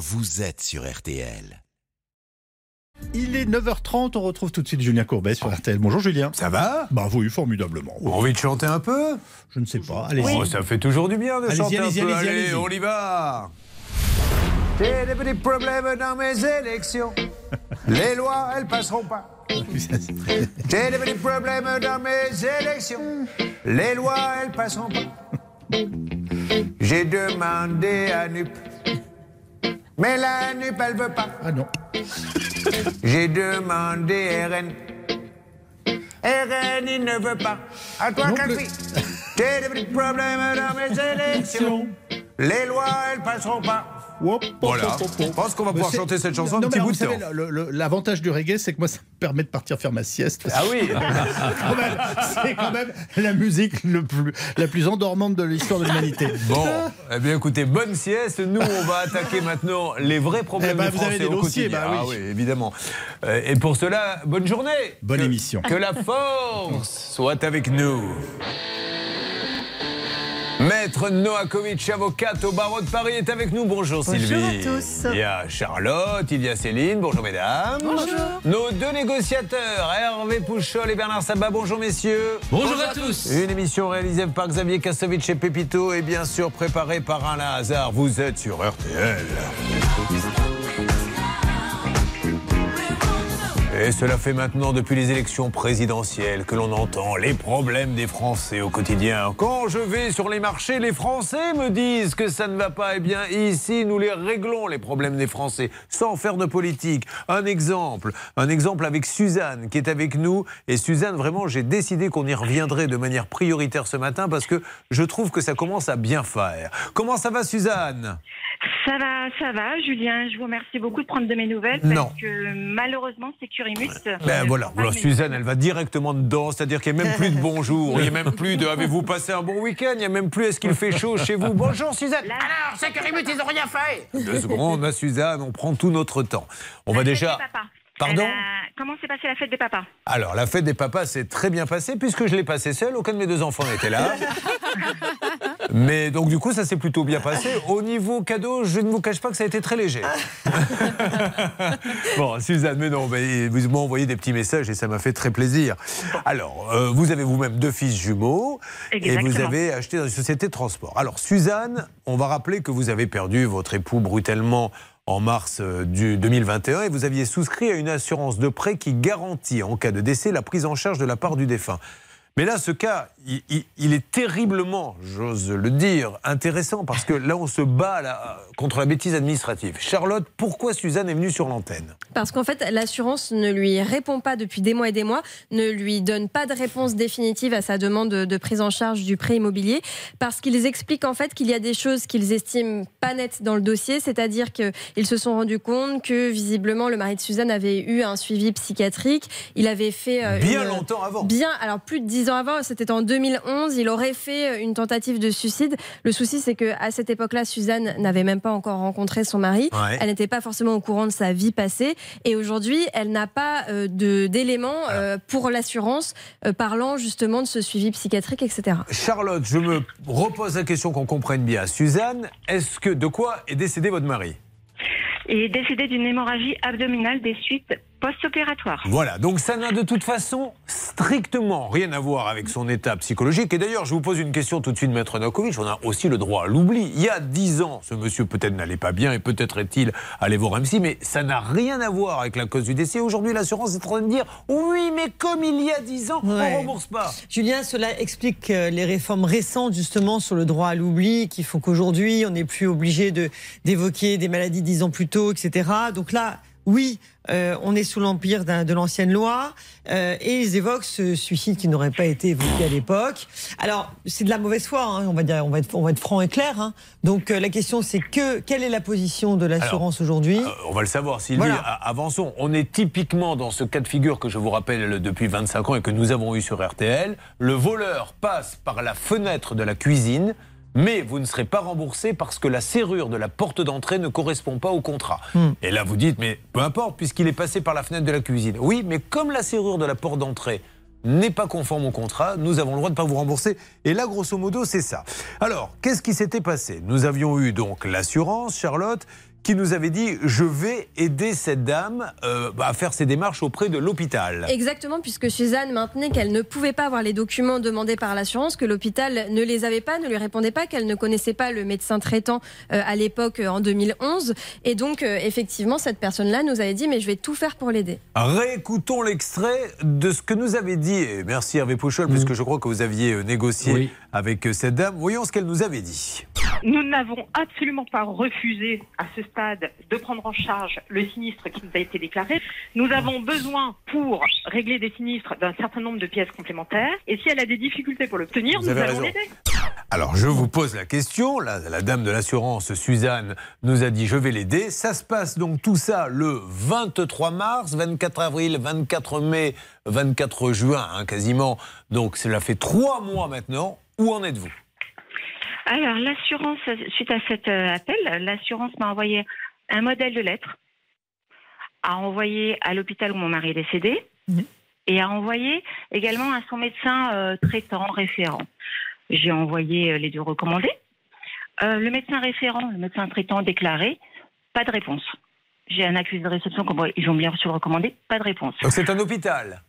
vous êtes sur RTL. Il est 9h30, on retrouve tout de suite Julien Courbet sur RTL. Bonjour Julien. Ça va? Bah oui, formidablement. Vous avez Envie de chanter un peu? Je ne sais pas, allez-y. Oh, Ça fait toujours du bien de Allez-y, chanter un allez-y, peu. allez-y, Allez, allez-y. on y va J'ai des petits problèmes dans mes élections. Les lois, elles passeront pas. J'ai des petits problèmes dans mes élections. Les lois, elles passeront pas. J'ai demandé à NUP. Mais la NUP, elle veut pas. Ah non. J'ai demandé RN. RN, il ne veut pas. À toi, Cathy. J'ai des petits problèmes dans mes élections. Les lois, elles passeront pas. Voilà. Je pense qu'on va pouvoir chanter cette chanson Non, un mais petit bout de vous savez, temps. L'avantage du reggae, c'est que moi, ça me permet de partir faire ma sieste. Ah oui C'est quand même la musique le plus, la plus endormante de l'histoire de l'humanité. Bon, eh bien écoutez, bonne sieste. Nous, on va attaquer maintenant les vrais problèmes Eh ben, des vous Français avez des au dossiers, quotidien. bah oui. Ah oui, évidemment. Euh, Et pour cela, bonne journée. Bonne Que- émission. Que la force soit avec nous. Maître Noakovic, avocate au barreau de Paris, est avec nous. Bonjour, Bonjour Sylvie. à tous. Il y a Charlotte, il y a Céline. Bonjour mesdames. Bonjour. Nos deux négociateurs, Hervé Pouchol et Bernard Sabat. Bonjour messieurs. Bonjour à tous. Une émission réalisée par Xavier Kastovic et Pépito et bien sûr préparée par Alain Hazard. Vous êtes sur RTL. Et cela fait maintenant depuis les élections présidentielles que l'on entend les problèmes des Français au quotidien. Quand je vais sur les marchés, les Français me disent que ça ne va pas. Eh bien, ici, nous les réglons, les problèmes des Français, sans faire de politique. Un exemple, un exemple avec Suzanne qui est avec nous. Et Suzanne, vraiment, j'ai décidé qu'on y reviendrait de manière prioritaire ce matin parce que je trouve que ça commence à bien faire. Comment ça va, Suzanne? Ça va, ça va, Julien. Je vous remercie beaucoup de prendre de mes nouvelles Non. parce que malheureusement, Securimus. Ben voilà, voilà, Suzanne, elle va directement dedans, c'est-à-dire qu'il n'y a même plus de bonjour, il n'y a même plus de avez-vous passé un bon week-end, il n'y a même plus est-ce qu'il fait chaud chez vous? Bonjour Suzanne Là- Alors, Securimus, ils n'ont rien fait Deux secondes, ma Suzanne, on prend tout notre temps. On va fête déjà... Pardon Elle a- Comment s'est passée la fête des papas? Alors, la fête des papas s'est très bien passée puisque je l'ai passée seule, aucun de mes deux enfants n'était là. Mais donc, du coup, ça s'est plutôt bien passé. Au niveau cadeau, je ne vous cache pas que ça a été très léger. bon, Suzanne, mais non, mais vous m'avez envoyé des petits messages et ça m'a fait très plaisir. Alors, euh, vous avez vous-même deux fils jumeaux et vous avez acheté dans une société de transport. Alors, Suzanne, on va rappeler que vous avez perdu votre époux brutalement en mars euh, du 2021 et vous aviez souscrit à une assurance de prêt qui garantit en cas de décès la prise en charge de la part du défunt. Mais là, ce cas, il, il- il est terriblement, j'ose le dire, intéressant parce que là, on se bat là, contre la bêtise administrative. Charlotte, pourquoi Suzanne est venue sur l'antenne? Parce qu'en fait, l'assurance ne lui répond pas depuis des mois et des mois, ne lui donne pas de réponse définitive à sa demande de, prise en charge du prêt immobilier, parce qu'ils expliquent en fait qu'il y a des choses qu'ils estiment pas nettes dans le dossier, c'est-à-dire qu'ils se sont rendus compte que visiblement le mari de Suzanne avait eu un suivi psychiatrique, il avait fait euh, Bien une- longtemps avant. Bien, alors plus de dix ans avant, c'était en 2011, il aurait fait une tentative de suicide. Le souci, c'est que à cette époque-là, Suzanne n'avait même pas encore rencontré son mari. Ouais. Elle n'était pas forcément au courant de sa vie passée. Et aujourd'hui, elle n'a pas euh, de- d'éléments euh, pour l'assurance euh, parlant justement de ce suivi psychiatrique, etc. Charlotte, je me repose la question qu'on comprenne bien. Suzanne, est-ce que de quoi est décédé votre mari? Et est décédé d'une hémorragie abdominale des suites post-opératoires. Voilà, donc ça n'a de toute façon strictement rien à voir avec son état psychologique. Et d'ailleurs, je vous pose une question tout de suite, Maître Novakovic. On a aussi le droit à l'oubli. Il y a dix ans, ce monsieur peut-être n'allait pas bien et peut-être est-il allé voir psy, mais ça n'a rien à voir avec la cause du décès. Aujourd'hui, l'assurance est en train de dire oui, mais comme il y a dix ans, on Ouais. rembourse pas. Julien, cela explique euh, les réformes récentes justement sur le droit à l'oubli qui font qu'aujourd'hui on n'est plus obligé de d'évoquer des maladies dix ans plus tôt, etc. Donc là, oui, euh, on est sous l'empire de l'ancienne loi euh, et ils évoquent ce suicide qui n'aurait pas été évoqué à l'époque. Alors c'est de la mauvaise foi, hein, on va dire, on va être, on va être franc et clair. hein. Donc euh, la question c'est que quelle est la position de l'assurance aujourd'hui? on va le savoir, Sylvie. Voilà. Avançons. On est typiquement dans ce cas de figure que je vous rappelle depuis 25 ans et que nous avons eu sur RTL. Le voleur passe par la fenêtre de la cuisine. Mais vous ne serez pas remboursé parce que la serrure de la porte d'entrée ne correspond pas au contrat. Hmm. Et là, vous dites, mais peu importe, puisqu'il est passé par la fenêtre de la cuisine. Oui, mais comme la serrure de la porte d'entrée n'est pas conforme au contrat, nous avons le droit de ne pas vous rembourser. Et là, grosso modo, c'est ça. Alors, qu'est-ce qui s'était passé? Nous avions eu donc l'assurance, Charlotte, qui nous avait dit je vais aider cette dame euh, à faire ses démarches auprès de l'hôpital. Exactement, puisque Suzanne maintenait qu'elle ne pouvait pas avoir les documents demandés par l'assurance, que l'hôpital ne les avait pas, ne lui répondait pas, qu'elle ne connaissait pas le médecin traitant euh, à l'époque euh, en 2011. Et donc, euh, effectivement, cette personne-là nous avait dit mais je vais tout faire pour l'aider. Réécoutons l'extrait de ce que nous avait dit, et merci Hervé Pouchol, puisque je crois que vous aviez négocié Oui. Avec euh, cette dame. Voyons ce qu'elle nous avait dit. Nous n'avons absolument pas refusé à ce stade de prendre en charge le sinistre qui nous a été déclaré. Nous avons besoin pour régler des sinistres d'un certain nombre de pièces complémentaires. Et si elle a des difficultés pour l'obtenir, nous allons l'aider. Alors, je vous pose la question. La, la dame de l'assurance, Suzanne, nous a dit je vais l'aider. Ça se passe donc tout ça le 23 mars, 24 avril, 24 mai, 24 juin, hein, quasiment. Donc, cela fait trois mois maintenant. Où en êtes-vous? Alors, l'assurance, suite à cet euh, appel, l'assurance m'a envoyé un modèle de lettre, a envoyé à l'hôpital où mon mari est décédé, Mhm. et a envoyé également à son médecin euh, traitant, référent. J'ai envoyé euh, les deux recommandés. Euh, le médecin référent, le médecin traitant déclaré, pas de réponse. J'ai un accusé de réception, comme ils ont bien reçu le recommandé, pas de réponse. Donc, c'est un hôpital.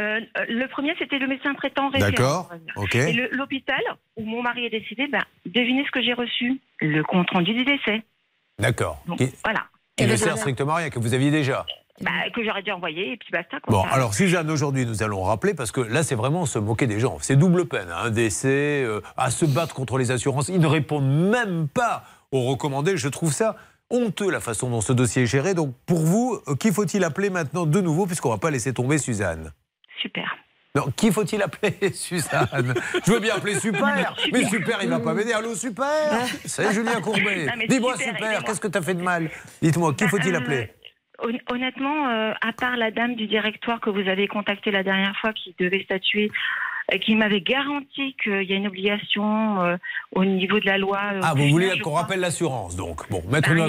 Euh, le premier, c'était le médecin traitant référent. D'accord. OK. Et le- l'hôpital où mon mari est décédé, ben, devinez ce que j'ai reçu Le compte rendu du décès. D'accord. Donc, Qui, voilà. qui Et ne le sert strictement à rien, que vous aviez déjà. Bah, que j'aurais dû envoyer et puis basta. Quoi. Bon, Enfin, alors Suzanne, aujourd'hui, nous allons rappeler, parce que là, c'est vraiment se moquer des gens. C'est double peine, hein, un décès, euh, à se battre contre les assurances. Ils ne répondent même pas aux recommandés. Je trouve ça honteux, la façon dont ce dossier est géré. Donc, pour vous, euh, qui faut-il appeler maintenant de nouveau, puisqu'on ne va pas laisser tomber Suzanne? Super. non, qui faut-il appeler Suzanne? Je veux bien appeler Super, mais Super, il va pas m'aider. Allô, Super? C'est Julien Courbet. Mais Dis-moi, Super, qu'est-ce que tu as fait de mal? Dites-moi, qui Bah, faut-il euh, appeler? hon- Honnêtement, euh, à part la dame du directoire que vous avez contactée la dernière fois qui devait statuer, euh, qui m'avait garanti qu'il y a une obligation euh, au niveau de la loi. euh, Ah, vous voulez qu'on rappelle l'assurance, donc. Bon, Maître Bah,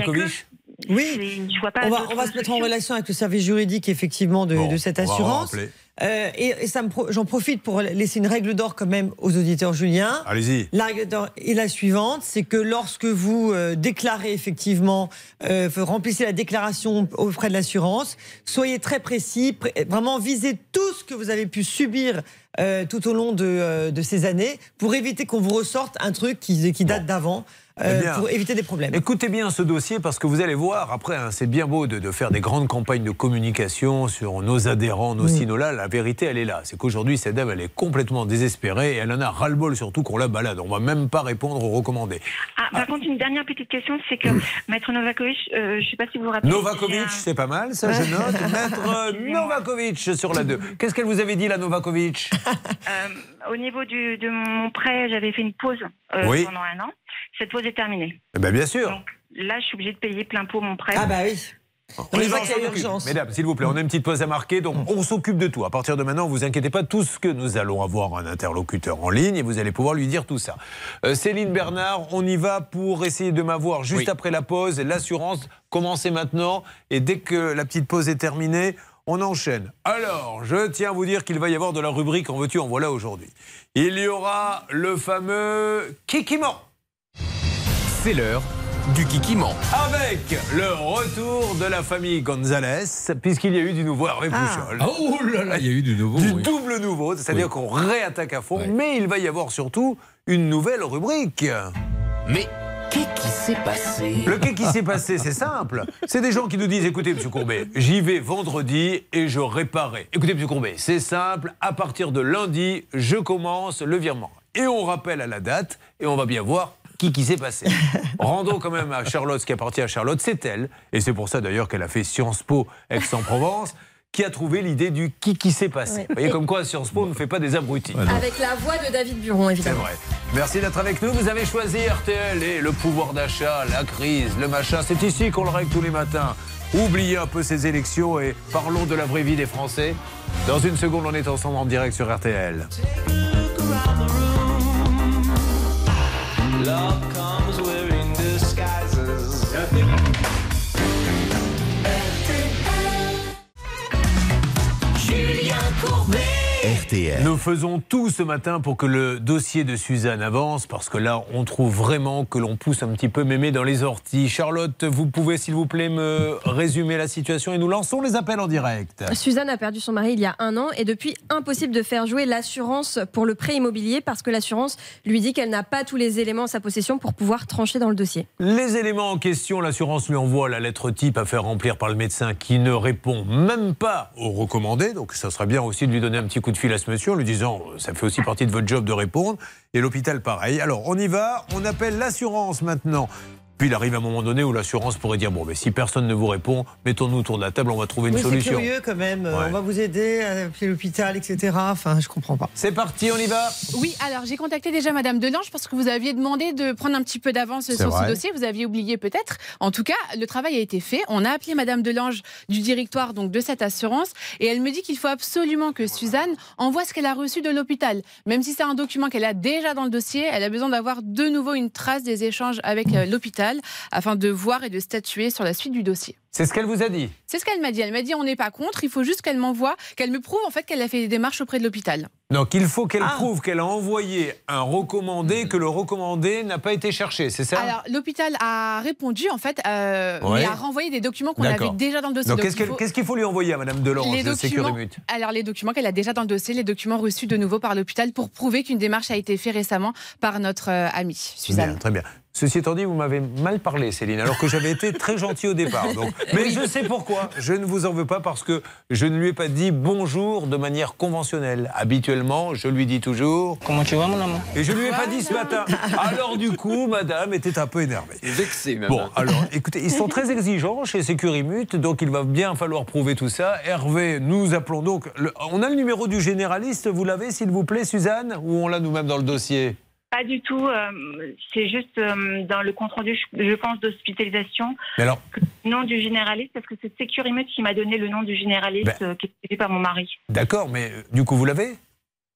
Oui. C'est- Je vois pas On va, d'autre on va se mettre en relation avec le service juridique effectivement de, Bon, de cette assurance. Euh, et et ça me pro- j'en profite pour laisser une règle d'or quand même aux auditeurs Julien. Allez-y. La règle d'or est la suivante, c'est que lorsque vous euh, déclarez effectivement, euh, remplissez la déclaration auprès de l'assurance, soyez très précis, pré- vraiment visez tout ce que vous avez pu subir euh, tout au long de, euh, de ces années pour éviter qu'on vous ressorte un truc qui, qui date d'avant, euh, Eh bien, pour éviter des problèmes. Écoutez bien ce dossier parce que vous allez voir, après, hein, c'est bien beau de, de faire des grandes campagnes de communication sur nos adhérents, nos nos là. La vérité, elle est là. C'est qu'aujourd'hui, cette dame, elle est complètement désespérée et elle en a ras-le-bol surtout qu'on la balade. On va même pas répondre aux recommandés. Ah, par contre, une dernière petite question, c'est que Maître Novakovic, euh, je ne sais pas si vous vous rappelez. Novakovic, a- c'est pas mal, ça je note. Maître euh, Novakovic sur la 2. Qu'est-ce qu'elle vous avait dit, la Novakovic? Euh, au niveau du, de mon prêt, j'avais fait une pause euh, Oui. pendant un an. Cette pause est terminée. Eh bien, bien sûr. Donc là, je suis obligée de payer plein pot mon prêt. Ah bah oui. On urgence. Mesdames, s'il vous plaît, on a une petite pause à marquer, donc on s'occupe de tout. À partir de maintenant, vous inquiétez pas, tout ce que nous allons avoir un interlocuteur en ligne et vous allez pouvoir lui dire tout ça. Euh, Céline Bernard, on y va pour essayer de m'avoir juste Oui. après la pause. L'assurance, commencez maintenant et dès que la petite pause est terminée, on enchaîne. Alors, je tiens à vous dire qu'il va y avoir de la rubrique En veux-tu, en voilà aujourd'hui. Il y aura le fameux Kikimo. C'est l'heure du Kikiment. Avec le retour de la famille Gonzalez, puisqu'il y a eu du nouveau Hervé Ah. Pouchol. Oh là là, il y a eu du nouveau. du oui. double nouveau, c'est-à-dire Oui. qu'on réattaque à fond, Ouais. mais il va y avoir surtout une nouvelle rubrique. Mais qu'est-ce qui s'est passé? Le quai qui s'est passé, c'est simple. C'est des gens qui nous disent écoutez, monsieur Courbet, j'y vais vendredi et je réparerai. Écoutez, monsieur Courbet, c'est simple. À partir de lundi, je commence le virement. Et on rappelle à la date et on va bien voir qui qui s'est passé. Rendons quand même à Charlotte ce qui appartient à Charlotte, c'est elle. Et c'est pour ça d'ailleurs qu'elle a fait Sciences Po Aix-en-Provence. Qui a trouvé l'idée du qui qui s'est passé. Vous voyez comme quoi Sciences Po ne fait pas des abrutis. Avec la voix de David Buron, C'est évidemment. vrai. Merci d'être avec nous. Vous avez choisi RTL et le pouvoir d'achat, la crise, le machin. C'est ici qu'on le règle tous les matins. Oubliez un peu ces élections et parlons de la vraie vie des Français. Dans une seconde, on est ensemble en direct sur RTL. Julien Courbet. RTL. Nous faisons tout ce matin pour que le dossier de Suzanne avance, parce que là, on trouve vraiment que l'on pousse un petit peu mémé dans les orties. Charlotte, vous pouvez, s'il vous plaît, me résumer la situation et nous lançons les appels en direct. Suzanne a perdu son mari il y a un an et depuis, impossible de faire jouer l'assurance pour le prêt immobilier parce que l'assurance lui dit qu'elle n'a pas tous les éléments en sa possession pour pouvoir trancher dans le dossier. Les éléments en question, l'assurance lui envoie la lettre type à faire remplir par le médecin qui ne répond même pas aux recommandés. Donc ça serait bien aussi de lui donner un petit coup de fil à ce monsieur en lui disant ça fait aussi partie de votre job de répondre. Et l'hôpital pareil. Alors on y va, on appelle l'assurance maintenant. Puis il arrive un moment donné où l'assurance pourrait dire bon, mais si personne ne vous répond, mettons-nous autour de la table, on va trouver une Oui, c'est solution. curieux quand même. Ouais. On va vous aider à appeler l'hôpital, etc. Enfin, je comprends pas. C'est parti, on y va. Oui, alors j'ai contacté déjà Madame Delange parce que vous aviez demandé de prendre un petit peu d'avance sur vrai. ce dossier. Vous aviez oublié peut-être. En tout cas, le travail a été fait. On a appelé Madame Delange du directoire donc de cette assurance et elle me dit qu'il faut absolument que Suzanne envoie ce qu'elle a reçu de l'hôpital. Même si c'est un document qu'elle a déjà dans le dossier, elle a besoin d'avoir de nouveau une trace des échanges avec euh, afin de voir et de statuer sur la suite du dossier. C'est ce qu'elle vous a dit. C'est ce qu'elle m'a dit. Elle m'a dit on n'est pas contre, il faut juste qu'elle m'envoie, qu'elle me prouve en fait qu'elle a fait des démarches auprès de l'hôpital. Donc il faut qu'elle Ah. prouve qu'elle a envoyé un recommandé, que le recommandé n'a pas été cherché, c'est ça? Alors, l'hôpital a répondu, en fait, euh, Ouais. mais a renvoyé des documents qu'on avait déjà dans le dossier. Donc Donc, qu'est-ce faut- qu'il faut lui envoyer à Madame Delange les de documents, Sécurimut alors les documents qu'elle a déjà dans le dossier, les documents reçus de nouveau par l'hôpital pour prouver qu'une démarche a été faite récemment par notre euh, amie Suzanne. Bien, très bien. Ceci étant dit, vous m'avez mal parlé, Céline, alors que j'avais été très gentil au départ. Donc. Mais je sais pourquoi. Je ne vous en veux pas parce que je ne lui ai pas dit bonjour de manière conventionnelle. Habituellement, je lui dis toujours. Comment tu vas, mon amour Et je lui ai pas dit ce matin. Alors du coup, Madame était un peu énervée. Vexé, même. Bon, alors, écoutez, ils sont très exigeants chez Sécurimut, donc il va bien falloir prouver tout ça. Hervé, nous appelons donc. le- on a le numéro du généraliste, vous l'avez, s'il vous plaît, Suzanne? Ou on l'a nous-mêmes dans le dossier? Pas du tout. euh, c'est juste euh, dans le compte rendu, je, pense, d'hospitalisation, Mais alors, nom du généraliste, parce que c'est Sécurimut qui m'a donné le nom du généraliste Ben. euh, qui est suivi par mon mari. d'accord, mais du coup, vous l'avez?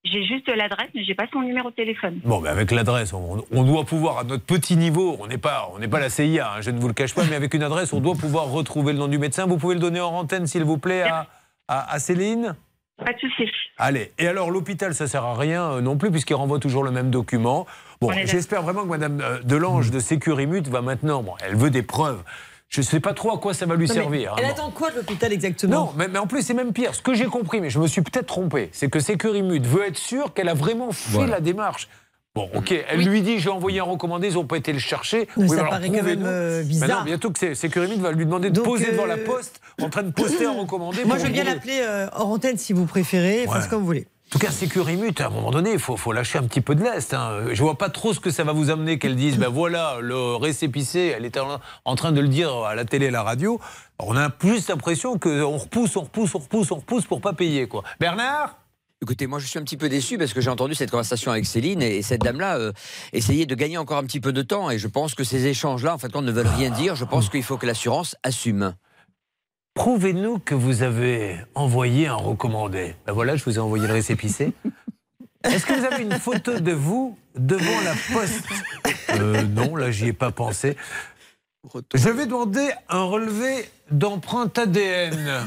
J'ai juste l'adresse, mais j'ai pas son numéro de téléphone. Bon, mais avec l'adresse, on, on doit pouvoir, à notre petit niveau, on n'est pas, on n'est pas la CIA, hein, je ne vous le cache pas, mais avec une adresse, on doit pouvoir retrouver le nom du médecin. Vous pouvez le donner en antenne, s'il vous plaît, à, à- à Céline? Pas de souci. Allez, et alors l'hôpital, ça sert à rien euh, non plus, puisqu'il renvoie toujours le même document. Bon, j'espère vraiment que Madame euh, Delange de Sécurimut va maintenant, bon, elle veut des preuves. Je ne sais pas trop à quoi ça va lui Non, servir. hein, elle bon. attend quoi de l'hôpital exactement? Non, mais, mais en plus, c'est même pire. Ce que j'ai compris, mais je me suis peut-être trompé, c'est que Sécurimut veut être sûr qu'elle a vraiment fait la démarche. Bon, ok, elle lui dit j'ai envoyé un recommandé, ils n'ont pas été le chercher. Mais ça alors paraît quand même, euh, bizarre. non, bientôt que c'est- Sécurimut va lui demander de Donc, poser devant euh, la poste, en train de poster un recommandé. Moi, je veux bien l'appeler euh, hors antenne si vous préférez. Faites Ouais. comme vous voulez. En tout cas, Sécurimut, à un moment donné, il faut, faut lâcher un petit peu de lest. Hein. Je vois pas trop ce que ça va vous amener qu'elle dise, ben voilà, le récépissé, elle était en, en train de le dire à la télé et à la radio. On a plus l'impression qu'on repousse, on repousse, on repousse, on repousse pour pas payer. quoi. Bernard? Écoutez, moi je suis un petit peu déçu parce que j'ai entendu cette conversation avec Céline et, et cette dame-là euh, essayait de gagner encore un petit peu de temps et je pense que ces échanges-là, en fait, ne veulent rien dire. Je pense qu'il faut que l'assurance assume. Prouvez-nous que vous avez envoyé un recommandé. Ben voilà, je vous ai envoyé le récépissé. Est-ce que vous avez une photo de vous devant la poste? Euh, Non, là, j'y ai pas pensé. Je vais demander un relevé d'empreinte ADN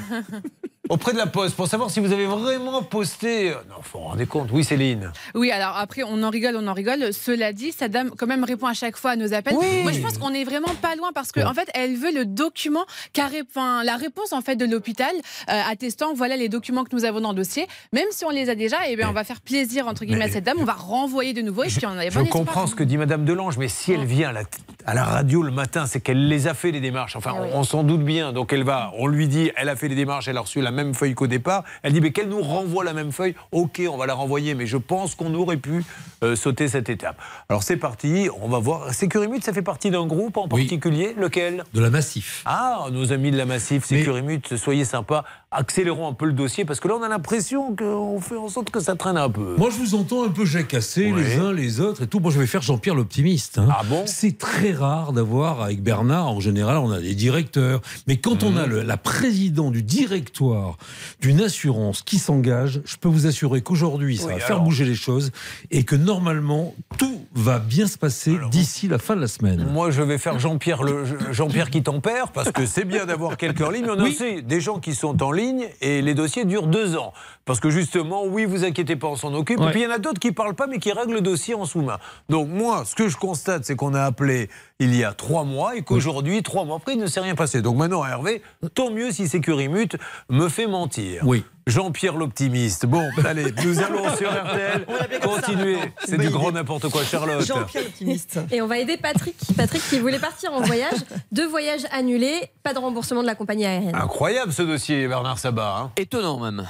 auprès de la poste pour savoir si vous avez vraiment posté. Non, faut vous rendre compte. Oui, Céline. Oui, alors après, on en rigole, on en rigole. Cela dit, cette dame, quand même, répond à chaque fois à nos appels. Oui. Moi, je pense qu'on est vraiment pas loin parce qu'en en fait, elle veut le document, enfin, la réponse en fait de l'hôpital euh, attestant voilà les documents que nous avons dans le dossier. Même si on les a déjà, eh bien, on va faire plaisir entre guillemets à cette dame. On va renvoyer de nouveau et puis on a Je comprends ce que dit Madame Delange, mais si elle vient à la, à la radio le matin, c'est qu'elle les a fait les démarches. Enfin, Ah on, on s'en doute bien. Donc elle va, on lui dit, elle a fait les démarches, elle a reçu la même feuille qu'au départ. Elle dit, mais qu'elle nous renvoie la même feuille. Ok, on va la renvoyer, mais je pense qu'on aurait pu euh, sauter cette étape. Alors c'est parti, on va voir. Sécurimut, ça fait partie d'un groupe en Oui. particulier, lequel? De la Massif. Ah, nos amis de la Massif, Mais- Sécurimut, soyez sympas, accélérons un peu le dossier parce que là on a l'impression qu'on fait en sorte que ça traîne un peu. Moi, je vous entends un peu jacasser Ouais. les uns les autres et tout. Moi, je vais faire Jean-Pierre l'optimiste. hein. Ah bon? C'est très rare d'avoir avec Bernard. En général, on a des directeurs. Mais quand on Mhm. a le- la présidente du directoire d'une assurance qui s'engage, je peux vous assurer qu'aujourd'hui, ça Oui, va faire bouger les choses et que normalement, tout va bien se passer d'ici la fin de la semaine. Moi, je vais faire Jean-Pierre le Jean-Pierre qui tempère parce que c'est bien d'avoir quelques en ligne, mais on a Oui. aussi des gens qui sont en ligne et les dossiers durent deux ans. Parce que justement, oui, vous inquiétez pas, on s'en occupe. Ouais. Et puis il y en a d'autres qui parlent pas, mais qui règlent le dossier en sous-main. Donc moi, ce que je constate, c'est qu'on a appelé il y a trois mois et qu'aujourd'hui, trois mois après, il ne s'est rien passé. Donc maintenant, Hervé, tant mieux si Sécurimut me fait mentir. Oui. Jean-Pierre l'optimiste. Bon, allez, nous allons sur RTL continuer. C'est du grand n'importe quoi, Charlotte. Jean-Pierre l'optimiste. Et on va aider Patrick. Patrick qui voulait partir en voyage. Deux voyages annulés, pas de remboursement de la compagnie aérienne. Incroyable ce dossier, Bernard Sabat. hein. Étonnant même.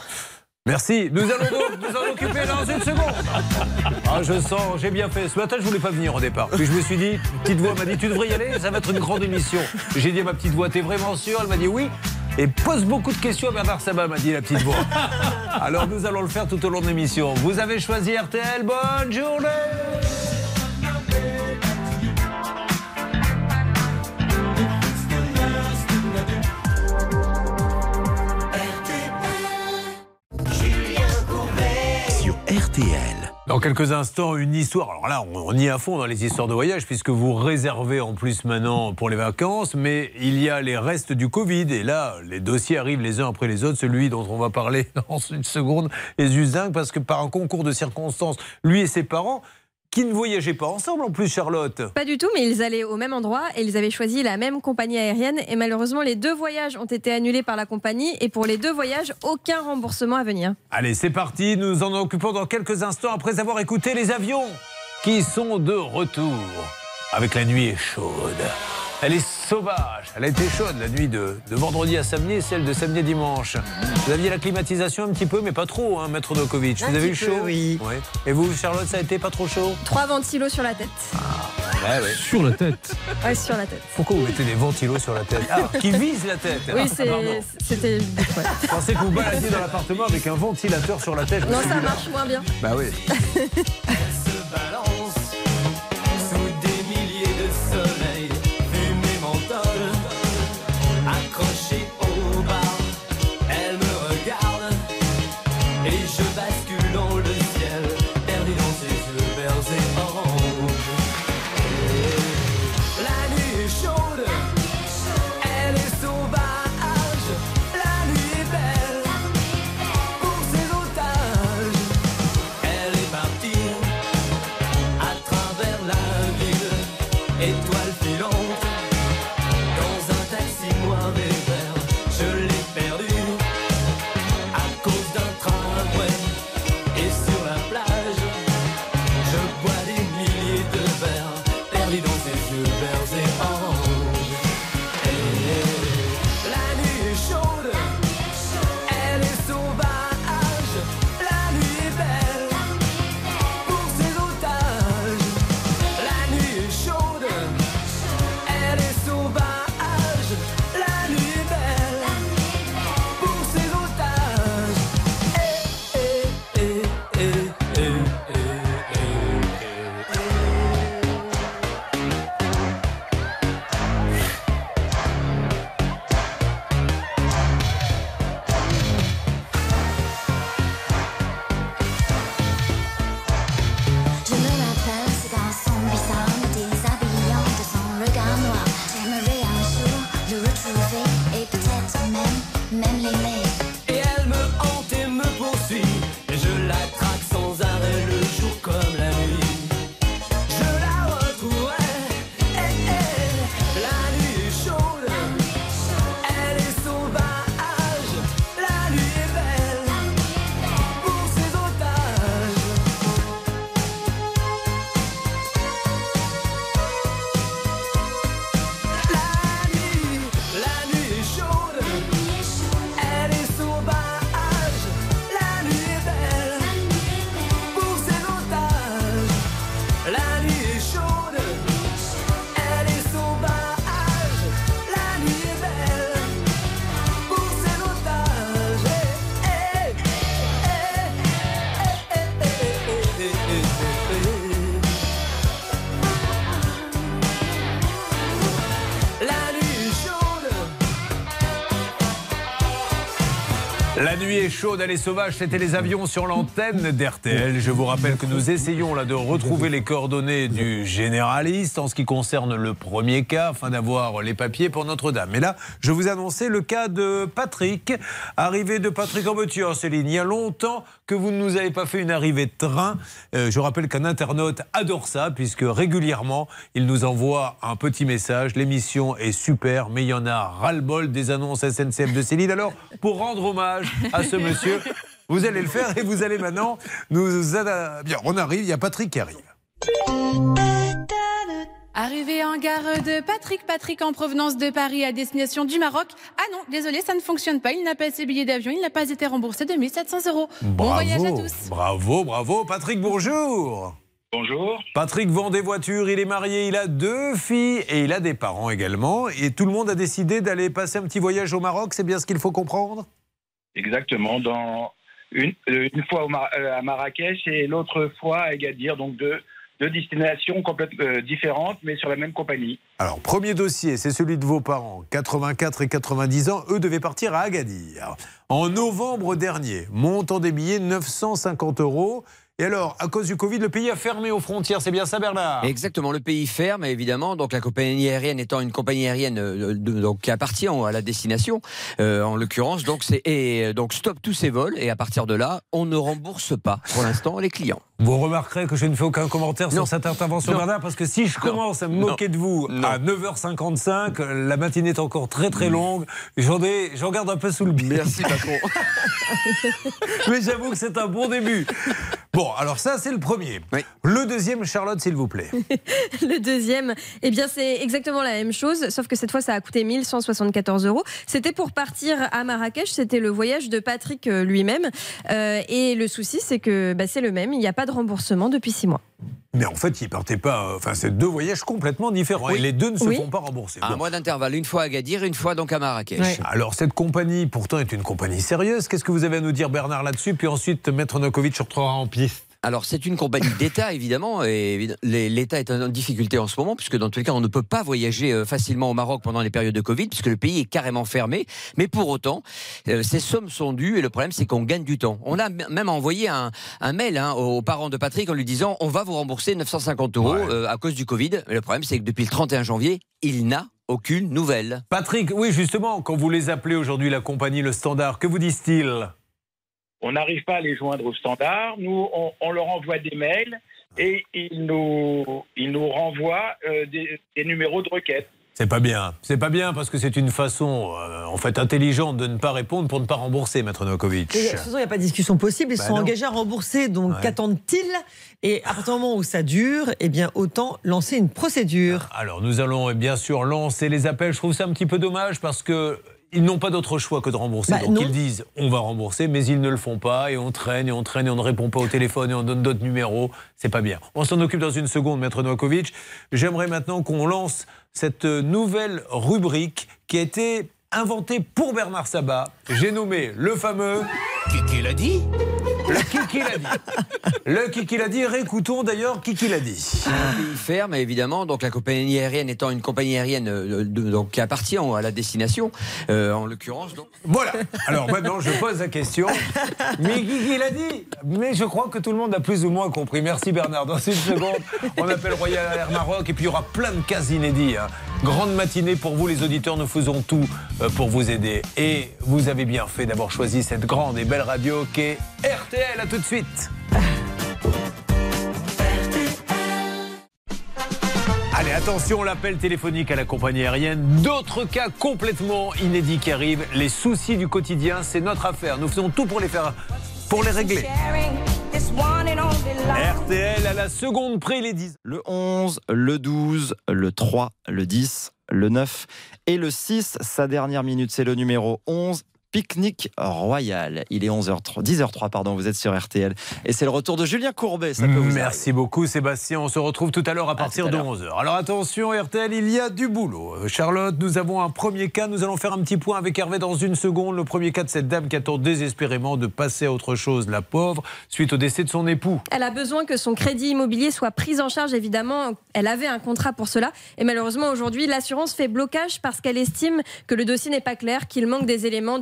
Merci. Nous allons donc nous en occuper dans une seconde. Ah, je sens, j'ai bien fait. Ce matin, je voulais pas venir au départ. Puis je me suis dit, petite voix m'a dit, tu devrais y aller, ça va être une grande émission. J'ai dit à ma petite voix, t'es vraiment sûr? Elle m'a dit oui. Et pose beaucoup de questions à Bernard Sabat, m'a dit la petite voix. Alors nous allons le faire tout au long de l'émission. Vous avez choisi RTL, bonne journée Sur RTL. Dans quelques instants, une histoire. Alors là, on, y est à fond dans les histoires de voyage, puisque vous réservez en plus maintenant pour les vacances, mais il y a les restes du Covid. Et là, les dossiers arrivent les uns après les autres. Celui dont on va parler dans une seconde est juste dingue, parce que par un concours de circonstances, lui et ses parents, qui ne voyageaient pas ensemble en plus, Charlotte. Pas du tout, mais ils allaient au même endroit et ils avaient choisi la même compagnie aérienne. Et malheureusement, les deux voyages ont été annulés par la compagnie. Et pour les deux voyages, aucun remboursement à venir. Allez, c'est parti. Nous en occupons dans quelques instants après avoir écouté les avions qui sont de retour. Avec la nuit est chaude. Elle est sauvage. Elle a été chaude la nuit de, de vendredi à samedi et celle de samedi à dimanche. Vous aviez la climatisation un petit peu, mais pas trop, hein, maître Dokovic. Vous avez eu peu, chaud oui. Ouais. Et vous, Charlotte, ça a été pas trop chaud Trois ventilos sur la tête. Ouais, ouais. Sur la tête. Ouais, sur la tête. Pourquoi vous mettez des ventilos sur la tête Ah, qui visent la tête Oui, Ah, c'était ouais. Je pensais que vous baladiez dans l'appartement avec un ventilateur sur la tête. Non, ça marche moins bien. Bah oui. Sous chaude, elle est sauvage, c'était les avions sur l'antenne d'RTL. Je vous rappelle que nous essayons là de retrouver les coordonnées du généraliste en ce qui concerne le premier cas, afin d'avoir les papiers pour Notre-Dame. Mais là, je vous annonçais le cas de Patrick. Arrivée de Patrick en voiture, Céline. Il y a longtemps que vous ne nous avez pas fait une arrivée de train. Euh, je rappelle qu'un internaute adore ça, puisque régulièrement, il nous envoie un petit message. L'émission est super, mais il y en a ras-le-bol des annonces SNCF de Céline. Alors, pour rendre hommage à ce monsieur, vous allez le faire et vous allez maintenant nous... ad- Bien, on arrive, il y a Patrick qui arrive. Arrivé en gare de Patrick, Patrick en provenance de Paris à destination du Maroc. Ah non, désolé, ça ne fonctionne pas. Il n'a pas ses billets d'avion, il n'a pas été remboursé de 1700 euros. Bon voyage à tous. Bravo, bravo. Patrick, bonjour. Bonjour. Patrick vend des voitures, il est marié, il a deux filles et il a des parents également. Et tout le monde a décidé d'aller passer un petit voyage au Maroc, c'est bien ce qu'il faut comprendre? Exactement. Dans une, une fois au Mar- euh, à Marrakech et l'autre fois à Agadir, donc deux, deux destinations complètement euh, différentes, mais sur la même compagnie. Alors, premier dossier, c'est celui de vos parents, 84 et 90 ans. Eux devaient partir à Agadir. En novembre dernier, montant des billets 950 euros. Et alors, à cause du Covid, le pays a fermé aux frontières. C'est bien ça, Bernard? Exactement, le pays ferme évidemment, donc la compagnie aérienne étant une compagnie aérienne euh, de- donc, qui appartient à la destination, euh, en l'occurrence, donc et euh, donc stop tous ces vols et à partir de là, on ne rembourse pas pour l'instant les clients. Vous remarquerez que je ne fais aucun commentaire sur cette intervention, Non. Bernard, parce que si je commence à me moquer de vous à 9h55, la matinée est encore très très longue. J'en ai, j'en garde un peu sous le pied. Merci, patron. Mais j'avoue que c'est un bon début. Bon, alors ça, c'est le premier. Le deuxième, Charlotte, s'il vous plaît. Le deuxième, eh bien, c'est exactement la même chose, sauf que cette fois, ça a coûté 1174 euros. C'était pour partir à Marrakech, c'était le voyage de Patrick euh, lui-même. Euh, et le souci, c'est que bah, c'est le même, il n'y a pas de remboursement depuis six mois. Mais en fait, ils partaient pas. euh, Enfin, c'est deux voyages complètement différents. Et les deux ne se Oui. font pas rembourser. À un Bon. mois d'intervalle, une fois à Agadir, une fois donc à Marrakech. Alors, cette compagnie, pourtant, est une compagnie sérieuse. Qu'est-ce que vous avez à nous dire, Bernard, là-dessus? Puis ensuite, Maître Nokovic retrouvera en piste. Alors c'est une compagnie d'État évidemment et l'État est en difficulté en ce moment puisque dans tous les cas on ne peut pas voyager euh, facilement au Maroc pendant les périodes de Covid puisque le pays est carrément fermé. Mais pour autant, euh, ces sommes sont dues et le problème c'est qu'on gagne du temps. On a même envoyé un, un mail hein, aux parents de Patrick en lui disant on va vous rembourser 950 euros euh, à cause du Covid. Mais le problème c'est que depuis le 31 janvier il n'a aucune nouvelle. Patrick, oui, justement, quand vous les appelez aujourd'hui la compagnie Le Standard, que vous disent-ils? On n'arrive pas à les joindre au standard. Nous, on, on leur envoie des mails et ils nous, ils nous renvoient euh, des, des numéros de requête. C'est pas bien. C'est pas bien parce que c'est une façon, euh, en fait, intelligente de ne pas répondre pour ne pas rembourser, Maître Nokovic. Et De toute façon, il n'y a pas de discussion possible. Ils Bah sont non. engagés à rembourser. Donc, Ouais. qu'attendent-ils? Et à partir du moment où ça dure, eh bien, autant lancer une procédure. Alors, nous allons eh bien sûr lancer les appels. Je trouve ça un petit peu dommage parce que. Ils n'ont pas d'autre choix que de rembourser. Bah, Donc non. ils disent on va rembourser, mais ils ne le font pas et on traîne et on traîne et on ne répond pas au téléphone et on donne d'autres numéros. C'est pas bien. On s'en occupe dans une seconde, Maître Novakovic. J'aimerais maintenant qu'on lance cette nouvelle rubrique qui a été inventée pour Bernard Sabat. J'ai nommé le fameux. Kiki l'a dit Le Kiki l'a dit. Le Kiki l'a dit. Réécoutons d'ailleurs Kiki l'a dit. Ferme évidemment, donc la compagnie aérienne étant une compagnie aérienne euh, de- donc, qui appartient à la destination, euh, en l'occurrence. Donc... Voilà. Alors maintenant, je pose la question. Mais qui l'a dit Mais je crois que tout le monde a plus ou moins compris. Merci Bernard. Dans une seconde, on appelle Royal Air Maroc et puis il y aura plein de cas inédits. hein. Grande matinée pour vous, les auditeurs. Nous faisons tout euh, pour vous aider. Et vous avez bien fait d'avoir choisi cette grande et belle radio qu'est RTL. À tout de suite. Allez, attention, l'appel téléphonique à la compagnie aérienne. D'autres cas complètement inédits qui arrivent. Les soucis du quotidien, c'est notre affaire. Nous faisons tout pour les faire, pour les régler. RTL à la seconde près, les 10. Le 11, le 12, le 3, le 10, le 9 et le 6. Sa dernière minute, c'est le numéro 11. Pique-nique royal. Il est 11h03, 10h03, pardon, vous êtes sur RTL. Et c'est le retour de Julien Courbet, ça peut vous Merci beaucoup Sébastien. On se retrouve tout à l'heure à partir à de l'heure. 11h. Alors attention RTL, il y a du boulot. Euh, Charlotte, nous avons un premier cas. Nous allons faire un petit point avec Hervé dans une seconde. Le premier cas de cette dame qui attend désespérément de passer à autre chose, la pauvre, suite au décès de son époux. Elle a besoin que son crédit immobilier soit pris en charge, évidemment. Elle avait un contrat pour cela. Et malheureusement, aujourd'hui, l'assurance fait blocage parce qu'elle estime que le dossier n'est pas clair, qu'il manque des éléments,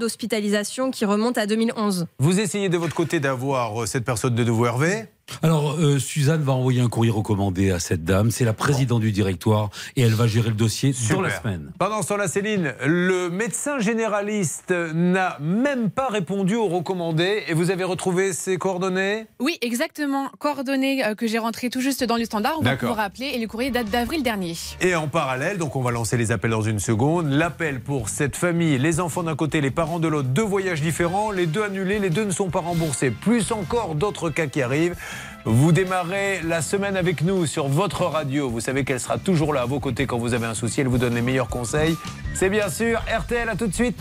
qui remonte à 2011. Vous essayez de votre côté d'avoir euh, cette personne de nouveau Hervé Alors, euh, Suzanne va envoyer un courrier recommandé à cette dame. C'est la présidente du directoire et elle va gérer le dossier dans la semaine. Pendant ce temps-là, Céline, le médecin généraliste n'a même pas répondu aux recommandés et vous avez retrouvé ses coordonnées? Oui, exactement. Coordonnées euh, que j'ai rentrées tout juste dans le standard. On va pouvoir rappeler et le courrier date d'avril dernier. Et en parallèle, donc on va lancer les appels dans une seconde. L'appel pour cette famille, les enfants d'un côté, les parents de l'autre, deux voyages différents, les deux annulés, les deux ne sont pas remboursés. Plus encore d'autres cas qui arrivent. Vous démarrez la semaine avec nous sur votre radio. Vous savez qu'elle sera toujours là à vos côtés quand vous avez un souci. Elle vous donne les meilleurs conseils. C'est bien sûr RTL. À tout de suite.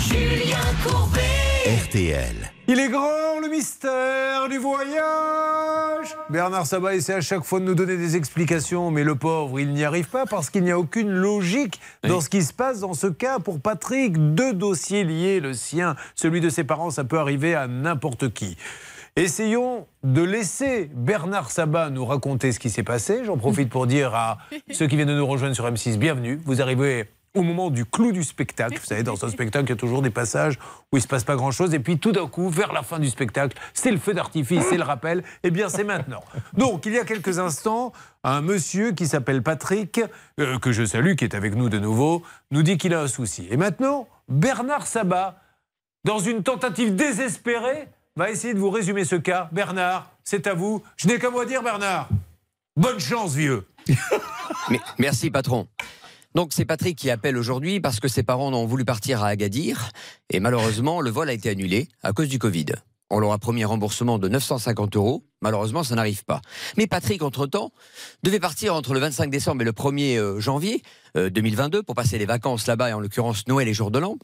Julien Courbet. RTL. Il est grand le mystère du voyage. Bernard Sabat essaie à chaque fois de nous donner des explications, mais le pauvre, il n'y arrive pas parce qu'il n'y a aucune logique dans ce qui se passe dans ce cas. Pour Patrick, deux dossiers liés, le sien, celui de ses parents, ça peut arriver à n'importe qui. Essayons de laisser Bernard Sabat nous raconter ce qui s'est passé. J'en profite pour dire à ceux qui viennent de nous rejoindre sur M6, bienvenue. Vous arrivez au moment du clou du spectacle. Vous savez, dans un spectacle, il y a toujours des passages où il ne se passe pas grand-chose. Et puis tout d'un coup, vers la fin du spectacle, c'est le feu d'artifice, c'est le rappel. Eh bien, c'est maintenant. Donc, il y a quelques instants, un monsieur qui s'appelle Patrick, euh, que je salue, qui est avec nous de nouveau, nous dit qu'il a un souci. Et maintenant, Bernard Sabat, dans une tentative désespérée, va essayer de vous résumer ce cas. Bernard, c'est à vous. Je n'ai qu'à vous dire, Bernard. Bonne chance, vieux. Merci, patron. Donc c'est Patrick qui appelle aujourd'hui parce que ses parents ont voulu partir à Agadir et malheureusement le vol a été annulé à cause du Covid. On leur a promis un remboursement de 950 euros. Malheureusement, ça n'arrive pas. Mais Patrick, entre-temps, devait partir entre le 25 décembre et le 1er euh, janvier euh, 2022 pour passer les vacances là-bas, et en l'occurrence Noël et jour de l'an.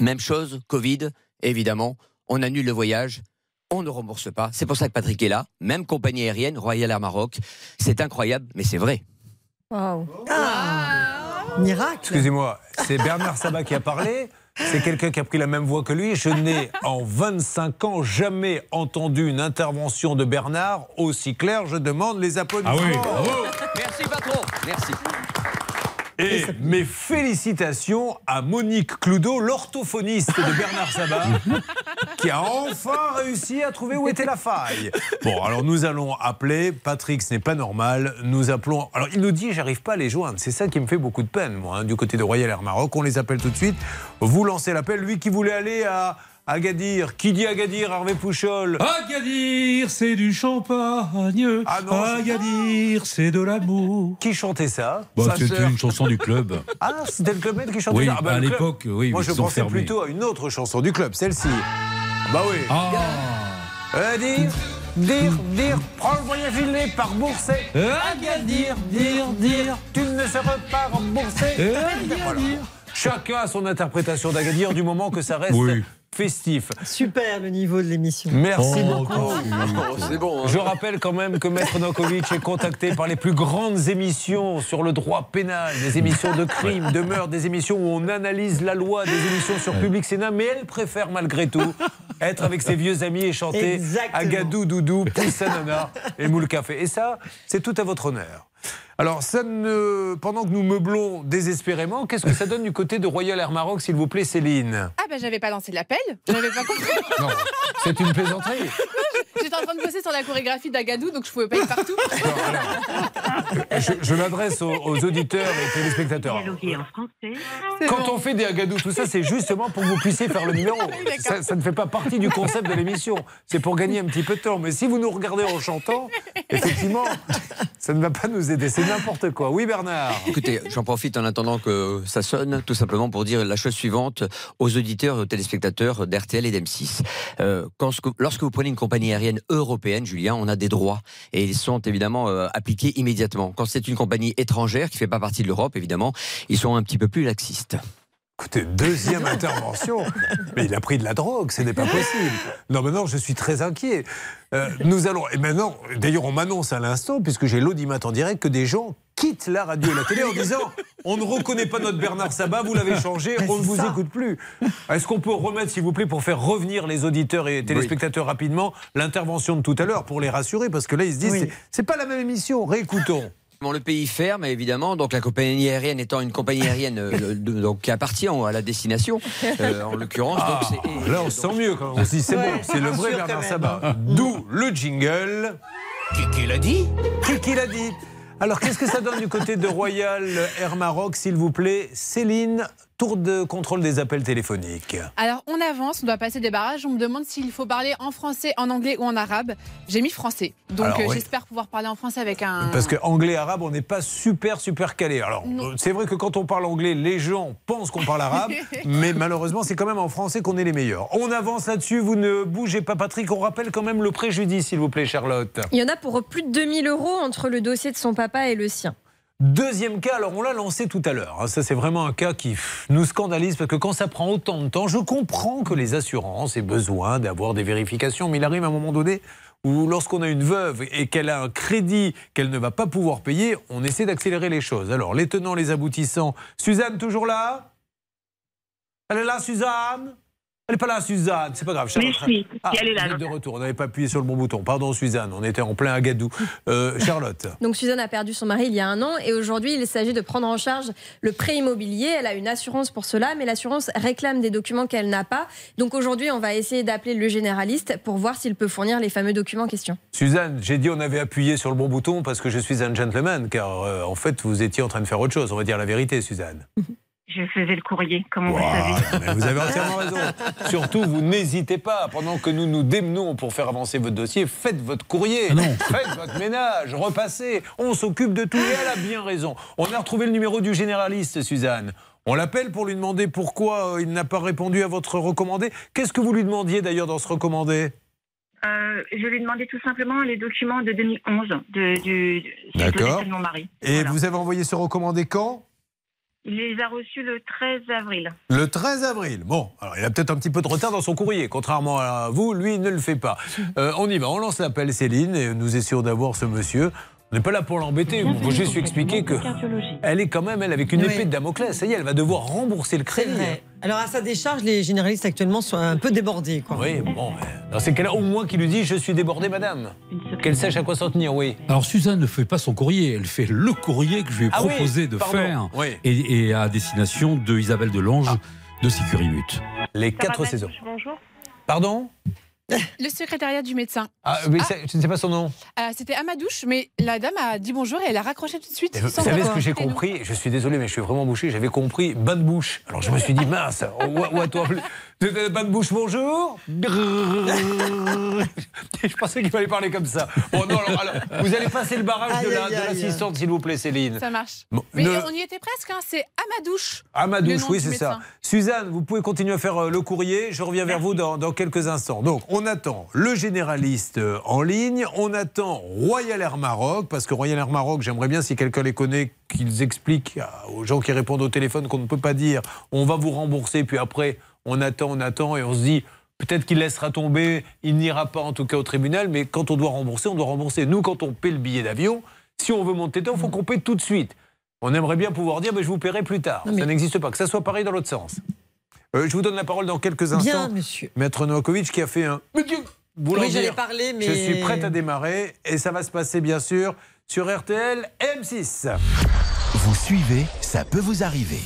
Même chose, Covid, évidemment, on annule le voyage, on ne rembourse pas. C'est pour ça que Patrick est là, même compagnie aérienne, Royal Air Maroc. C'est incroyable, mais c'est vrai. Miracle. Excusez-moi, c'est Bernard Sabat qui a parlé. C'est quelqu'un qui a pris la même voix que lui. Je n'ai en 25 ans jamais entendu une intervention de Bernard aussi claire. Je demande les applaudissements. Ah oui, bravo. Merci, patron. Merci. Et mes félicitations à Monique Cloudot, l'orthophoniste de Bernard Sabat, qui a enfin réussi à trouver où était la faille. Bon, alors nous allons appeler Patrick, ce n'est pas normal. Nous appelons. Alors il nous dit, j'arrive pas à les joindre. C'est ça qui me fait beaucoup de peine, moi, hein, du côté de Royal Air Maroc. On les appelle tout de suite. Vous lancez l'appel. Lui qui voulait aller à Agadir. Qui dit Agadir, Hervé Pouchol? Agadir, c'est du champagne. Ah non, Agadir, c'est de l'amour. Qui chantait ça? Bah, C'était une chanson du club. Ah, c'était le club qui chantait Oui, ça? Ah, bah, à l'époque, oui, Moi, je pensais plutôt à une autre chanson du club, celle-ci. Bah oui. Ah Euh, dire, dire, prends le voyage il est par bourset. Agadir, dire, dire, tu ne seras pas remboursé. Voilà. Chacun a son interprétation d'Agadir du moment que ça reste Oui. Festif. Super le niveau de l'émission. Merci Oh, beaucoup. c'est bon. Je rappelle quand même que Maître Nokovic est contacté par les plus grandes émissions sur le droit pénal, des émissions de crime, de meurtre, des émissions où on analyse la loi, des émissions sur Public Sénat, mais elle préfère malgré tout être avec ses vieux amis et chanter Exactement. Agadou, Doudou, Poussanana et Moule Café. Et ça, c'est tout à votre honneur. Alors, ça ne... pendant que nous meublons désespérément, qu'est-ce que ça donne du côté de Royal Air Maroc, s'il vous plaît, Céline? Ah bah j'avais pas lancé l'appel, j'avais pas compris. Non, c'est une plaisanterie. J'étais en train de bosser sur la chorégraphie d'Agadou, donc je pouvais pas être partout. Je, je m'adresse aux, aux auditeurs et téléspectateurs. Quand on fait des agadous, tout ça, c'est justement pour que vous puissiez faire le numéro. Ça, ça ne fait pas partie du concept de l'émission. C'est pour gagner un petit peu de temps. Mais si vous nous regardez en chantant, effectivement, ça ne va pas nous aider. C'est n'importe quoi. Oui, Bernard Écoutez, j'en profite en attendant que ça sonne, tout simplement pour dire la chose suivante aux auditeurs et aux téléspectateurs d'RTL et d'M6. Euh, lorsque vous prenez une compagnie aérienne européenne, Julien, on a des droits et ils sont évidemment euh, appliqués immédiatement. Quand c'est une compagnie étrangère qui fait pas partie de l'Europe, évidemment, ils sont un petit peu plus laxistes. Écoutez, deuxième intervention. Mais il a pris de la drogue, ce n'est pas possible. Non, maintenant, je suis très inquiet. Euh, nous allons. Et maintenant, d'ailleurs, on m'annonce à l'instant, puisque j'ai l'audimat en direct, que des gens quittent la radio et la télé en disant On ne reconnaît pas notre Bernard Sabat, vous l'avez changé, on ne vous écoute plus. Est-ce qu'on peut remettre, s'il vous plaît, pour faire revenir les auditeurs et téléspectateurs rapidement, l'intervention de tout à l'heure, pour les rassurer? Parce que là, ils se disent Oui. c'est- C'est pas la même émission, réécoutons. Bon, le pays ferme, évidemment, donc la compagnie aérienne étant une compagnie aérienne euh, de- donc, qui appartient à la destination, euh, en l'occurrence. Ah, donc là, on se sent mieux quand même. On se dit, c'est Ouais, bon, c'est le vrai Bernard Sabat. hein. D'où le jingle. Qui l'a dit? Qui l'a dit? Alors, qu'est-ce que ça donne du côté de Royal Air Maroc, s'il vous plaît? Céline, tour de contrôle des appels téléphoniques. Alors, on avance, on doit passer des barrages. On me demande s'il faut parler en français, en anglais ou en arabe. J'ai mis français. Donc, Alors, euh, oui. j'espère pouvoir parler en français avec un. Parce que anglais arabe, on n'est pas super super calé. Alors euh, c'est vrai que quand on parle anglais, les gens pensent qu'on parle arabe, mais malheureusement c'est quand même en français qu'on est les meilleurs. On avance là-dessus, vous ne bougez pas Patrick, on rappelle quand même le préjudice s'il vous plaît Charlotte. Il y en a pour plus de 2000 euros entre le dossier de son papa et le sien. Deuxième cas, alors on l'a lancé tout à l'heure. hein. Ça, c'est vraiment un cas qui nous scandalise parce que quand ça prend autant de temps, je comprends que les assurances aient besoin d'avoir des vérifications, mais il arrive un moment donné où, lorsqu'on a une veuve et qu'elle a un crédit qu'elle ne va pas pouvoir payer, on essaie d'accélérer les choses. Alors, les tenants, les aboutissants. Suzanne, toujours là? Elle est là, Suzanne? Elle n'est pas là, Suzanne. C'est pas grave. Charlotte. je suis. Ah, Si, elle est là, de retour. On n'avait pas appuyé sur le bon bouton. Pardon, Suzanne. On était en plein agadou. Euh, Charlotte. Donc Suzanne a perdu son mari il y a un an et aujourd'hui il s'agit de prendre en charge le prêt immobilier. Elle a une assurance pour cela, mais l'assurance réclame des documents qu'elle n'a pas. Donc aujourd'hui on va essayer d'appeler le généraliste pour voir s'il peut fournir les fameux documents en question. Suzanne, j'ai dit on avait appuyé sur le bon bouton parce que je suis un gentleman, car euh, en fait vous étiez en train de faire autre chose. On va dire la vérité, Suzanne. Je faisais le courrier, comment vous Waouh, savez. vous avez entièrement raison. Surtout, vous n'hésitez pas, pendant que nous nous démenons pour faire avancer votre dossier, faites votre courrier, faites votre ménage, repassez. On s'occupe de tout et elle a bien raison. On a retrouvé le numéro du généraliste, Suzanne. On l'appelle pour lui demander pourquoi euh, il n'a pas répondu à votre recommandé. Qu'est-ce que vous lui demandiez d'ailleurs dans ce recommandé? Euh, je lui ai demandé tout simplement les documents de 2011 de, du, D'accord. de mon mari. Et Voilà. vous avez envoyé ce recommandé quand? Il les a reçus le 13 avril. Le 13 avril. Bon, alors il a peut-être un petit peu de retard dans son courrier. Contrairement à vous, lui, il ne le fait pas. Euh, on y va, on lance l'appel Céline et nous essayons d'avoir ce monsieur. On n'est pas là pour l'embêter. On va juste lui expliquer que elle est quand même, elle, avec une Oui. épée de Damoclès. Ça y est, elle va devoir rembourser le crédit. vrai. Alors à sa décharge, les généralistes actuellement sont un peu débordés. Quoi. Oui, bon. Dans ces cas-là, au moins qu'il lui dise Je suis débordé, madame. Qu'elle sache à quoi s'en tenir, oui. Alors Suzanne ne fait pas son courrier, elle fait le courrier que je lui ai Ah oui, proposé de pardon. faire Oui. et, et à destination de Isabelle Delange de Sécurimut. Les quatre saisons. Pardon? Le secrétariat du médecin. ah, mais ça- Je ne sais pas son nom. Euh, C'était Amadouche, mais la dame a dit bonjour et elle a raccroché tout de suite. Vous sans savez ce que j'ai compris Je suis désolé, mais je suis vraiment bouché. J'avais compris bain de bouche. Alors je me suis dit, mince, ou, ou à Euh, Bain de bouche, bonjour. Je pensais qu'il fallait parler comme ça. Bon, non, alors, alors, vous allez passer le barrage de Aïe, l'assistante, s'il vous plaît, Céline. Ça marche. Bon, Mais ne- on y était presque, hein, c'est Amadouche. À ma douche, nom oui, du c'est ça. Suzanne, vous pouvez continuer à faire euh, le courrier. Je reviens vers vous dans, dans quelques instants. Donc, on attend le généraliste euh, en ligne. On attend Royal Air Maroc, parce que Royal Air Maroc, j'aimerais bien, si quelqu'un les connaît, qu'ils expliquent à- aux gens qui répondent au téléphone qu'on ne peut pas dire on va vous rembourser, puis après, on attend, on attend, et on se dit. Peut-être qu'il laissera tomber, il n'ira pas en tout cas au tribunal, mais quand on doit rembourser, on doit rembourser. Nous, quand on paie le billet d'avion, si on veut monter dedans, il faut qu'on paie tout de suite. On aimerait bien pouvoir dire, mais je vous paierai plus tard. Ça n'existe pas. Que ça soit pareil dans l'autre sens. Euh, je vous donne la parole dans quelques instants. Bien, monsieur. Maître Novakovic qui a fait un. Vous Oui, j'allais parler, mais- Je suis prête à démarrer et ça va se passer bien sûr sur RTL M6. Vous suivez, ça peut vous arriver.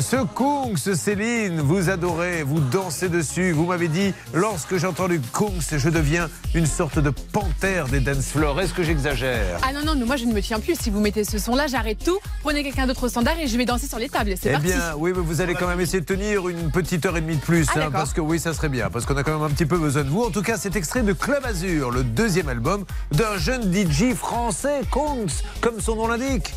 Ce Kungs, Céline, vous adorez, vous dansez dessus. Vous m'avez dit, lorsque j'ai entendu Kungs, je deviens une sorte de panthère des dance floors. Est-ce que j'exagère? Ah non, non, moi je ne me tiens plus. Si vous mettez ce son-là, j'arrête tout. Prenez quelqu'un d'autre au standard et je vais danser sur les tables. C'est Eh parti. bien, oui, mais vous allez quand même essayer de tenir une petite heure et demie de plus, Ah, hein, parce que oui, ça serait bien, parce qu'on a quand même un petit peu besoin de vous. En tout cas, c'est extrait de Club Azur, le deuxième album d'un jeune DJ français, Kungs, comme son nom l'indique.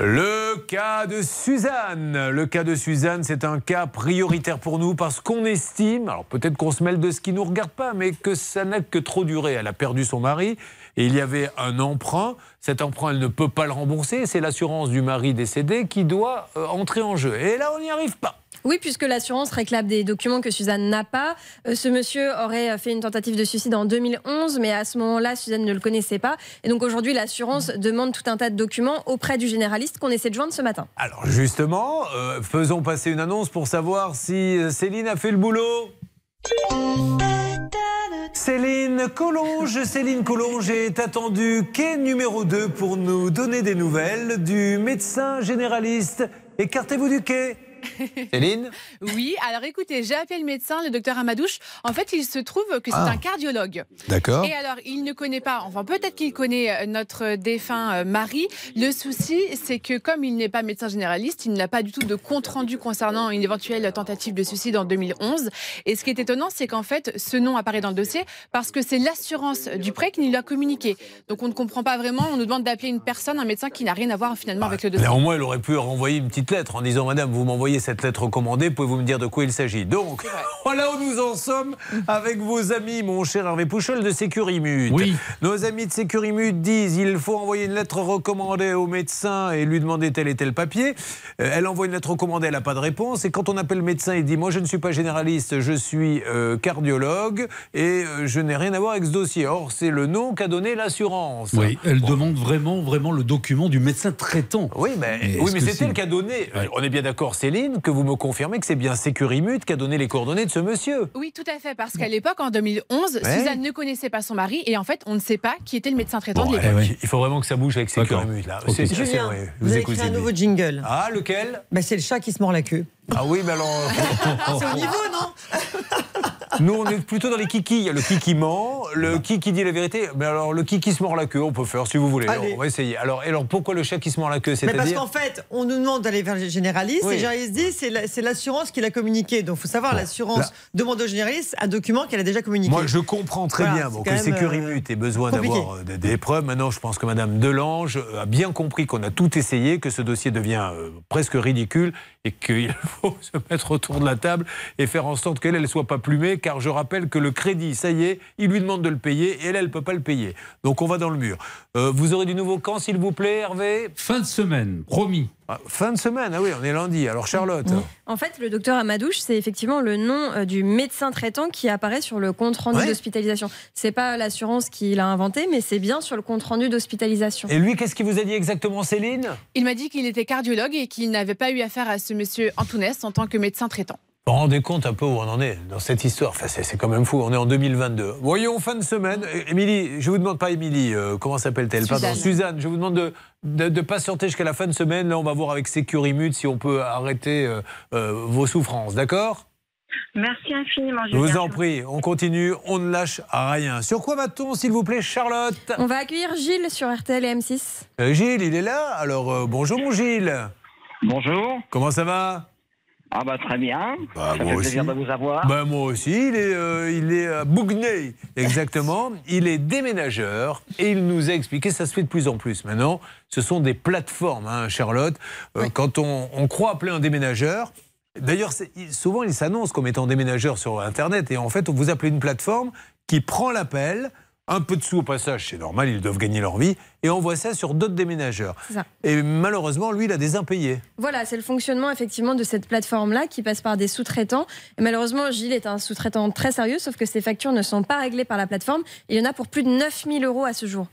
Le cas de Suzanne. Le cas de Suzanne, c'est un cas prioritaire pour nous parce qu'on estime, alors peut-être qu'on se mêle de ce qui ne nous regarde pas, mais que ça n'a que trop duré. Elle a perdu son mari et il y avait un emprunt. Cet emprunt, elle ne peut pas le rembourser. C'est l'assurance du mari décédé qui doit euh, entrer en jeu. Et là, on n'y arrive pas. Oui, puisque l'assurance réclame des documents que Suzanne n'a pas. Euh, ce monsieur aurait fait une tentative de suicide en 2011, mais à ce moment-là, Suzanne ne le connaissait pas. Et donc aujourd'hui, l'assurance demande tout un tas de documents auprès du généraliste qu'on essaie de joindre ce matin. Alors justement, euh, faisons passer une annonce pour savoir si euh, Céline a fait le boulot. Céline Collonge, Céline Collonge est attendue quai numéro 2 pour nous donner des nouvelles du médecin généraliste. Écartez-vous du quai. Céline Oui, alors écoutez, j'ai appelé le médecin, le docteur Amadouche. En fait, il se trouve que c'est Ah. un cardiologue. D'accord. Et alors, il ne connaît pas, enfin peut-être qu'il connaît euh, notre défunt euh, mari. Le souci, c'est que comme il n'est pas médecin généraliste, il n'a pas du tout de compte-rendu concernant une éventuelle tentative de suicide en 2011. Et ce qui est étonnant, c'est qu'en fait, ce nom apparaît dans le dossier parce que c'est l'assurance du prêt qui nous l'a communiqué. Donc on ne comprend pas vraiment, on nous demande d'appeler une personne, un médecin qui n'a rien à voir finalement avec le dossier. Néanmoins, elle aurait pu renvoyer une petite lettre en disant Madame, vous m'envoyez cette lettre recommandée, pouvez-vous me dire de quoi il s'agit Donc, voilà où nous en sommes avec vos amis, mon cher Hervé Pouchol de Sécurimut. Oui. Nos amis de Sécurimut disent il faut envoyer une lettre recommandée au médecin et lui demander tel et tel papier. Euh, elle envoie une lettre recommandée, elle n'a pas de réponse. Et quand on appelle le médecin, il dit Moi, je ne suis pas généraliste, je suis euh, cardiologue et euh, je n'ai rien à voir avec ce dossier. Or, c'est le nom qu'a donné l'assurance. Oui, elle demande vraiment, vraiment le document du médecin traitant. Oui, mais, Mais oui, mais c'est- elle qui a donné. On est bien d'accord, Céline, que vous me confirmez que c'est bien Sécurimut qui a donné les coordonnées de ce monsieur. Oui, tout à fait, parce qu'à l'époque, en 2011, Ouais. Suzanne ne connaissait pas son mari et en fait, on ne sait pas qui était le médecin traitant Bon, de eh l'époque. oui, Il faut vraiment que ça bouge avec Sécurimut. Là. C'est- Julien, ouais, vous avez écoutez, un nouveau jingle. Ah, lequel? Bah, c'est le chat qui se mord la queue. Ah oui, mais alors. C'est au niveau, non? Nous, on est plutôt dans les kikis. Il y a le qui qui ment, le qui qui dit la vérité. Mais alors, le qui se mord la queue, on peut faire si vous voulez. On va essayer. Alors, alors pourquoi le chat qui se mord la queue Mais parce qu'en fait, on nous demande d'aller vers le généraliste Oui. et généraliste dit c'est la- c'est l'assurance qui l'a communiqué. Donc il faut savoir, l'assurance là- demande au généraliste un document qu'elle a déjà communiqué. Moi, je comprends très Voilà, bien bon, que Sécurimut ait besoin d'avoir euh, des, des preuves. Maintenant, je pense que Madame Delange euh, a bien compris qu'on a tout essayé, que ce dossier devient euh, presque ridicule et qu'il faut se mettre autour de la table et faire en sorte qu'elle ne soit pas plumée, car je rappelle que le crédit, ça y est, il lui demande de le payer et elle, elle ne peut pas le payer. Donc on va dans le mur. Euh, vous aurez du nouveau quand, s'il vous plaît, Hervé? Fin de semaine, promis. Ah, Fin de semaine, ah oui, on est lundi. Alors Charlotte En fait, le docteur Amadouche, c'est effectivement le nom euh, du médecin traitant qui apparaît sur le compte rendu Ouais. d'hospitalisation. C'est pas l'assurance qui l'a inventé, mais c'est bien sur le compte rendu d'hospitalisation. Et lui, qu'est-ce qu'il vous a dit exactement, Céline? Il m'a dit qu'il était cardiologue et qu'il n'avait pas eu affaire à ce monsieur Antounès en tant que médecin traitant. Vous vous rendez compte un peu où on en est dans cette histoire? Enfin, C'est quand même fou, on est en 2022. Voyons, fin de semaine. Émilie, je vous demande pas Émilie, euh, comment s'appelle-t-elle? Pardon, Suzanne. Suzanne, je vous demande de, de, de patienter jusqu'à la fin de semaine. Là, on va voir avec Sécurimut si on peut arrêter euh, euh, vos souffrances, d'accord? Merci infiniment. Je vous en prie, on continue, on ne lâche rien. Sur quoi va-t-on, s'il vous plaît, Charlotte? On va accueillir Gilles sur RTL et M6. Euh, Gilles, il est là Alors, euh, bonjour mon Gilles. Bonjour. Comment ça va? Ah bah très bien. Bah, Ça moi fait plaisir aussi. de vous avoir. Ben, moi aussi, il est, euh, il est à Bougnay, exactement. il est déménageur et il nous a expliqué, ça se fait de plus en plus maintenant, ce sont des plateformes, hein, Charlotte. Euh, Quand on, on croit appeler un déménageur, d'ailleurs, souvent il s'annonce comme étant déménageur sur Internet et en fait, vous appelez une plateforme qui prend l'appel. Un peu de sous au passage, c'est normal, ils doivent gagner leur vie, et envoie ça sur d'autres déménageurs. Et malheureusement, lui, il a des impayés. Voilà, c'est le fonctionnement effectivement de cette plateforme-là qui passe par des sous-traitants. Et malheureusement, Gilles est un sous-traitant très sérieux, sauf que ses factures ne sont pas réglées par la plateforme. Et il y en a pour plus de 9000 euros à ce jour.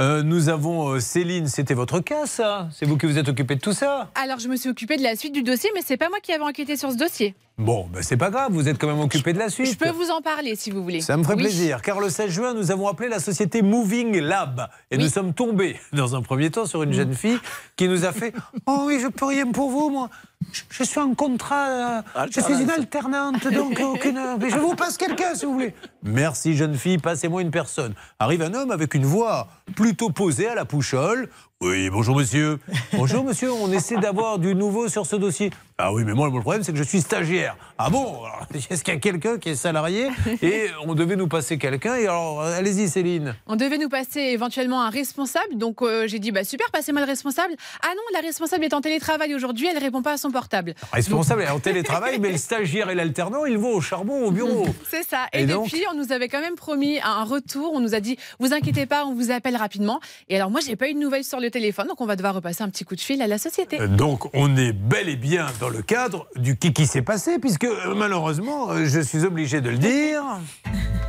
Euh, nous avons euh, Céline, c'était votre cas, ça? C'est vous qui vous êtes occupé de tout ça? Alors, je me suis occupée de la suite du dossier, mais c'est pas moi qui avais enquêté sur ce dossier. Bon, ben c'est pas grave, vous êtes quand même occupé de la suite. Je peux vous en parler si vous voulez. Ça me ferait Oui. plaisir, car le 16 juin, nous avons appelé la société Moving Lab et Oui. nous sommes tombés tombé dans un premier temps sur une jeune fille qui nous a fait Oh oui, je peux rien pour vous, moi. Je, je suis en contrat, euh, je suis une alternante, donc aucune. Mais je vous passe quelqu'un si vous voulez. Merci, jeune fille, passez-moi une personne. Arrive un homme avec une voix plutôt posée à la pouchole. Oui, bonjour monsieur. Bonjour monsieur, on essaie d'avoir du nouveau sur ce dossier. Ah oui, mais moi, le problème, c'est que je suis stagiaire. Ah bon Est-ce qu'il y a quelqu'un qui est salarié Et on devait nous passer quelqu'un. Et alors, allez-y, Céline. On devait nous passer éventuellement un responsable, donc euh, j'ai dit bah super, passez-moi le responsable. Ah non, la responsable est en télétravail aujourd'hui, elle répond pas à son portable. Responsable est en télétravail, mais le stagiaire et l'alternant, ils vont au charbon au bureau. C'est ça. Et, Et donc depuis, on nous avait quand même promis un retour. On nous a dit, vous inquiétez pas, on vous appelle rapidement. Et alors moi, j'ai pas eu de nouvelles sur le téléphone, donc on va devoir repasser un petit coup de fil à la société. Euh, Donc, on est bel et bien dans le cadre du qui qui s'est passé, puisque euh, malheureusement, euh, je suis obligé de le dire.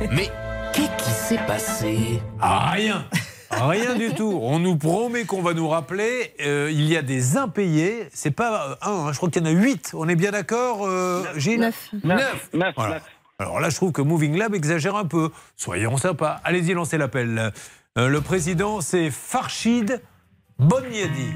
Mais qu'est-ce qui s'est passé? Ah, rien Rien du tout. On nous promet qu'on va nous rappeler. euh, il y a des impayés. C'est pas un, hein, je crois qu'il y en a huit. On est bien d'accord, euh, Gilles Neuf. Neuf. Voilà. Alors là, je trouve que Moving Lab exagère un peu. Soyons sympas. Allez-y, lancez l'appel. Euh, le président, c'est Farshid Boniadi.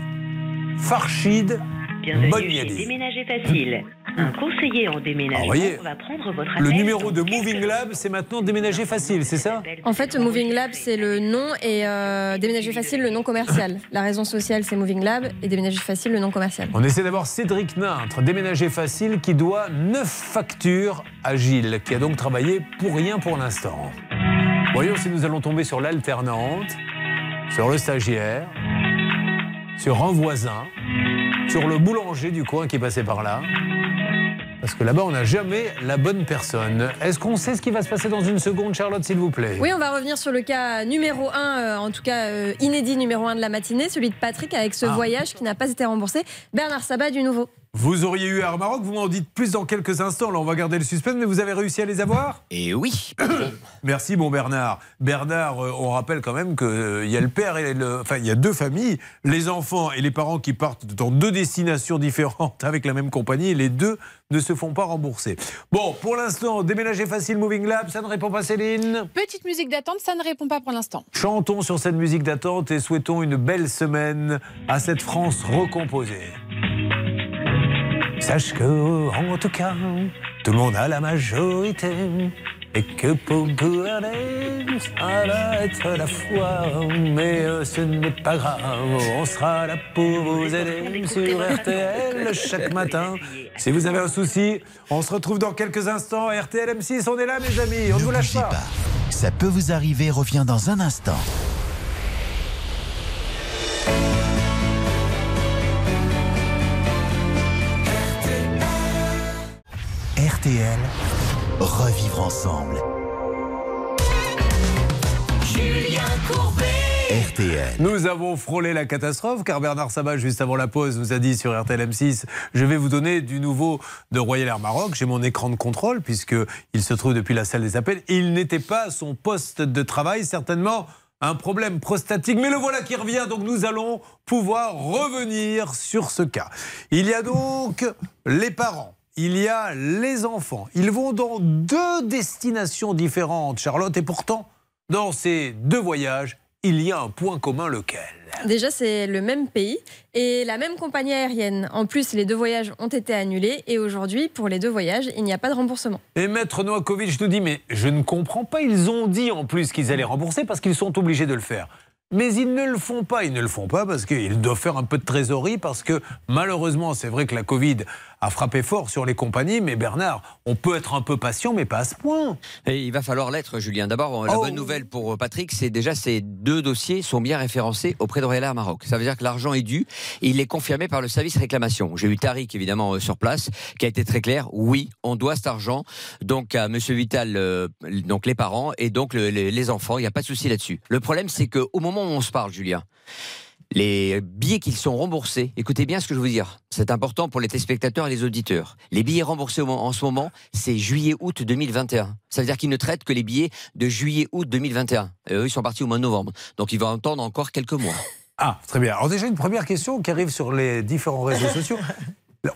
Farshid Bienvenue chez Boniadi. Déménager Facile. Un conseiller en déménagement voyez, va prendre votre appel. Le numéro de Moving Lab, c'est maintenant déménager facile, c'est ça En fait, Moving Lab, c'est le nom et euh, Déménager Facile, le nom commercial. La raison sociale, c'est Moving Lab et Déménager Facile, le nom commercial. On essaie d'avoir Cédric Nintre, déménager facile, qui doit 9 factures à Gilles, qui a donc travaillé pour rien pour l'instant. Voyons si nous allons tomber sur l'alternante, sur le stagiaire, sur un voisin, sur le boulanger du coin qui passait par là. Parce que là-bas, on n'a jamais la bonne personne. Est-ce qu'on sait ce qui va se passer dans une seconde, Charlotte, s'il vous plaît? Oui, on va revenir sur le cas numéro 1, en tout cas euh, inédit numéro 1 de la matinée, celui de Patrick avec ce Ah. voyage qui n'a pas été remboursé. Bernard Sabat du nouveau. Vous auriez eu Air Maroc, vous m'en dites plus dans quelques instants. Là, on va garder le suspense, mais vous avez réussi à les avoir? Et oui. Merci, bon Bernard. Bernard, euh, on rappelle quand même qu'il y a le père et le. Enfin, il y a deux familles, les enfants et les parents qui partent dans deux destinations différentes avec la même compagnie, et les deux ne se font pas rembourser. Bon, pour l'instant, déménager facile, Moving Lab, ça ne répond pas, Céline? Petite musique d'attente, ça ne répond pas pour l'instant. Chantons sur cette musique d'attente et souhaitons une belle semaine à cette France recomposée. Sache que, en tout cas, tout le monde a la majorité. Et que pour gouverner, ça va être la foi. Mais euh, ce n'est pas grave, on sera là pour vous aider sur RTL chaque matin. Si vous avez un souci, on se retrouve dans quelques instants. RTL M6, on est là, mes amis, on ne vous lâche pas. Ça peut vous arriver, revient dans un instant. RTL, revivre ensemble. Julien Courbet. RTL. Nous avons frôlé la catastrophe car Bernard Sabat, juste avant la pause, nous a dit sur RTL M6 Je vais vous donner du nouveau de Royal Air Maroc. J'ai mon écran de contrôle puisqu'il se trouve depuis la salle des appels. Il n'était pas à son poste de travail, certainement un problème prostatique. Mais le voilà qui revient, donc nous allons pouvoir revenir sur ce cas. Il y a donc les parents. Il y a les enfants. Ils vont dans deux destinations différentes, Charlotte, et pourtant, dans ces deux voyages, il y a un point commun lequel Déjà, c'est le même pays et la même compagnie aérienne. En plus, les deux voyages ont été annulés et aujourd'hui, pour les deux voyages, il n'y a pas de remboursement. Et Maître Noakovic nous dit, mais je ne comprends pas, ils ont dit en plus qu'ils allaient rembourser parce qu'ils sont obligés de le faire. Mais ils ne le font pas, ils ne le font pas parce qu'ils doivent faire un peu de trésorerie, parce que malheureusement, c'est vrai que la Covid a frappé fort sur les compagnies, mais Bernard, on peut être un peu patient, mais pas à ce point. Et il va falloir l'être, Julien. D'abord, la Oh. bonne nouvelle pour Patrick, c'est déjà ces deux dossiers sont bien référencés auprès de Royal Air Maroc. Ça veut dire que l'argent est dû. Et il est confirmé par le service réclamation. J'ai eu Tariq, évidemment, euh, sur place, qui a été très clair. Oui, on doit cet argent donc à Monsieur Vital, euh, donc les parents et donc le- les, les enfants. Il n'y a pas de souci là-dessus. Le problème, c'est qu'au moment où on se parle, Julien, les billets qui sont remboursés, écoutez bien ce que je veux dire, c'est important pour les téléspectateurs et les auditeurs. Les billets remboursés en ce moment, c'est juillet-août 2021. Ça veut dire qu'ils ne traitent que les billets de juillet-août 2021. Et eux, ils sont partis au mois de novembre. Donc ils vont entendre encore quelques mois. Ah, très bien. Alors déjà, une première question qui arrive sur les différents réseaux sociaux.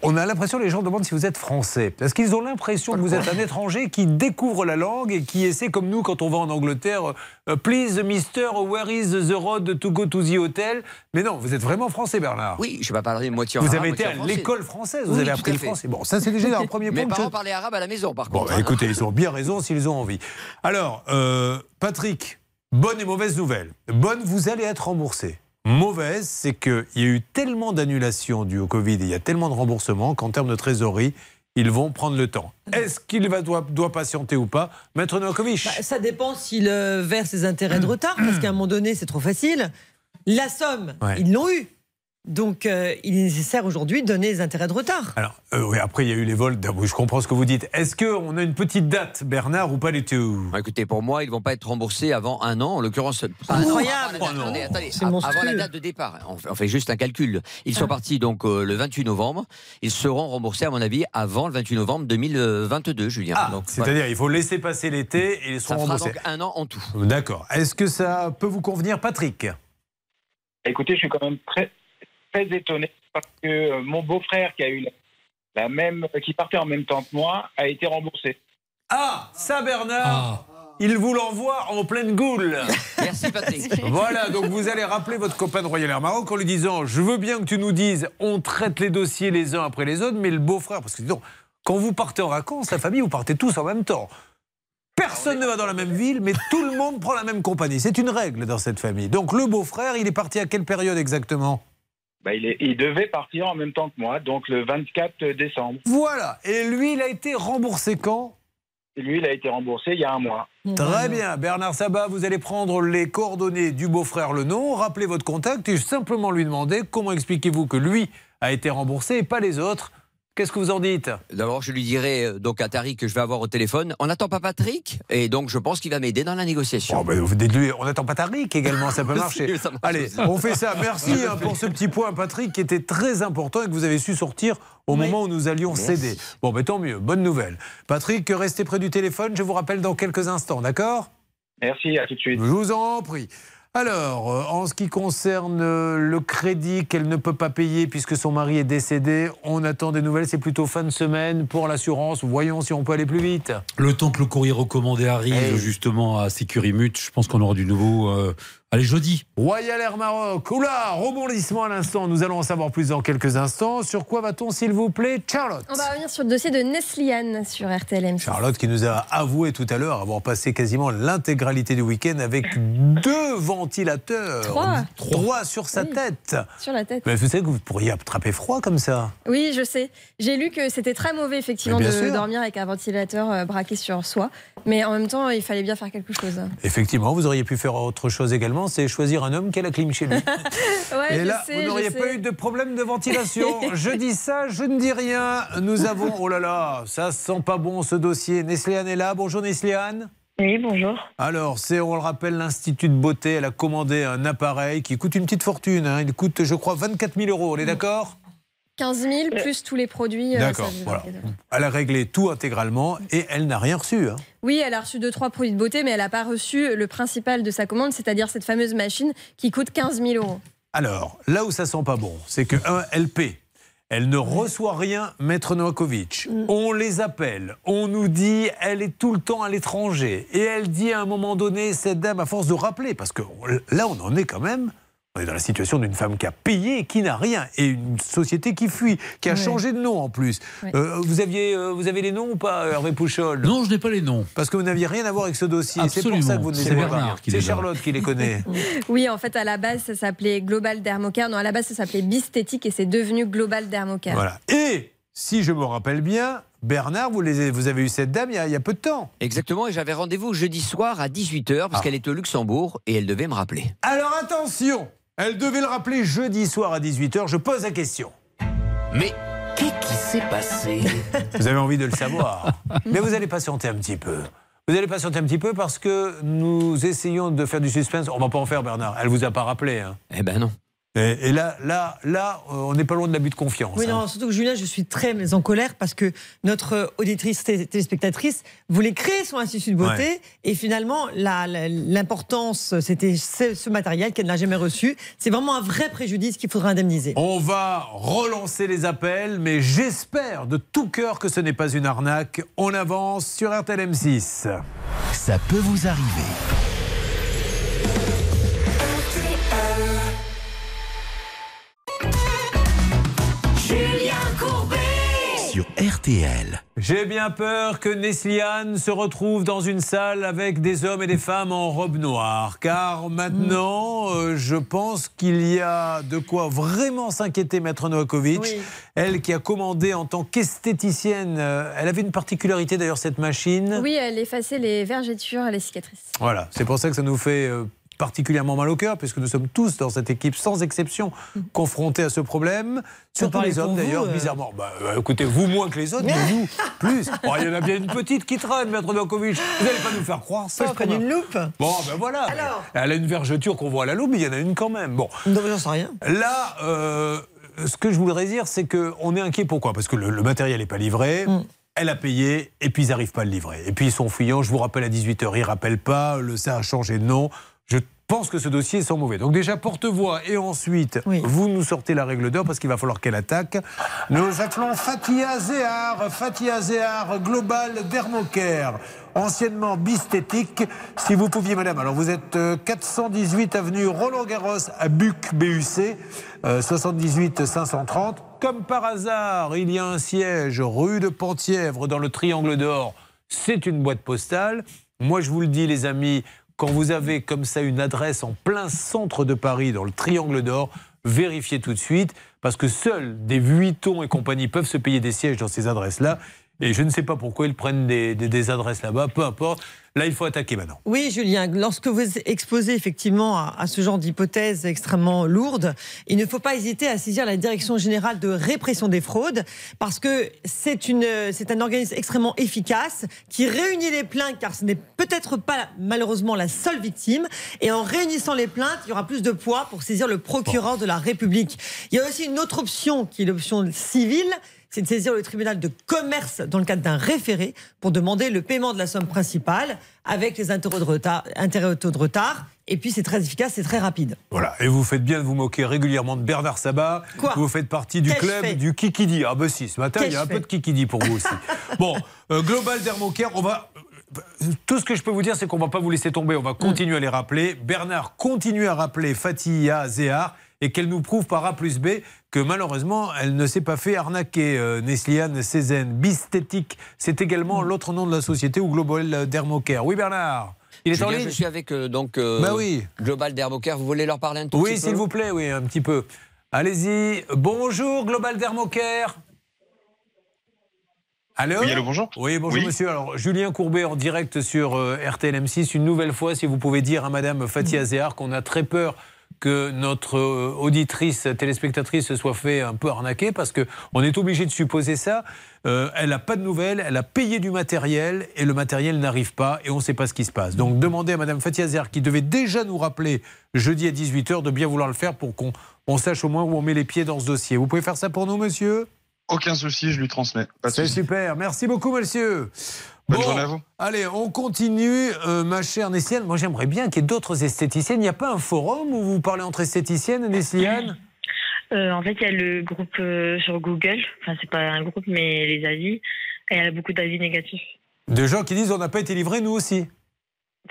On a l'impression, les gens demandent si vous êtes français. Parce qu'ils ont l'impression que vous êtes un étranger qui découvre la langue et qui essaie, comme nous, quand on va en Angleterre, euh, Please, mister, where is the road to go to the hotel? Mais non, vous êtes vraiment français, Bernard. Oui, je ne vais pas parler moitié en Vous arabe, avez été à l'école française, vous Oui, avez appris le français. Bon, ça, c'est déjà un premier point. Mes parents parlaient arabe à la maison, par Bon, contre. bah, écoutez, ils ont bien raison s'ils ont envie. Alors, euh, Patrick, bonne et mauvaise nouvelle. Bonne, vous allez être remboursé. Mauvaise, c'est qu'il y a eu tellement d'annulations dues au Covid et il y a tellement de remboursements qu'en termes de trésorerie, ils vont prendre le temps. Est-ce qu'il va, doit, doit patienter ou pas Maître Novakovic? Bah, ça dépend s'il euh, verse ses intérêts de retard, parce qu'à un moment donné, c'est trop facile. La somme, Ouais. ils l'ont eu. Donc, euh, il est nécessaire aujourd'hui de donner les intérêts de retard. Alors, euh, oui, après, il y a eu les vols. Oui, Je comprends ce que vous dites. Est-ce qu'on a une petite date, Bernard, ou pas du tout? Bah, Écoutez, pour moi, ils ne vont pas être remboursés avant un an, en l'occurrence. pas Incroyable. avant la date- Oh attendez, avant la date de départ. On fait, on fait juste un calcul. Ils sont partis donc euh, le 28 novembre. Ils seront remboursés, à mon avis, avant le 28 novembre 2022, Julien. Ah, c'est-à-dire il faut laisser passer l'été et ils ça seront fera remboursés. donc un an en tout. D'accord. Est-ce que ça peut vous convenir, Patrick? Écoutez, je suis quand même très, très étonné parce que euh, mon beau-frère qui a eu la, même, qui partait en même temps que moi, a été remboursé. Ah, ça Bernard Il vous l'envoie en pleine goule. Merci, Patrick. voilà, donc vous allez rappeler votre copain de Royal Air Maroc en lui disant Je veux bien que tu nous dises, on traite les dossiers les uns après les autres, mais le beau-frère, parce que dis donc, quand vous partez en vacances, la famille, vous partez tous en même temps. Personne ne va dans la même ville, mais tout le monde prend la même compagnie. C'est une règle dans cette famille. Donc le beau-frère, il est parti à quelle période exactement? Bah, il, est- il devait partir en même temps que moi, donc le 24 décembre. Voilà. Et lui, il a été remboursé quand? Et lui, il a été remboursé il y a un mois. Très bien, Bernard Sabat, vous allez prendre les coordonnées du beau-frère Le nom, rappelez votre contact et simplement lui demander comment expliquez-vous que lui a été remboursé et pas les autres. Qu'est-ce que vous en dites? D'abord, je lui dirai euh, donc à Tariq que je vais avoir au téléphone. On n'attend pas Patrick, et donc je pense qu'il va m'aider dans la négociation. Oh, vous dites-lui, on n'attend pas Tariq également, ça peut marcher. Si, ça marche Allez, aussi. on fait ça. Merci hein, pour ce petit point, Patrick, qui était très important et que vous avez su sortir au moment où nous allions Merci. céder. Bon, ben tant mieux, bonne nouvelle. Patrick, restez près du téléphone, je vous rappelle dans quelques instants, d'accord? Merci, à tout de suite. Je vous en prie. Alors, euh, en ce qui concerne euh, le crédit qu'elle ne peut pas payer puisque son mari est décédé, on attend des nouvelles. C'est plutôt fin de semaine pour l'assurance. Voyons si on peut aller plus vite. Le temps que le courrier recommandé arrive Hey. justement à Sécurimut, je pense qu'on aura du nouveau. euh, allez, jeudi. Royal Air Maroc. Oula, rebondissement à l'instant. Nous allons en savoir plus dans quelques instants. Sur quoi va-t-on, s'il vous plaît, Charlotte On va revenir sur le dossier de Nesliane sur RTLM. Charlotte qui nous a avoué tout à l'heure avoir passé quasiment l'intégralité du week-end avec deux ventilateurs. Trois. Trois sur sa Oui. tête. Sur la tête. Mais vous savez que vous pourriez attraper froid comme ça. Oui, je sais. J'ai lu que c'était très mauvais, effectivement, de sûr. dormir avec un ventilateur euh, braqué sur soi. Mais en même temps, il fallait bien faire quelque chose. Effectivement, vous auriez pu faire autre chose également, c'est choisir un homme qui a la clim chez lui. Ouais, Et là, sais, vous n'auriez sais. pas eu de problème de ventilation. je dis ça, je ne dis rien. Nous avons, oh là là, ça sent pas bon ce dossier. Nesliane est là. Bonjour Nesliane. Oui, bonjour. Alors, c'est, on le rappelle, l'Institut de beauté. Elle a commandé un appareil qui coûte une petite fortune. hein. Il coûte, je crois, 24 000 euros. On est d'accord? 15 000 plus tous les produits. euh, D'accord, voilà. 24 000. Elle a réglé tout intégralement et elle n'a rien reçu. hein. Oui, elle a reçu deux, trois produits de beauté, mais elle n'a pas reçu le principal de sa commande, c'est-à-dire cette fameuse machine qui coûte 15 000 euros. Alors, là où ça sent pas bon, c'est que, un, elle paie. Elle ne reçoit rien, Maître Novakovic. On les appelle. On nous dit, elle est tout le temps à l'étranger. Et elle dit à un moment donné, cette dame, à force de rappeler, parce que là, on en est quand même. On est dans la situation d'une femme qui a payé et qui n'a rien. Et une société qui fuit, qui a changé de nom en plus. Euh, vous, aviez, euh, vous avez les noms ou pas, Hervé Pouchol? Non, je n'ai pas les noms. Parce que vous n'aviez rien à voir avec ce dossier. C'est pour ça que vous ne les C'est avez Bernard pas. C'est. Charlotte qui les connaît. Oui, en fait, à la base, ça s'appelait Global Dermocare. Non, à la base, ça s'appelait Bistétique et c'est devenu Global Dermocare. Voilà. Et si je me rappelle bien, Bernard, vous, les, vous avez eu cette dame il y a, il y a peu de temps. Exactement, et j'avais rendez-vous jeudi soir à 18h Ah. parce qu'elle était au Luxembourg et elle devait me rappeler. Alors attention, elle devait le rappeler jeudi soir à 18h. Je pose la question. Mais qu'est-ce qui s'est passé? Vous avez envie de le savoir. Mais vous allez patienter un petit peu. Vous allez patienter un petit peu parce que nous essayons de faire du suspense. On va pas en faire, Bernard. Elle vous a pas rappelé. hein. Eh ben non. Et, et là, là, là, euh, on n'est pas loin de l'abus de confiance. Oui, hein. non, surtout que Julien, je suis très en colère parce que notre auditrice té- téléspectatrice voulait créer son institut de beauté Ouais. et finalement, l'importance, c'était ce, ce matériel qu'elle n'a jamais reçu. C'est vraiment un vrai préjudice qu'il faudra indemniser. On va relancer les appels, mais j'espère de tout cœur que ce n'est pas une arnaque. On avance sur RTL M6. Ça peut vous arriver. Julien Courbet Sur RTL. J'ai bien peur que Nesliane se retrouve dans une salle avec des hommes et des femmes en robe noire, car maintenant, euh, je pense qu'il y a de quoi vraiment s'inquiéter, Maître Novakovic. Oui. Elle qui a commandé en tant qu'esthéticienne, euh, elle avait une particularité d'ailleurs, cette machine. Oui, elle effaçait les vergetures et les cicatrices. Voilà, c'est pour ça que ça nous fait euh, particulièrement mal au cœur, puisque nous sommes tous dans cette équipe, sans exception, confrontés à ce problème. Surtout les hommes d'ailleurs, euh. bizarrement. Bah, euh, écoutez, vous moins que les autres, mais vous plus. Il y en a bien une petite qui traîne, Maître Dokovic. Vous n'allez pas nous faire croire ça. Je même. une loupe. Bon, ben voilà. Alors Elle a une vergeture qu'on voit à la loupe, mais il y en a une quand même. Bon. Non, mais j'en sais rien. Là, euh, ce que je voudrais dire, c'est qu'on est inquiet. Pourquoi? Parce que le, le matériel n'est pas livré. Mm. Elle a payé et puis ils n'arrivent pas à le livrer. Et puis ils sont fuyants. Je vous rappelle à 18h, ils ne rappellent pas. Le, ça a changé de nom. Pense que ce dossier est sans mauvais. Donc déjà porte-voix et ensuite Oui. vous nous sortez la règle d'or parce qu'il va falloir qu'elle attaque. Nous appelons Fatia Zéhar, Fatia Zéhar, Global Dermocare, anciennement Bistétique. Si vous pouviez, madame, alors vous êtes euh, 418 avenue Roland-Garros à Buc, BUC, euh, 78 530. Comme par hasard, il y a un siège rue de Penthièvre dans le Triangle d'Or. C'est une boîte postale. Moi, je vous le dis, les amis, quand vous avez comme ça une adresse en plein centre de Paris, dans le Triangle d'Or, vérifiez tout de suite, parce que seuls des Vuitton et compagnie peuvent se payer des sièges dans ces adresses-là. Et je ne sais pas pourquoi ils prennent des, des- des adresses là-bas, peu importe. Là, il faut attaquer maintenant. Oui, Julien, lorsque vous exposez effectivement à, à ce genre d'hypothèses extrêmement lourdes, il ne faut pas hésiter à saisir la Direction générale de répression des fraudes, parce que c'est une, c'est un organisme extrêmement efficace qui réunit les plaintes, car ce n'est peut-être pas malheureusement la seule victime, et en réunissant les plaintes, il y aura plus de poids pour saisir le procureur de la République. Il y a aussi une autre option qui est l'option civile, c'est de saisir le tribunal de commerce dans le cadre d'un référé pour demander le paiement de la somme principale avec les intérêts de retard. intérêts de retard. Et puis c'est très efficace, c'est très rapide. Voilà. Et vous faites bien de vous moquer régulièrement de Bernard Sabat. Quoi Vous faites partie du club du Kikidi. Ah, bah si, ce matin, il y a un peu de Kikidi pour vous aussi. bon, euh, Global Dermocare, on va. euh, Tout ce que je peux vous dire, c'est qu'on va pas vous laisser tomber. On va continuer à les rappeler. Bernard continue à rappeler Fatia Zéhar et qu'elle nous prouve par A plus B que malheureusement, elle ne s'est pas fait arnaquer. Euh, Nesliane Cézanne, Bistétique, c'est également l'autre nom de la société ou Global Dermocare. Oui, Bernard Il est en ligne je suis avec euh, donc euh, Bah oui. Global Dermocare. Vous voulez leur parler un tout Oui, petit peu s'il vous plaît, oui, un petit peu. Allez-y. Bonjour, Global Dermocare. Allô Oui, allô, bonjour. Oui, bonjour Oui. monsieur. Alors, Julien Courbet en direct sur euh, RTL M6. Une nouvelle fois, si vous pouvez dire à madame Fatia Zéhar qu'on a très peur que notre euh, auditrice, téléspectatrice se soit fait un peu arnaquer parce qu'on est obligé de supposer ça. Euh, elle n'a pas de nouvelles, elle a payé du matériel et le matériel n'arrive pas et on ne sait pas ce qui se passe. Donc demandez à Madame Fatia Zéhar qui devait déjà nous rappeler jeudi à 18h de bien vouloir le faire pour qu'on on sache au moins où on met les pieds dans ce dossier. Vous pouvez faire ça pour nous, monsieur? Aucun souci, je lui transmets. C'est super. Merci beaucoup, monsieur. Bonne journée à vous. Allez, on continue, euh, ma chère Nessiane. Moi, j'aimerais bien qu'il y ait d'autres esthéticiennes. Il n'y a pas un forum où vous parlez entre esthéticiennes, Nessiane? Euh, en fait, il y a le groupe euh, sur Google. Enfin, c'est pas un groupe, mais les avis. Et il y a beaucoup d'avis négatifs. De gens qui disent on n'a pas été livrés, nous aussi.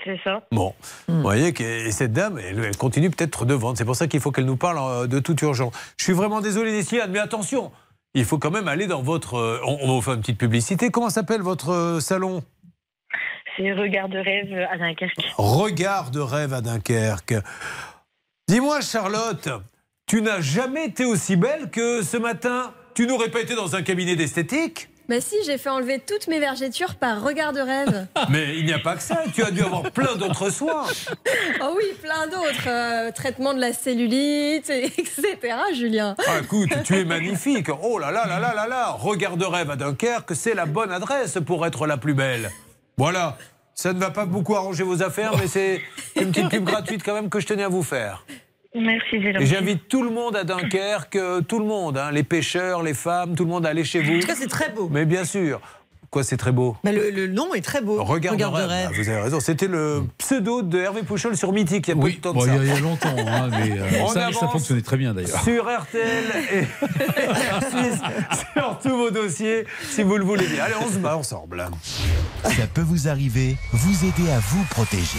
C'est ça. Bon, vous voyez que et cette dame, elle, elle continue peut-être de vendre. C'est pour ça qu'il faut qu'elle nous parle de toute urgence. Je suis vraiment désolé, Nessiane, mais attention, il faut quand même aller dans votre. euh, on, on va vous faire une petite publicité. Comment s'appelle votre euh, salon? C'est Regard de rêve à Dunkerque. Regard de rêve à Dunkerque. Dis-moi, Charlotte, tu n'as jamais été aussi belle que ce matin? Tu n'aurais pas été dans un cabinet d'esthétique? Bah si, j'ai fait enlever toutes mes vergetures par regard de rêve. Mais il n'y a pas que ça, tu as dû avoir plein d'autres soins. oh oui, plein d'autres. euh, traitement de la cellulite, et- etc. Julien. Ah, écoute, tu es magnifique. Oh là là là là là là. Regard de rêve à Dunkerque, c'est la bonne adresse pour être la plus belle. Voilà. Ça ne va pas beaucoup arranger vos affaires, mais c'est une petite pub gratuite quand même que je tenais à vous faire. Merci, j'invite tout le monde à Dunkerque, tout le monde, hein, les pêcheurs, les femmes, tout le monde à aller chez vous. En tout cas, c'est très beau. Mais bien sûr. Quoi, c'est très beau Bah, le, le nom est très beau. Regarde, de rêve. Ah, vous avez raison. C'était le pseudo de Hervé Pouchol sur Mythique il y a peu de temps de Bon, ça. il y a- il y a longtemps, hein, mais euh, On ça, ça fonctionnait très bien d'ailleurs. Sur RTL et R6, sur tous vos dossiers, si vous le voulez bien. Allez, on se bat ensemble. Ça peut vous arriver, vous aider à vous protéger.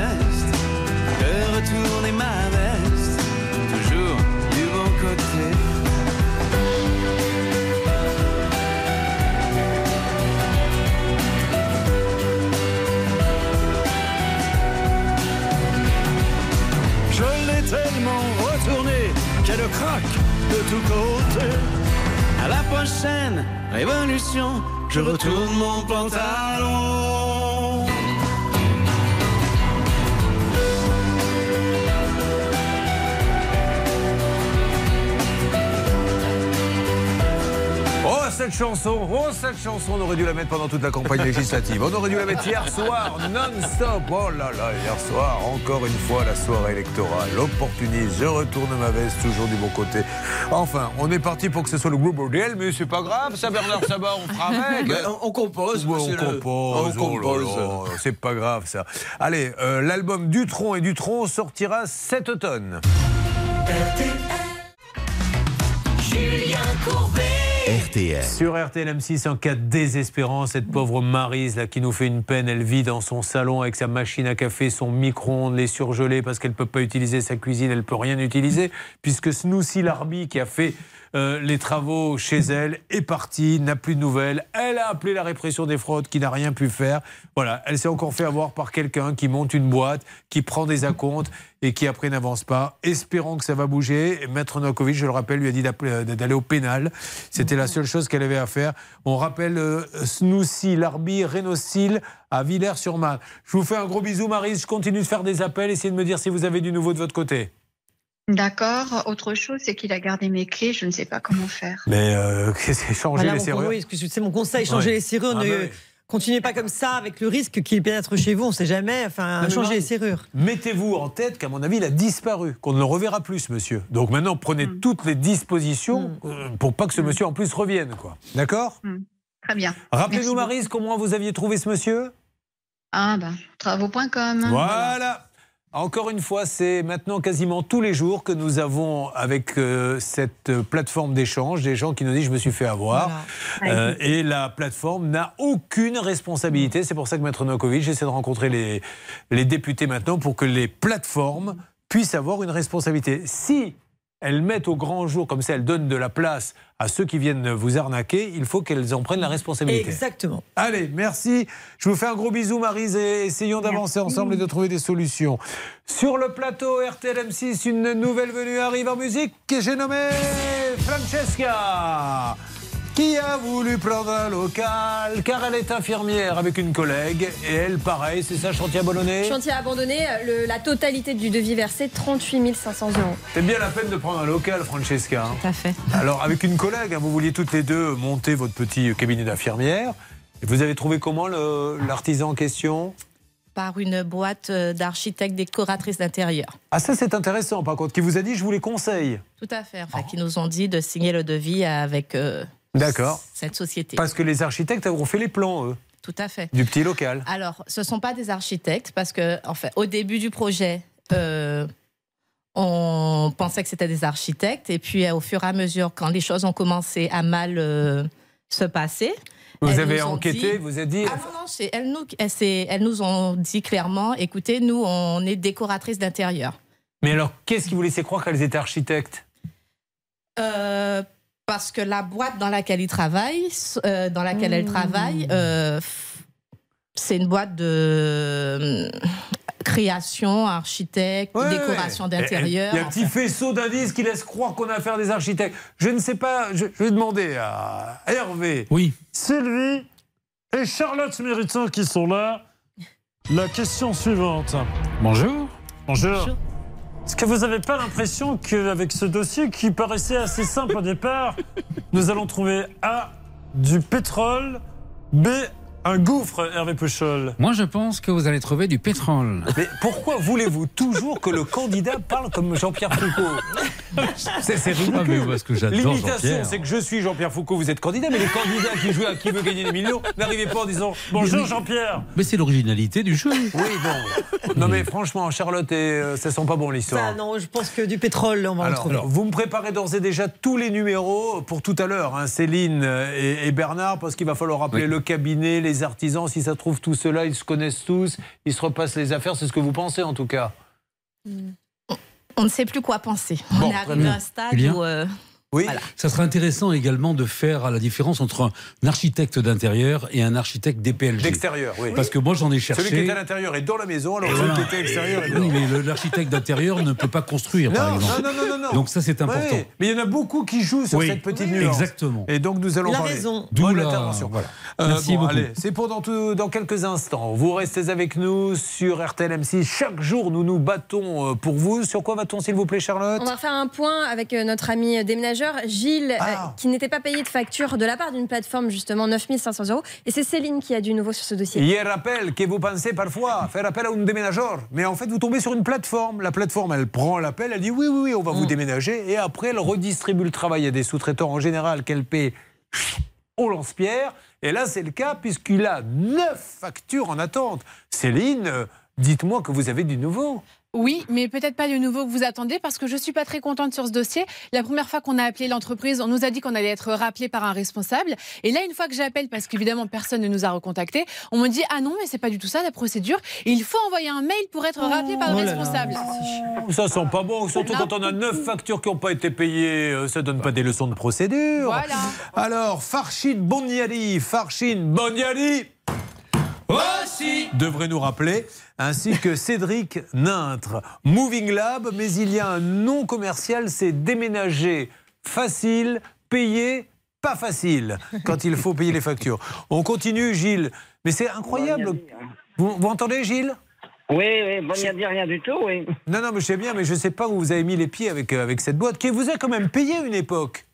Je retourne mon pantalon. Oh, cette chanson, oh, cette chanson, on aurait dû la mettre pendant toute la campagne législative. On aurait dû la mettre hier soir, non-stop. Oh là là, hier soir, encore une fois, la soirée électorale. L'opportuniste, je retourne ma veste, toujours du bon côté. Enfin, on est parti pour que ce soit le groupe bordel, mais c'est pas grave, ça, Bernard Sabat, on fera avec. Mais on- on compose, Ouais, on le- compose, on oh compose. c'est pas grave, ça. Allez, euh, l'album Dutron et Dutron sortira cet automne. Julien Courbet. RTL. Sur RTL M6, en cas de désespérance, cette pauvre Marise là, qui nous fait une peine, elle vit dans son salon avec sa machine à café, son micro-ondes, les surgelés parce qu'elle ne peut pas utiliser sa cuisine, elle ne peut rien utiliser, puisque Snoussi Larbi, qui a fait euh, les travaux chez elle, est parti, n'a plus de nouvelles. Elle a appelé la répression des fraudes, qui n'a rien pu faire. Voilà, elle s'est encore fait avoir par quelqu'un qui monte une boîte, qui prend des acomptes et qui après n'avance pas. Espérons que ça va bouger. Maître Novakovic, je le rappelle, lui a dit euh, d'aller au pénal. C'était la seule chose qu'elle avait à faire. On rappelle euh, Snoussi, Larbi, Rénocil à Villers-sur-Marne. Je vous fais un gros bisou, Marise. Je continue de faire des appels. Essayez de me dire si vous avez du nouveau de votre côté. D'accord. Autre chose, c'est qu'il a gardé mes clés. Je ne sais pas comment faire. Mais euh, qu'est-ce que changer Voilà, les serrures excusez, c'est mon conseil, changer Ouais. les serrures. Ah ne bah oui. continuez pas comme ça avec le risque qu'il pénètre chez vous. On ne sait jamais. Enfin, Non, changer non. les serrures. Mettez-vous en tête qu'à mon avis, il a disparu, qu'on ne le reverra plus, ce monsieur. Donc maintenant, prenez Hmm. toutes les dispositions euh, pour pas que ce monsieur en plus revienne. quoi. D'accord Hmm. Très bien. Rappelez-nous, Marise, comment vous aviez trouvé ce monsieur? Ah, ben, travaux.com. Voilà. Encore une fois, c'est maintenant quasiment tous les jours que nous avons avec euh, cette plateforme d'échange des gens qui nous disent je me suis fait avoir. Voilà. Euh, et la plateforme n'a aucune responsabilité. C'est pour ça que Maître Novakovic essaie de rencontrer les, les députés maintenant pour que les plateformes puissent avoir une responsabilité. Si elles mettent au grand jour, comme ça elles donnent de la place à ceux qui viennent vous arnaquer, il faut qu'elles en prennent la responsabilité. Exactement. Allez, merci. Je vous fais un gros bisou, Marise, et essayons d'avancer ensemble et de trouver des solutions. Sur le plateau RTL M6, une nouvelle venue arrive en musique que j'ai nommée Francesca. Qui a voulu prendre un local? Car elle est infirmière avec une collègue et elle, pareil, c'est ça, chantier abandonné? Chantier abandonné, le- la totalité du devis versé, 38 500 euros. C'est bien la peine de prendre un local, Francesca. hein. Tout à fait. Alors, avec une collègue, hein, vous vouliez toutes les deux monter votre petit cabinet d'infirmière. Et Vous avez trouvé comment l'artisan en question? Par une boîte euh, d'architectes décoratrices d'intérieur. Ah, ça, c'est intéressant, par contre, qui vous a dit je vous les conseille. Tout à fait. Enfin, qui nous ont dit de signer le devis avec euh, D'accord. cette société. Parce que les architectes ont fait les plans, eux, Tout à fait. du petit local. Alors, ce ne sont pas des architectes parce que, en fait, au début du projet, euh, on pensait que c'était des architectes. Et puis, euh, au fur et à mesure, quand les choses ont commencé à mal euh, se passer. Vous avez enquêté, dit- vous avez dit. Ah non, non, elles, nous, elles, nous ont dit clairement écoutez, nous, on est décoratrices d'intérieur. Mais alors, qu'est-ce qui vous laissait croire qu'elles étaient architectes? Euh, parce que la boîte dans laquelle ils travaillent, euh, dans laquelle elles travaillent, euh, f- c'est une boîte de euh, création, architecte, Ouais, décoration ouais. d'intérieur. Il y a un petit faisceau d'indices qui laisse croire qu'on a affaire à des architectes. Je ne sais pas, je, je vais demander à Hervé. Oui. Sylvie et Charlotte Méritant qui sont là. La question suivante. Bonjour. Bonjour. Est-ce que vous n'avez pas l'impression qu'avec ce dossier qui paraissait assez simple au départ, nous allons trouver A, du pétrole, B, un gouffre, Hervé Pouchol Moi, je pense que vous allez trouver du pétrole. Mais pourquoi voulez-vous toujours que le candidat parle comme Jean-Pierre Foucault C'est ridicule. Ah, mais parce que j'adore L'imitation, c'est que je suis Jean-Pierre Foucault, vous êtes candidat, mais les candidats qui jouent à qui veut gagner des millions n'arrivez pas en disant Bonjour Jean-Pierre. Mais c'est l'originalité du jeu. Oui, bon. Non, mais franchement, Charlotte, et, euh, ça sent pas bon l'histoire. Non, je pense que du pétrole, on va en Alors, trouver. vous me préparez d'ores et déjà tous les numéros pour tout à l'heure, hein, Céline et, et Bernard, parce qu'il va falloir rappeler le cabinet, les artisans. Si ça trouve tout cela, ils se connaissent tous, ils se repassent les affaires. C'est ce que vous pensez en tout cas. On ne sait plus quoi penser. Bon, on est très arrivé bien. à un stade Julien où. euh, Oui. voilà. Ça serait intéressant également de faire la différence entre un architecte d'intérieur et un architecte DPLG. D'extérieur, oui. Parce que moi, j'en ai cherché. Celui qui est à l'intérieur est dans la maison, alors celui qui est à l'extérieur est Oui, mais l'architecte d'intérieur ne peut pas construire, par Non, exemple. non, non, non, non. Donc ça, c'est important. Ouais, mais il y en a beaucoup qui jouent sur Oui. cette petite Oui. nuance. Exactement. Et donc nous allons Il a parler. raison. D'où la- intervention. voilà. Euh, Merci bon, beaucoup. allez, c'est pour dans, tout- dans quelques instants. Vous restez avec nous sur RTL M6. Chaque jour, nous nous battons euh, pour vous. Sur quoi va-t-on, s'il vous plaît, Charlotte? On va faire un point avec euh, notre ami déménageur Gilles, Ah. euh, qui n'était pas payé de facture de la part d'une plateforme, justement 9500 euros. Et c'est Céline qui a du nouveau sur ce dossier. Hier rappelle que vous pensez parfois faire appel à un déménageur, mais en fait vous tombez sur une plateforme. La plateforme, elle prend l'appel, elle dit oui, oui, oui, on va vous déménager, et après elle redistribue le travail à des sous-traitants en général qu'elle paie au lance-pierre. Et là, c'est le cas puisqu'il a neuf factures en attente. Céline, dites-moi que vous avez du nouveau. Oui, mais peut-être pas le nouveau que vous attendez parce que je suis pas très contente sur ce dossier. La première fois qu'on a appelé l'entreprise, on nous a dit qu'on allait être rappelé par un responsable. Et là, une fois que j'appelle, parce qu'évidemment personne ne nous a recontacté, on me dit ah non mais c'est pas du tout ça la procédure. Il faut envoyer un mail pour être rappelé par le Oh responsable. Ça sent pas bon, surtout quand on a neuf factures qui n'ont pas été payées. euh, Ça donne pas des leçons de procédure. Voilà. Alors, Farshid Boniali, Farshid Boniali aussi devrait nous rappeler, ainsi que Cédric Nintre. Moving Lab, mais il y a un nom commercial, c'est déménager facile, payer pas facile, quand il faut payer les factures. On continue, Gilles. Mais c'est incroyable. Vous, vous entendez, Gilles? Oui, oui, bon, il n'y a dit rien du tout, oui. Non, non, mais je sais bien, mais je ne sais pas où vous avez mis les pieds avec, euh, avec cette boîte, qui vous a quand même payé une époque.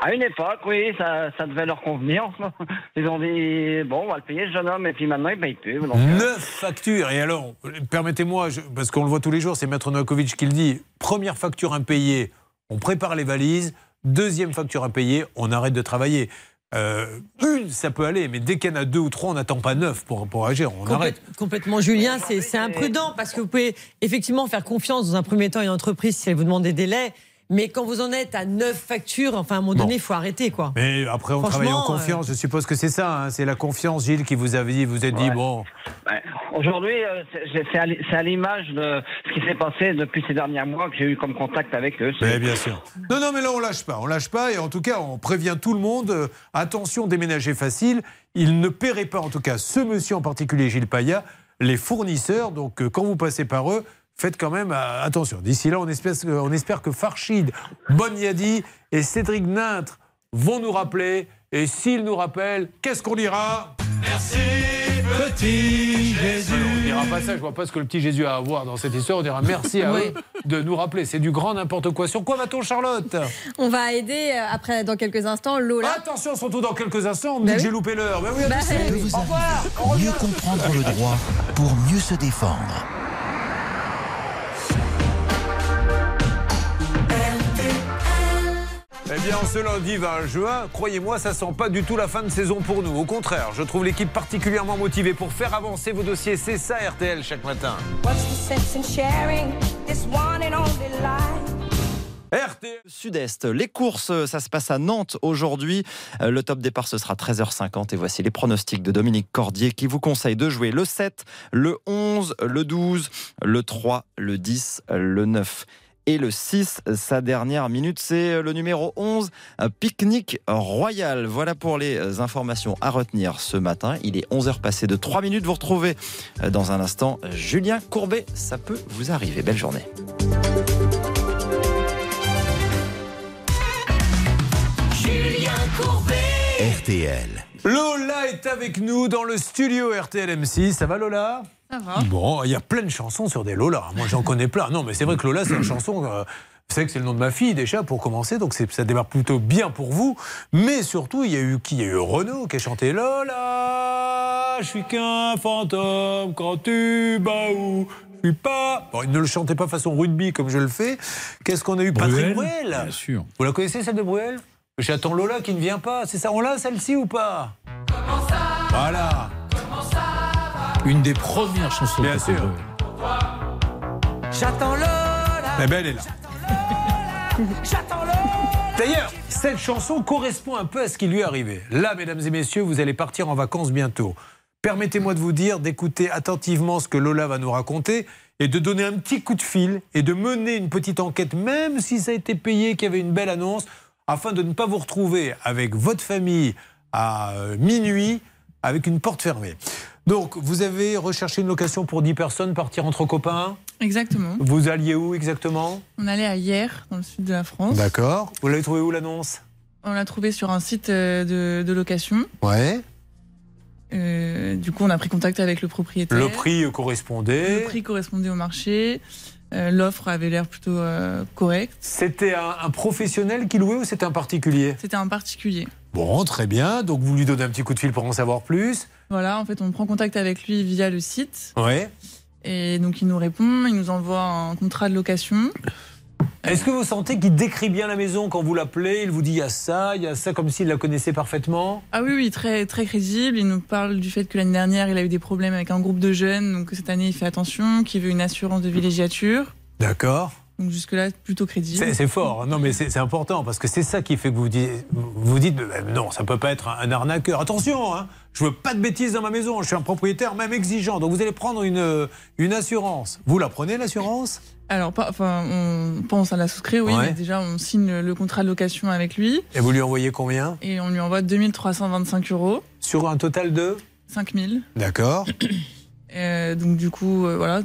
À une époque, oui, ça, ça devait leur convenir. Ils ont dit, bon, on va le payer, ce jeune homme, et puis maintenant, il ne paye plus. donc, euh, Neuf factures. Et alors, permettez-moi, je- parce qu'on le voit tous les jours, c'est Maître Novakovic qui le dit. Première facture impayée, on prépare les valises. Deuxième facture impayée, on arrête de travailler. euh, une, ça peut aller, mais dès qu'il y en a deux ou trois, on n'attend pas neuf pour, pour agir. On arrête. Complètement, Julien, c'est c'est imprudent parce que vous pouvez effectivement faire confiance dans un premier temps à une entreprise si elle vous demande des délais. Mais quand vous en êtes à neuf factures, enfin, à un moment donné, il faut arrêter, quoi. Mais après, on travaille en confiance. Je suppose que c'est ça. hein. C'est la confiance, Gilles, qui vous avait dit. Vous êtes dit, bon. Ouais. Aujourd'hui, euh, c'est à l'image de ce qui s'est passé depuis ces derniers mois que j'ai eu comme contact avec eux. Mais bien sûr. Non, non, mais là, on lâche pas. On lâche pas. Et en tout cas, on prévient tout le monde. euh, attention, déménager facile. Il ne paierait pas, en tout cas, ce monsieur en particulier, Gilles Payat, les fournisseurs. Donc, euh, quand vous passez par eux, faites quand même euh, attention. D'ici là, on espère, on espère que Farchid, Bonyadi et Cédric Nintre vont nous rappeler. Et s'ils nous rappellent, qu'est-ce qu'on dira? Merci, petit Jésus. On dira pas ça, je vois pas ce que le petit Jésus a à voir dans cette histoire. On dira merci à Oui. eux de nous rappeler. C'est du grand n'importe quoi. Sur quoi va-t-on, Charlotte? On va aider euh, après, dans quelques instants, Lola. Attention, surtout dans quelques instants, on me Bah dit que oui. j'ai loupé l'heure. Bah oui, Bah oui. Vous arrivez. Mieux comprendre le droit pour mieux se défendre. Bien, en ce lundi 20 juin, croyez-moi, ça sent pas du tout la fin de saison pour nous. Au contraire, je trouve l'équipe particulièrement motivée pour faire avancer vos dossiers. C'est ça, RTL, chaque matin. What's the sense in sharing this one and only life? RTL. Sud-Est, les courses, ça se passe à Nantes aujourd'hui. Euh, Le top départ, ce sera 13h50. Et voici les pronostics de Dominique Cordier qui vous conseille de jouer le 7, le 11, le 12, le 3, le 10, le 9 et le 6. Sa dernière minute, c'est le numéro 11, un pique-nique royal. Voilà pour les informations à retenir ce matin. Il est 11h passé de 3 minutes. Vous retrouvez euh, dans un instant Julien Courbet. Ça peut vous arriver. Belle journée. Julien Courbet. RTL. Lola est avec nous dans le studio RTL M6. Ça va, Lola? Ça va. Bon, il y a plein de chansons sur des Lola. Moi, j'en connais plein. Non, mais c'est vrai que Lola, c'est une chanson. euh, vous savez que c'est le nom de ma fille déjà pour commencer, donc c'est- ça démarre plutôt bien pour vous. Mais surtout, il y a eu qui? Il y a eu Renaud qui a chanté Lola, je suis qu'un fantôme quand tu bats où je suis pas. Bon, il ne le chantait pas façon rugby comme je le fais. Qu'est-ce qu'on a eu? Patrick Bruel, Bruel. bien sûr. Vous la connaissez celle de Bruel? J'attends Lola qui ne vient pas. C'est ça, on l'a celle-ci ou pas Voilà. Une des premières chansons Bien de sûr. J'attends Lola. Eh ben, elle est là. D'ailleurs, cette chanson correspond un peu à ce qui lui est arrivé. Là, mesdames et messieurs, vous allez partir en vacances bientôt. Permettez-moi de vous dire d'écouter attentivement ce que Lola va nous raconter et de donner un petit coup de fil et de mener une petite enquête, même si ça a été payé, qu'il y avait une belle annonce, afin de ne pas vous retrouver avec votre famille à euh, minuit avec une porte fermée. Donc, vous avez recherché une location pour 10 personnes, partir entre copains? Exactement. Vous alliez où exactement? On allait à hier, dans le sud de la France. D'accord. Vous l'avez trouvé où l'annonce? On l'a trouvé sur un site euh, de, de location. Ouais. Euh, du coup, on a pris contact avec le propriétaire. Le prix correspondait. Le prix correspondait au marché. Euh, L'offre avait l'air plutôt euh, correcte. C'était un, un professionnel qui louait ou c'était un particulier? C'était un particulier. Bon, très bien. Donc vous lui donnez un petit coup de fil pour en savoir plus. Voilà, en fait, on prend contact avec lui via le site. Ouais. Et donc, il nous répond, il nous envoie un contrat de location. Est-ce que vous sentez qu'il décrit bien la maison quand vous l'appelez Il vous dit il y a ça, il y a ça, comme s'il la connaissait parfaitement? Ah oui, oui, très, très crédible. Il nous parle du fait que l'année dernière, il a eu des problèmes avec un groupe de jeunes. Donc, cette année, il fait attention, qu'il veut une assurance de villégiature. D'accord. Donc, jusque-là, plutôt crédible. C'est fort. Non, mais c'est important parce que c'est ça qui fait que vous dites, vous dites euh, non, ça peut pas être un, un arnaqueur. Attention, hein, je veux pas de bêtises dans ma maison. Je suis un propriétaire même exigeant. Donc vous allez prendre une, euh, une assurance. Vous la prenez l'assurance? Alors, pas, enfin, on pense à la souscrire, oui, Ouais. mais déjà, on signe le, contrat de location avec lui Et vous lui envoyez combien? Et on lui envoie 2325 euros, Sur un total de? 5000. D'accord. Euh, donc, du coup, euh, voilà,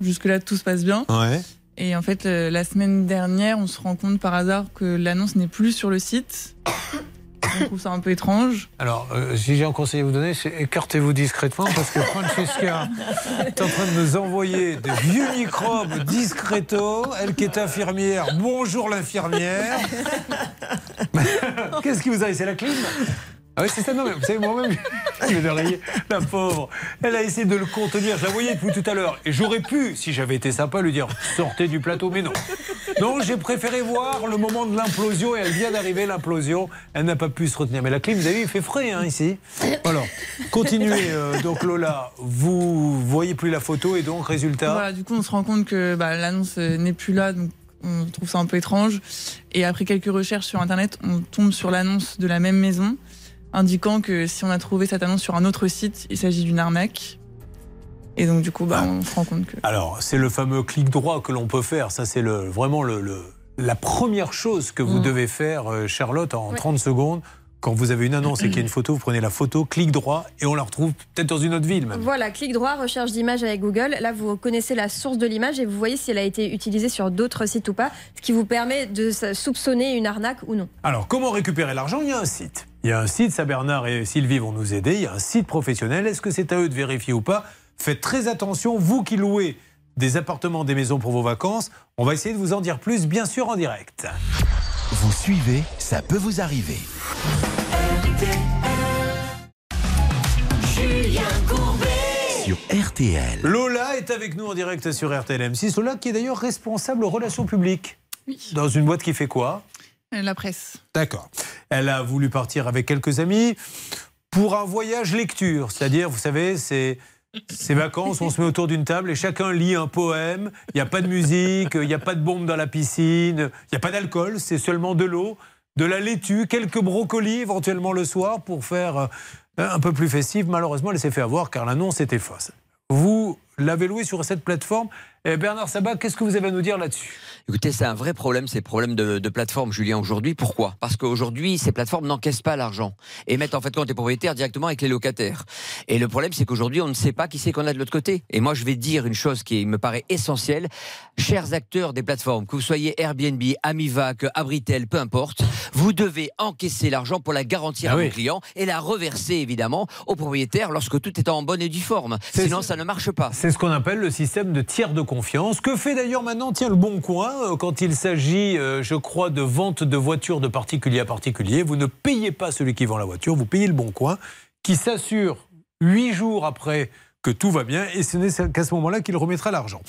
jusque-là, tout se passe bien. Ouais. Et en fait, euh, la semaine dernière, on se rend compte par hasard que l'annonce n'est plus sur le site. on trouve ça un peu étrange. Alors, euh, si j'ai un conseil à vous donner, c'est écartez-vous discrètement parce que Francesca est en train de nous envoyer de vieux microbes discreto. Elle qui est infirmière, bonjour l'infirmière. Qu'est-ce qui vous arrive C'est la clim? Ah oui, c'est ça, non, mais vous savez, moi-même, la pauvre. Elle a essayé de le contenir, je la voyais depuis tout à l'heure. Et j'aurais pu, si j'avais été sympa, lui dire sortez du plateau, mais non. Non, j'ai préféré voir le moment de l'implosion, et elle vient d'arriver, l'implosion. Elle n'a pas pu se retenir. Mais la clim, vous avez vu, il fait frais hein, ici. Alors, continuez, euh, donc Lola, vous voyez plus la photo, et donc, résultat Voilà, du coup, on se rend compte que bah, l'annonce euh, n'est plus là, donc on trouve ça un peu étrange. Et après quelques recherches sur Internet, on tombe sur l'annonce de la même maison, indiquant que si on a trouvé cette annonce sur un autre site, il s'agit d'une arnaque. Et donc, du coup, bah, on se rend compte que. Alors, c'est le fameux clic droit que l'on peut faire. Ça, c'est le, vraiment le, le- la première chose que vous Mm. devez faire, euh, Charlotte, en 30 secondes. Quand vous avez une annonce et qu'il y a une photo, vous prenez la photo, clic droit, et on la retrouve peut-être dans une autre ville même. Voilà, clic droit, recherche d'image avec Google. Là, vous connaissez la source de l'image et vous voyez si elle a été utilisée sur d'autres sites ou pas, ce qui vous permet de soupçonner une arnaque ou non. Alors, comment récupérer l'argent? Il y a un site. Il y a un site, ça Bernard et Sylvie vont nous aider. Il y a un site professionnel. Est-ce que c'est à eux de vérifier ou pas? Faites très attention, vous qui louez des appartements, des maisons pour vos vacances. On va essayer de vous en dire plus, bien sûr, en direct. Vous suivez, ça peut vous arriver. Julien Courbet. Sur RTL. Lola est avec nous en direct sur RTLM6. Lola qui est d'ailleurs responsable aux relations publiques. Dans une boîte qui fait quoi? Euh, La presse. D'accord. Elle a voulu partir avec quelques amis pour un voyage lecture. C'est-à-dire, vous savez, c'est ces vacances, on se met autour d'une table et chacun lit un poème. Il n'y a pas de musique, il n'y a pas de bombe dans la piscine, il n'y a pas d'alcool, c'est seulement de l'eau, de la laitue, quelques brocolis éventuellement le soir pour faire euh, un peu plus festif. Malheureusement, elle s'est fait avoir car l'annonce était fausse. Vous l'avez loué sur cette plateforme. Et Bernard Sabat, qu'est-ce que vous avez à nous dire là-dessus? Écoutez, c'est un vrai problème, ces problèmes de, de plateforme, Julien, aujourd'hui. Pourquoi? Parce qu'aujourd'hui, ces plateformes n'encaissent pas l'argent et mettent en fait compte les propriétaires directement avec les locataires. Et le problème, c'est qu'aujourd'hui, on ne sait pas qui c'est qu'on a de l'autre côté. Et moi, je vais dire une chose qui me paraît essentielle. Chers acteurs des plateformes, que vous soyez Airbnb, Amivac, Abritel, peu importe, vous devez encaisser l'argent pour la garantir Ah à oui. vos clients et la reverser, évidemment, aux propriétaires lorsque tout est en bonne et due forme. Sinon, ça ne marche pas. C'est ce qu'on appelle le système de tiers de confiance. Que fait d'ailleurs maintenant, le Bon Coin, euh, quand il s'agit, euh, je crois, de vente de voitures de particulier à particulier? Vous ne payez pas celui qui vend la voiture, vous payez le Bon Coin, qui s'assure huit jours après que tout va bien, et ce n'est qu'à ce moment-là qu'il remettra l'argent.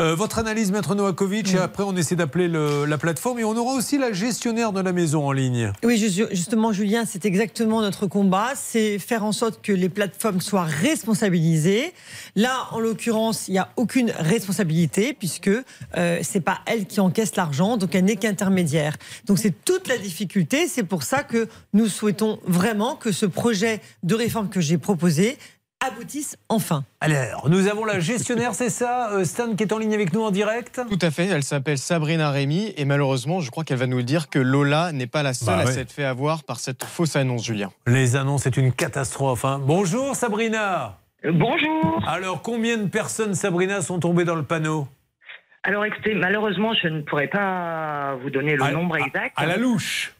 Euh, votre analyse, Maître Novakovic, et après on essaie d'appeler le- la plateforme, et on aura aussi la gestionnaire de la maison en ligne. Oui, ju- justement, Julien, c'est exactement notre combat. C'est faire en sorte que les plateformes soient responsabilisées. Là, en l'occurrence, il n'y a aucune responsabilité puisque euh, c'est pas elle qui encaisse l'argent, donc elle n'est qu'intermédiaire. Donc c'est toute la difficulté. C'est pour ça que nous souhaitons vraiment que ce projet de réforme que j'ai proposé aboutisse enfin. Alors, nous avons la gestionnaire, c'est ça euh, Stan qui est en ligne avec nous en direct? Tout à fait, elle s'appelle Sabrina Rémy et malheureusement, je crois qu'elle va nous le dire que Lola n'est pas la seule Bah à s'être fait avoir par cette fausse annonce, Julien. Les annonces, c'est une catastrophe. hein. Bonjour Sabrina. Bonjour. Alors, combien de personnes, Sabrina, sont tombées dans le panneau? Alors écoutez, malheureusement, je ne pourrais pas vous donner le À- nombre à- exact. À la louche.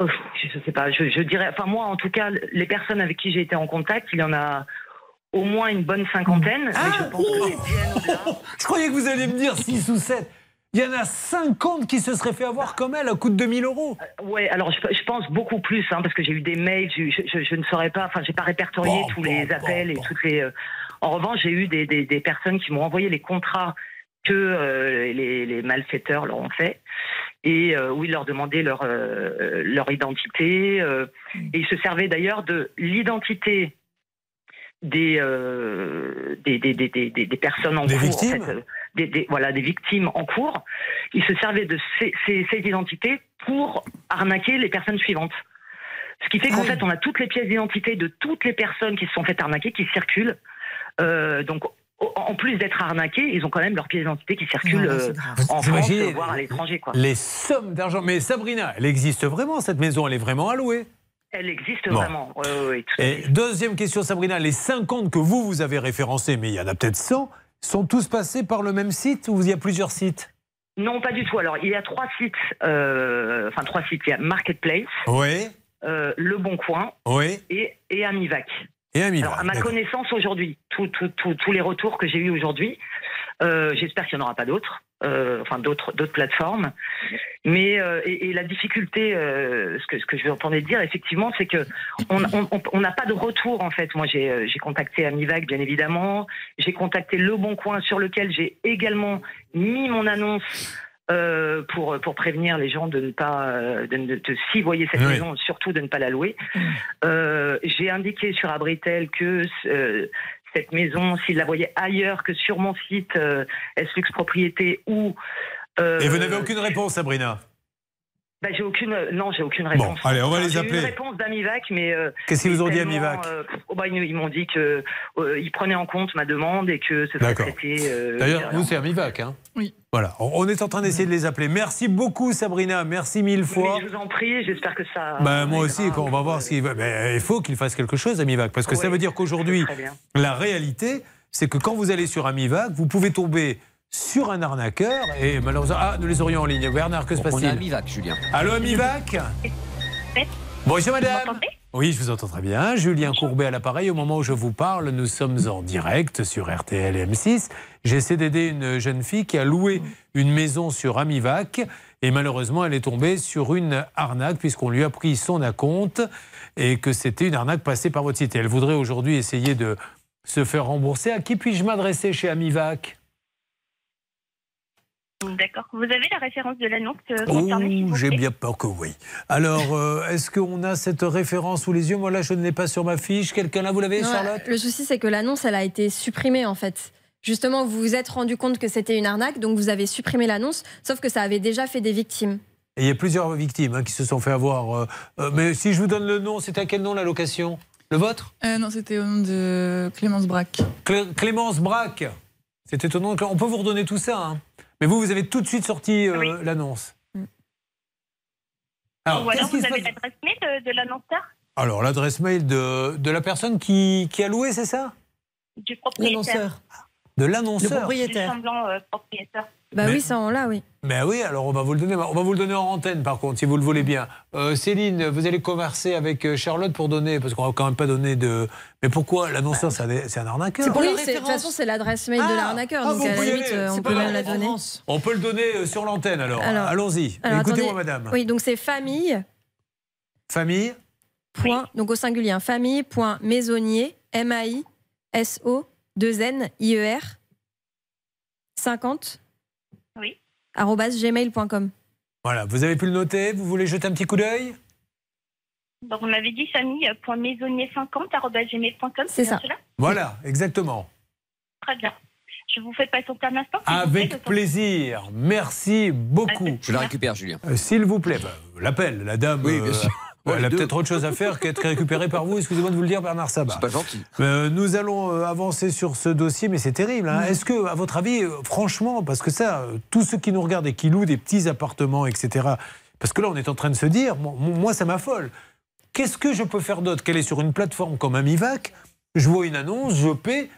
Oh, je ne sais pas, je, je dirais, enfin moi en tout cas, les personnes avec qui j'ai été en contact, il y en a au moins une bonne cinquantaine. mais je pense que bien au-delà. Je croyais que vous alliez me dire 6 ou 7. Il y en a 50 qui se seraient fait avoir comme elle à coût de 2000 euros. Ouais, alors je, je pense beaucoup plus, hein, parce que j'ai eu des mails, je, je- je ne saurais pas, enfin j'ai pas répertorié tous les appels et toutes les. euh, En revanche, j'ai eu des, des- des personnes qui m'ont envoyé les contrats que euh, les, les malfaiteurs leur ont fait et euh, où ils leur demandaient leur euh, leur identité euh, et ils se servaient d'ailleurs de l'identité des, des, des, des, des, des- des personnes en Des cours, en victimes fait, euh, des, des- voilà, des victimes en cours. Ils se servaient de ces, ces, ces identités pour arnaquer les personnes suivantes. Ce qui fait qu'en fait, on a toutes les pièces d'identité de toutes les personnes qui se sont fait arnaquer, qui circulent. Euh, donc, en plus d'être arnaqués, ils ont quand même leurs pièces d'identité qui circulent Ouais, euh, en France, voire à l'étranger. quoi. Les sommes d'argent. Mais Sabrina, elle existe vraiment, cette maison, elle est vraiment allouée. Elle existe Bon. vraiment. Tout à Et deuxième question, Sabrina, les 50 que vous, vous avez référencés, mais il y en a peut-être 100, sont tous passés par le même site ou il y a plusieurs sites? Non, pas du tout. Alors, il y a trois sites, euh, enfin trois sites. Il y a Marketplace, Oui, euh, Le Bon Coin oui. et, et Amivac. Et Amivac, Alors, à ma connaissance aujourd'hui, tous les retours que j'ai eus aujourd'hui, euh, j'espère qu'il n'y en aura pas d'autres. euh, enfin d'autres d'autres plateformes. Mais euh, et, et la difficulté, euh, ce que ce que je entendais dire effectivement, c'est que on on- on- on n'a pas de retour en fait. Moi, j'ai j'ai contacté Amivac bien évidemment. J'ai contacté Le Bon Coin sur lequel j'ai également mis mon annonce. Euh, pour pour prévenir les gens de ne pas euh, de, ne- de, si voyez cette Oui. maison surtout de ne pas la louer. Euh, j'ai indiqué sur Abritel que euh, cette maison, s'il la voyait ailleurs que sur mon site euh, S-Lux Propriété ou. euh, Et vous n'avez aucune réponse, Sabrina? Bah, j'ai aucune, non, j'ai aucune réponse. allez, on va Enfin, les j'ai appeler. une réponse d'Amivac, mais. euh, Qu'est-ce qu'ils vous ont dit, Amivac euh, oh, bah, ils, ils m'ont dit que euh, ils prenaient en compte ma demande et que ce serait D'accord. traité. euh, D'ailleurs, vous, c'est Amivac. Hein Oui. Voilà, on est en train d'essayer de les appeler. Merci beaucoup, Sabrina. Merci mille fois. Mais je vous en prie, j'espère que ça. Ben, moi aussi, quand on va voir ce qu'il va. ben, il faut qu'il fasse quelque chose, Amivac, parce que ça veut dire qu'aujourd'hui, la réalité, c'est que quand vous allez sur Amivac, vous pouvez tomber sur un arnaqueur et malheureusement. Ah, nous les aurions en ligne. Bernard, que se On passe-t-il a Amivac, Julien. Allô, Amivac Bonjour, madame. Oui, je vous entends très bien. Julien Courbet à l'appareil. Au moment où je vous parle, nous sommes en direct sur RTL et M6. J'essaie d'aider une jeune fille qui a loué une maison sur Amivac. Et malheureusement, elle est tombée sur une arnaque puisqu'on lui a pris son acompte et que c'était une arnaque passée par votre site. Et elle voudrait aujourd'hui essayer de se faire rembourser. À qui puis-je m'adresser chez Amivac? D'accord. Vous avez la référence de l'annonce euh, concernée Oh, vous j'ai bien peur que oui. Alors, euh, est-ce qu'on a cette référence sous les yeux Moi, là, je ne l'ai pas sur ma fiche. Quelqu'un là, vous l'avez, Charlotte Le souci, c'est que l'annonce, elle a été supprimée en fait. Justement, vous vous êtes rendu compte que c'était une arnaque, donc vous avez supprimé l'annonce, sauf que ça avait déjà fait des victimes. Et il y a plusieurs victimes hein, qui se sont fait avoir. euh, euh, mais si je vous donne le nom, c'est à quel nom la location? Le vôtre? Euh, non, c'était au nom de Clémence Braque. Clé- Clémence Braque. C'est étonnant. On peut vous redonner tout ça. hein. Mais vous, vous avez tout de suite sorti euh, l'annonce. Alors, Ou alors vous avez l'adresse mail de, de l'annonceur Alors, l'adresse mail de, de la personne qui, qui a loué, c'est ça? Du propriétaire. De l'annonceur Du semblant euh, propriétaire. Bah Mais- oui, ça on l'a, oui. Ben oui, alors on va vous le donner. On va vous le donner en antenne, par contre, si vous le voulez bien. Euh, Céline, vous allez converser avec euh, Charlotte pour donner, parce qu'on va quand même pas donner de. Mais pourquoi l'annonceur, c'est un, c'est un arnaqueur C'est pour oui, de toute façon, c'est l'adresse mail de l'arnaqueur, ah, donc à la limite, aller, euh, on peut même la donner. On peut le donner sur l'antenne, alors. Alors- Allons-y. Écoutez-moi, madame. Oui, donc c'est famille. Famille Point, donc au singulier, hein, famille.maisonnier, M-A-I-S-O, 2-N-I-E-R, 50, Oui. arobase gmail.com. Voilà, vous avez pu le noter Vous voulez jeter un petit coup d'œil? Donc on avait dit famille.maisonnier50.gmail.com. C'est ça. Cela? Voilà, exactement. Très bien. Je vous fais patienter un instant. plaît, Avec plaisir. Merci beaucoup. Je la récupère, Julien. Euh, S'il vous plaît, bah, l'appel, la dame. Oui, bien euh, elle a peut-être autre chose à faire qu'être récupérée par vous. Excusez-moi de vous le dire, Bernard Sabat. C'est pas gentil. Euh, nous allons euh, avancer sur ce dossier, mais c'est terrible. hein. Est-ce que, à votre avis, euh, franchement, parce que ça, tous ceux qui nous regardent et qui louent des petits appartements, etc., parce que là, on est en train de se dire, moi, moi, ça m'affole. Qu'est-ce que je peux faire d'autre? Qu'elle est sur une plateforme comme Amivac Je vois une annonce, je paie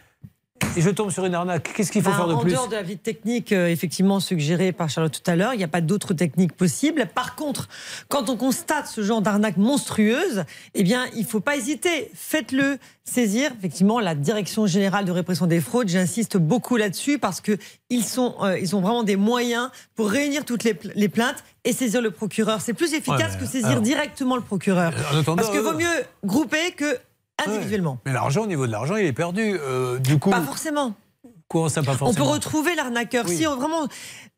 et je tombe sur une arnaque. Qu'est-ce qu'il faut Bah, faire de en plus dehors de la vie technique, euh, effectivement suggérée par Charlotte tout à l'heure, il n'y a pas d'autres techniques possibles. Par contre, quand on constate ce genre d'arnaque monstrueuse, eh bien, il ne faut pas hésiter. Faites-le saisir. Effectivement, la Direction générale de répression des fraudes, j'insiste beaucoup là-dessus parce que ils sont, euh, ils ont vraiment des moyens pour réunir toutes les, pla- les plaintes et saisir le procureur. C'est plus efficace Ouais, que saisir alors- directement le procureur. En parce que euh, vaut mieux grouper que individuellement. Mais l'argent, au niveau de l'argent, il est perdu. Euh, du coup, Pas forcément. quoi, ça pas On peut retrouver l'arnaqueur. Oui. Si on vraiment.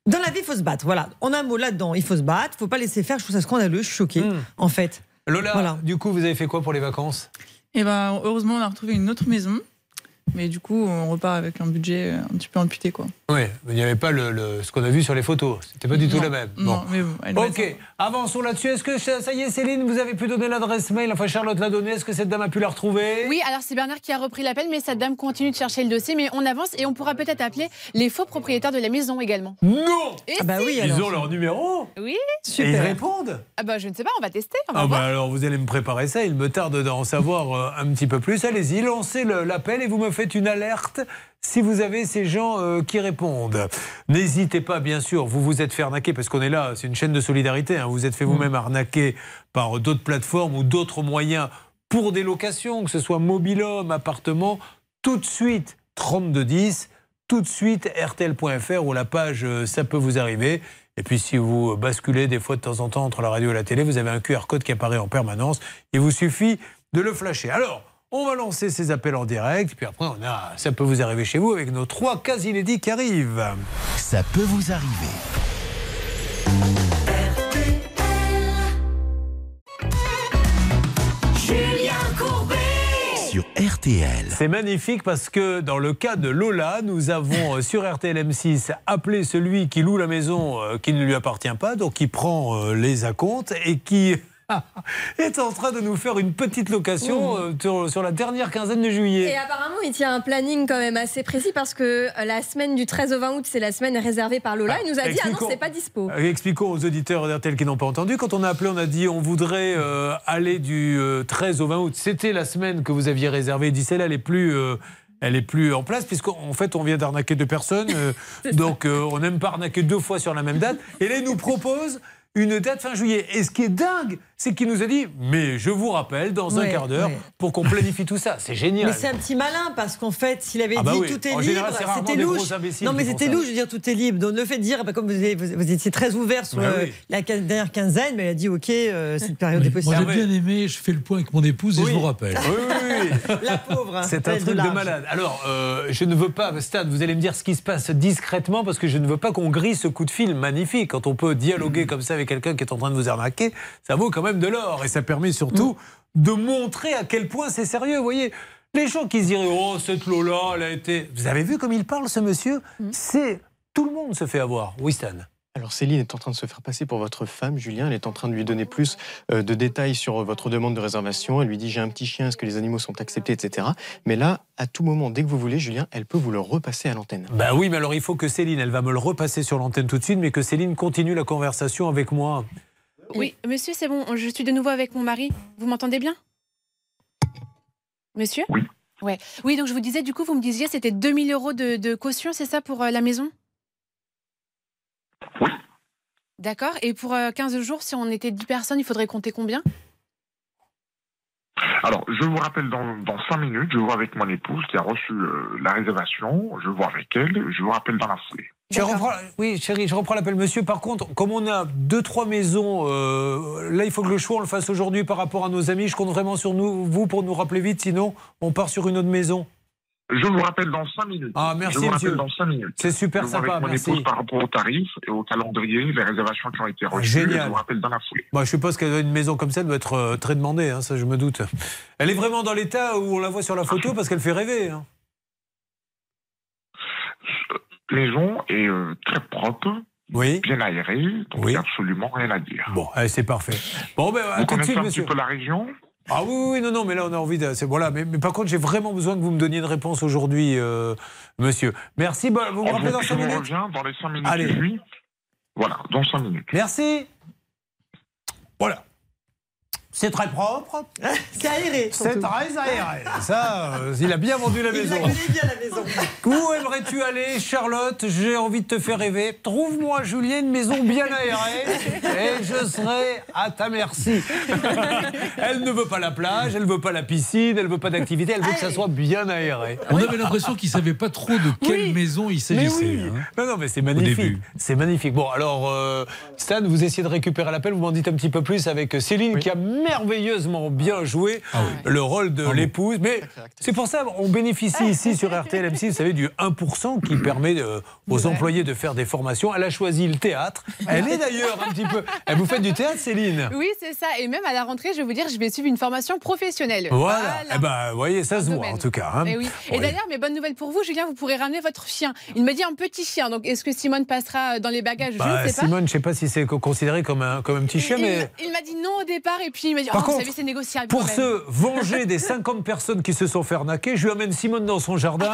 Dans la vie, il faut se battre. Voilà. On a un mot là-dedans. Il faut se battre. Il faut pas laisser faire. Je trouve ça scandaleux. Je suis choquée, Hmm. en fait. Lola, du coup, vous avez fait quoi pour les vacances? Et ben heureusement, on a retrouvé une autre maison. Mais du coup, on repart avec un budget un petit peu amputé, quoi. Oui, mais il n'y avait pas le, le- ce qu'on a vu sur les photos. C'était pas du tout Non, la même. non, mais bon, elle doit ok, avançons là-dessus. Est-ce que ça ça y est, Céline, vous avez pu donner l'adresse mail? Enfin, Charlotte l'a donnée. Est-ce que cette dame a pu la retrouver? Oui, alors c'est Bernard qui a repris l'appel, mais cette dame continue de chercher le dossier. Mais on avance et on pourra peut-être appeler les faux propriétaires de la maison également. Non Et Ah bah si oui, Ils ont leur numéro? Oui et ils répondent? Ah bah je ne sais pas, on va tester. On va Ah voir. bah alors vous allez me préparer ça, il me tarde d'en savoir euh, un petit peu plus. Allez-y, lancez l'appel et vous me faites une alerte si vous avez ces gens euh, qui répondent. N'hésitez pas, bien sûr, vous vous êtes fait arnaquer parce qu'on est là, c'est une chaîne de solidarité. hein. vous vous êtes fait vous-même arnaquer par d'autres plateformes ou d'autres moyens pour des locations, que ce soit mobilhome, appartement. Tout de suite, 3210 tout de suite rtl.fr ou la page euh, Ça peut vous arriver. Et puis si vous basculez des fois de temps en temps entre la radio et la télé, vous avez un QR code qui apparaît en permanence. Il vous suffit de le flasher. Alors, on va lancer ces appels en direct. Puis après, on a Ça peut vous arriver chez vous avec nos trois cas inédits qui arrivent. Ça peut vous arriver. Julien Courbet. Sur RTL. C'est magnifique parce que dans le cas de Lola, nous avons euh, sur RTL M6 appelé celui qui loue la maison euh, qui ne lui appartient pas, donc qui prend euh, les acomptes et qui est en train de nous faire une petite location euh, sur, sur la dernière quinzaine de Et juillet. apparemment, il tient un planning quand même assez précis parce que euh, la semaine du 13 au 20 août, c'est la semaine réservée par Lola. Il nous a dit Ah non, c'est pas dispo. Euh, Expliquons aux auditeurs d'RTL qui n'ont pas entendu. Quand on a appelé, on a dit on voudrait euh, aller du euh, 13 au 20 août. C'était la semaine que vous aviez réservée. Il dit celle-là, elle est plus. euh, elle est plus en place puisqu'en fait on vient d'arnaquer deux personnes, donc on n'aime pas arnaquer deux fois sur la même date. Et là il nous propose une date fin juillet. Et ce qui est dingue, c'est qu'il nous a dit mais je vous rappelle dans un quart d'heure ouais. pour qu'on planifie tout ça. C'est génial. Mais c'est un petit malin parce qu'en fait, s'il avait Ah bah dit oui. tout est En libre, c'était louche. Non, mais c'était louche, je veux dire tout est libre. Donc le fait de dire, bah, comme vous, avez- vous- vous étiez très ouvert sur Bah euh, oui. la dernière quinzaine, mais il a dit ok, euh, cette période est Moi, possible. j'ai bien aimé, je fais le point avec mon épouse et je vous rappelle. Oui, oui, oui. La pauvre. hein, C'est un truc de malade. Alors, euh, je ne veux pas, Stan, vous allez me dire ce qui se passe discrètement parce que je ne veux pas qu'on grille ce coup de fil magnifique. Quand on peut dialoguer comme ça avec quelqu'un qui est en train de vous arnaquer, ça vaut quand même de l'or. Et ça permet surtout de montrer à quel point c'est sérieux. Vous voyez, les gens qui se diraient Oh, cette Lola, elle a été. Vous avez vu comme il parle, ce monsieur? C'est. Tout le monde se fait avoir. Stan. Alors Céline est en train de se faire passer pour votre femme, Julien. Elle est en train de lui donner plus euh, de détails sur euh, votre demande de réservation. Elle lui dit j'ai un petit chien, est-ce que les animaux sont acceptés, etc. Mais là, à tout moment, dès que vous voulez, Julien, elle peut vous le repasser à l'antenne. Bah oui, mais alors il faut que Céline, elle va me le repasser sur l'antenne tout de suite, mais que Céline continue la conversation avec moi. Oui, monsieur, c'est bon, je suis de nouveau avec mon mari. Vous m'entendez bien? Monsieur? Oui. Ouais. Oui, donc je vous disais, du coup, vous me disiez, c'était 2000 euros de, de caution, c'est ça, pour euh, la maison? Oui. D'accord. Et pour euh, 15 jours, si on était 10 personnes, il faudrait compter combien? Alors, je vous rappelle dans, dans 5 minutes, je vois avec mon épouse qui a reçu euh, la réservation, je vois avec elle, je vous rappelle dans la foulée. Je reprends, oui, chérie, je reprends l'appel, monsieur. Par contre, comme on a deux, trois maisons, euh, là, il faut que le choix, on le fasse aujourd'hui par rapport à nos amis. Je compte vraiment sur nous, vous pour nous rappeler vite, sinon, on part sur une autre maison. Je vous rappelle dans 5 minutes. Ah, merci, je vous monsieur. rappelle dans 5 minutes. C'est super je vois sympa, avec mon merci. épouse par rapport aux tarifs et au calendrier, les réservations qui ont été reçues, Génial. je vous rappelle dans la foulée. Moi, je suppose qu'une maison comme ça doit être euh, très demandée, hein, ça, je me doute. Elle est vraiment dans l'état où on la voit sur la photo parce qu'elle fait rêver. hein. Maison est euh, très propre, oui. bien aérée, donc il n'y a absolument rien à dire. Bon, c'est parfait. Bon, ben, à Vous tout de connaissez un monsieur. petit peu la région? Ah oui, oui, non, non, mais là, on a envie de. c'est- Voilà, mais, mais par contre, j'ai vraiment besoin que vous me donniez une réponse aujourd'hui, euh, monsieur. Merci, bon, vous me rappelez dans je 5 vous minutes reviens dans les 5 minutes Allez. Voilà, dans 5 minutes. Merci. Voilà. C'est très propre. C'est aéré. C'est très aéré. Ça, euh, il a bien vendu la Il maison. connaît bien la maison. Où aimerais-tu aller, Charlotte? J'ai envie de te faire rêver. Trouve-moi, Julien, une maison bien aérée et je serai à ta merci. Elle ne veut pas la plage, elle ne veut pas la piscine, elle ne veut pas d'activité, elle veut que ça soit bien aéré. On avait l'impression qu'il ne savait pas trop de quelle maison il Mais s'agissait. oui. hein. Non, non, mais c'est magnifique. C'est magnifique. Bon, alors, euh, Stan, vous essayez de récupérer l'appel, vous m'en dites un petit peu plus avec Céline qui a merveilleusement bien joué Ah le rôle de l'épouse. Mais c'est pour ça on bénéficie ici sur RTL M6, vous savez, du 1% qui permet euh, aux employés de faire des formations. Elle a choisi le théâtre. Elle est d'ailleurs un petit peu. Elle vous fait du théâtre, Céline? Oui, c'est ça. Et même à la rentrée, je vais vous dire, je vais suivre une formation professionnelle. Voilà. Eh ben, vous voyez, ça se voit en tout cas. hein. Et, oui. et d'ailleurs, mes bonnes nouvelles pour vous, Julien, vous pourrez ramener votre chien. Il me dit un petit chien. Donc, est-ce que Simone passera dans les bagages? Bah, Je ne sais pas. Simone, je ne sais pas si c'est co- considéré comme un, comme un petit chien, Il- mais. Il m'a dit non au départ et puis il m'a dit Par oh, vous contre, savez c'est négociable. Pour se venger des 50 personnes qui se sont fait arnaquer, je lui amène Simone dans son jardin.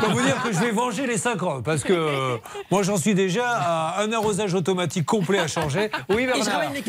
Pour vous dire que je vais venger les 50. Parce que euh, moi, j'en suis déjà à un arrosage automatique complet à changer. Oui, Et je Bernard. ramène les.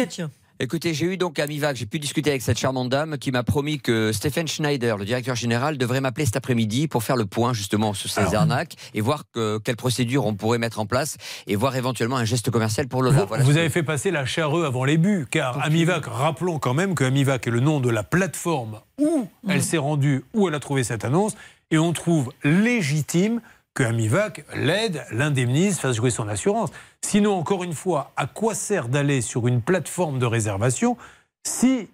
Écoutez, j'ai eu donc à Mivac, j'ai pu discuter avec cette charmante dame qui m'a promis que Stephen Schneider, le directeur général, devrait m'appeler cet après-midi pour faire le point justement sur ces arnaques et voir que, quelle procédure on pourrait mettre en place et voir éventuellement un geste commercial pour Lola. Vous, Voilà vous avez fait passer la charrue avant les buts, car Amivac, rappelons quand même que Amivac est le nom de la plateforme où elle s'est rendue, où elle a trouvé cette annonce, et on trouve légitime que Amivac l'aide, l'indemnise, fasse jouer son assurance. Sinon, encore une fois, à quoi sert d'aller sur une plateforme de réservation si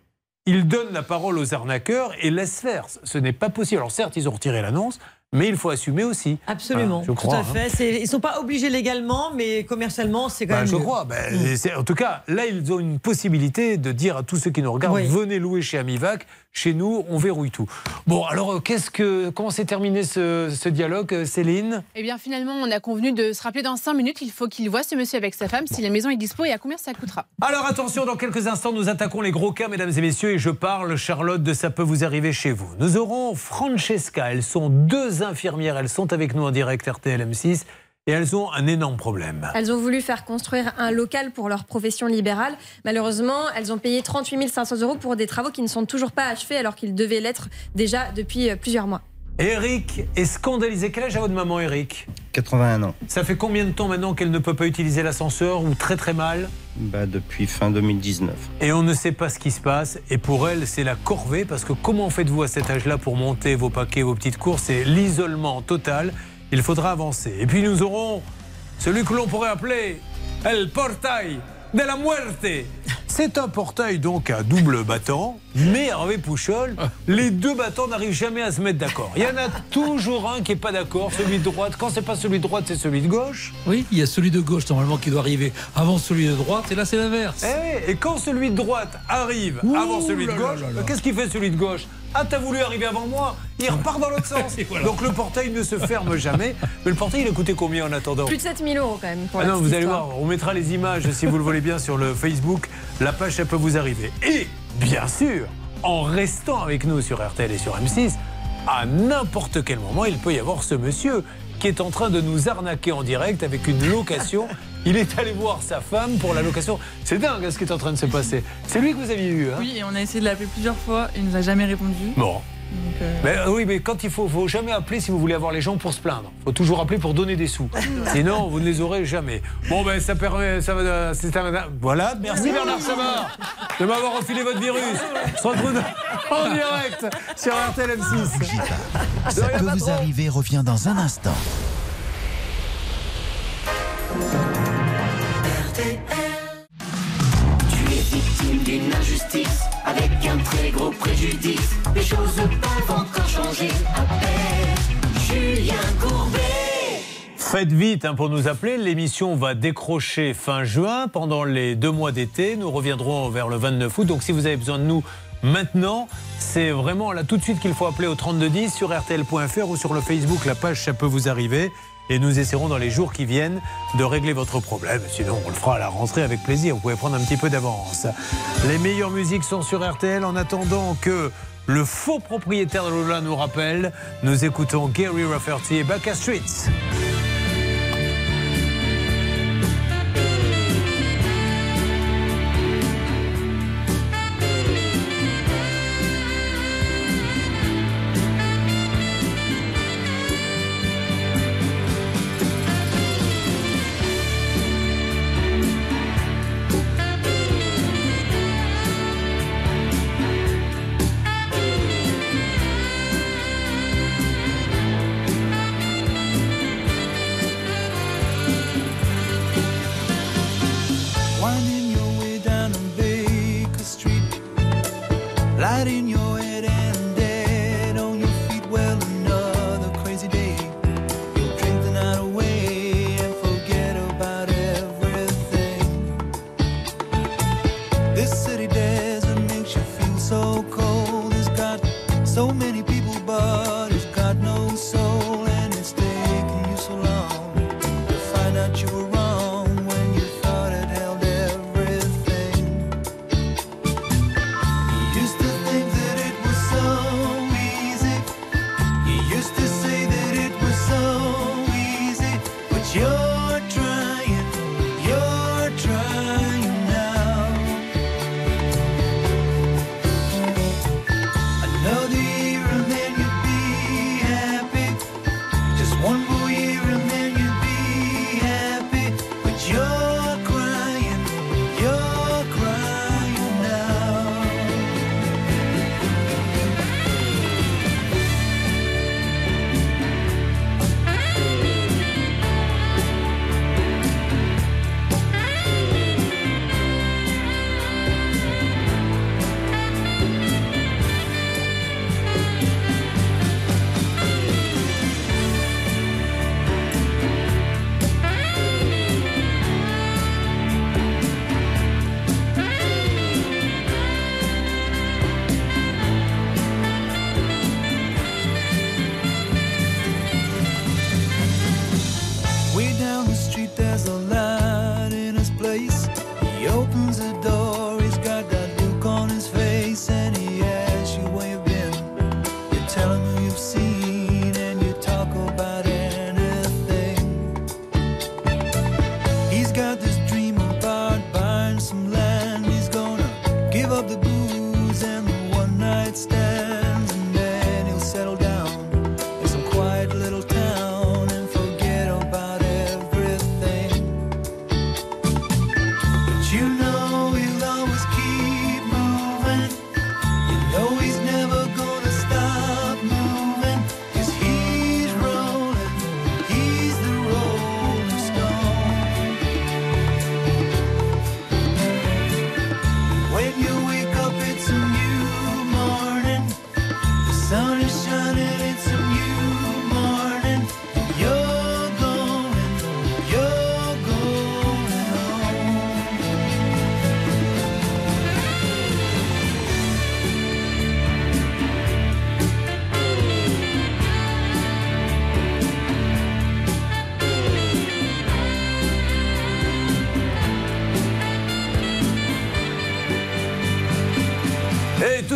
il donne la parole aux arnaqueurs et laisse faire? Ce n'est pas possible. Alors certes, ils ont retiré l'annonce, mais il faut assumer aussi. Absolument, je crois, tout à hein. fait. Ils ne sont pas obligés légalement, mais commercialement, c'est quand Bah, même. je mieux. crois. Ben, Mm. En tout cas, là, ils ont une possibilité de dire à tous ceux qui nous regardent Oui. venez louer chez Amivac. Chez nous, on verrouille tout. Bon, alors, euh, qu'est-ce que, comment s'est terminé ce, ce dialogue, euh, Céline? Eh bien, finalement, on a convenu de se rappeler dans 5 minutes. Il faut qu'il voit ce monsieur avec sa femme, si la maison est dispo et à combien ça coûtera. Alors attention, dans quelques instants, nous attaquons les gros cas, mesdames et messieurs, et je parle, Charlotte, de ça peut vous arriver chez vous. Nous aurons Francesca, elles sont deux infirmières, elles sont avec nous en direct RTL M6, et elles ont un énorme problème. Elles ont voulu faire construire un local pour leur profession libérale. Malheureusement, elles ont payé 38 500 euros pour des travaux qui ne sont toujours pas achevés alors qu'ils devaient l'être déjà depuis euh, plusieurs mois. Eric est scandalisé. Quel âge a votre maman, Eric 81 ans. Ça fait combien de temps maintenant qu'elle ne peut pas utiliser l'ascenseur ou très très mal? Bah, depuis fin 2019. Et on ne sait pas ce qui se passe. Et pour elle, c'est la corvée. Parce que comment faites-vous à cet âge-là pour monter vos paquets, vos petites courses? C'est l'isolement total. Il faudra avancer. Et puis nous aurons celui que l'on pourrait appeler El Portail de la Muerte. C'est un portail donc à double battant, mais Hervé Pouchol, les deux battants n'arrivent jamais à se mettre d'accord. Il y en a toujours un qui n'est pas d'accord, celui de droite. Quand c'est pas celui de droite, c'est celui de gauche. Oui, il y a celui de gauche normalement qui doit arriver avant celui de droite, et là c'est l'inverse. Eh et quand celui de droite arrive Ouh avant celui de gauche, là là là. qu'est-ce qu'il fait celui de gauche? Ah, t'as voulu arriver avant moi? Il repart dans l'autre sens. Voilà. Donc le portail ne se ferme jamais. Mais le portail, il a coûté combien en attendant? Plus de 7000 euros quand même pour Ah non, vous allez voir, on mettra les images si vous le voulez bien sur le Facebook. La page, ça peut vous arriver. Et bien sûr, en restant avec nous sur RTL et sur M6, à n'importe quel moment, il peut y avoir ce monsieur qui est en train de nous arnaquer en direct avec une location. Il est allé voir sa femme pour la location. C'est dingue hein, ce qui est en train de se passer. C'est lui que vous aviez eu. Hein? Oui, et on a essayé de l'appeler plusieurs fois, il nous a jamais répondu. Bon. Donc, euh, Mais, euh, oui, mais quand il faut, faut jamais appeler si vous voulez avoir les gens pour se plaindre. faut toujours appeler pour donner des sous. Sinon, vous ne les aurez jamais. Bon, ben, ça permet. Ça, va- c'est un- voilà, merci Bernard Savard de m'avoir refilé votre virus. On se retrouve en direct sur RTL M6. Ça peut vous arriver revient dans un instant. Tu es victime d'une injustice avec un très gros préjudice. Choses peuvent encore changer. Julien Courbet. Faites vite hein, pour nous appeler. L'émission va décrocher fin juin pendant les deux mois d'été. Nous reviendrons vers le 29 août. Donc si vous avez besoin de nous maintenant, c'est vraiment là tout de suite qu'il faut appeler au 3210 sur rtl.fr ou sur le Facebook. La page, ça peut vous arriver. Et nous essaierons dans les jours qui viennent de régler votre problème. Sinon, on le fera à la rentrée avec plaisir. Vous pouvez prendre un petit peu d'avance. Les meilleures musiques sont sur RTL. En attendant que le faux propriétaire de Lola nous rappelle, nous écoutons Gary Rafferty et Back Streets.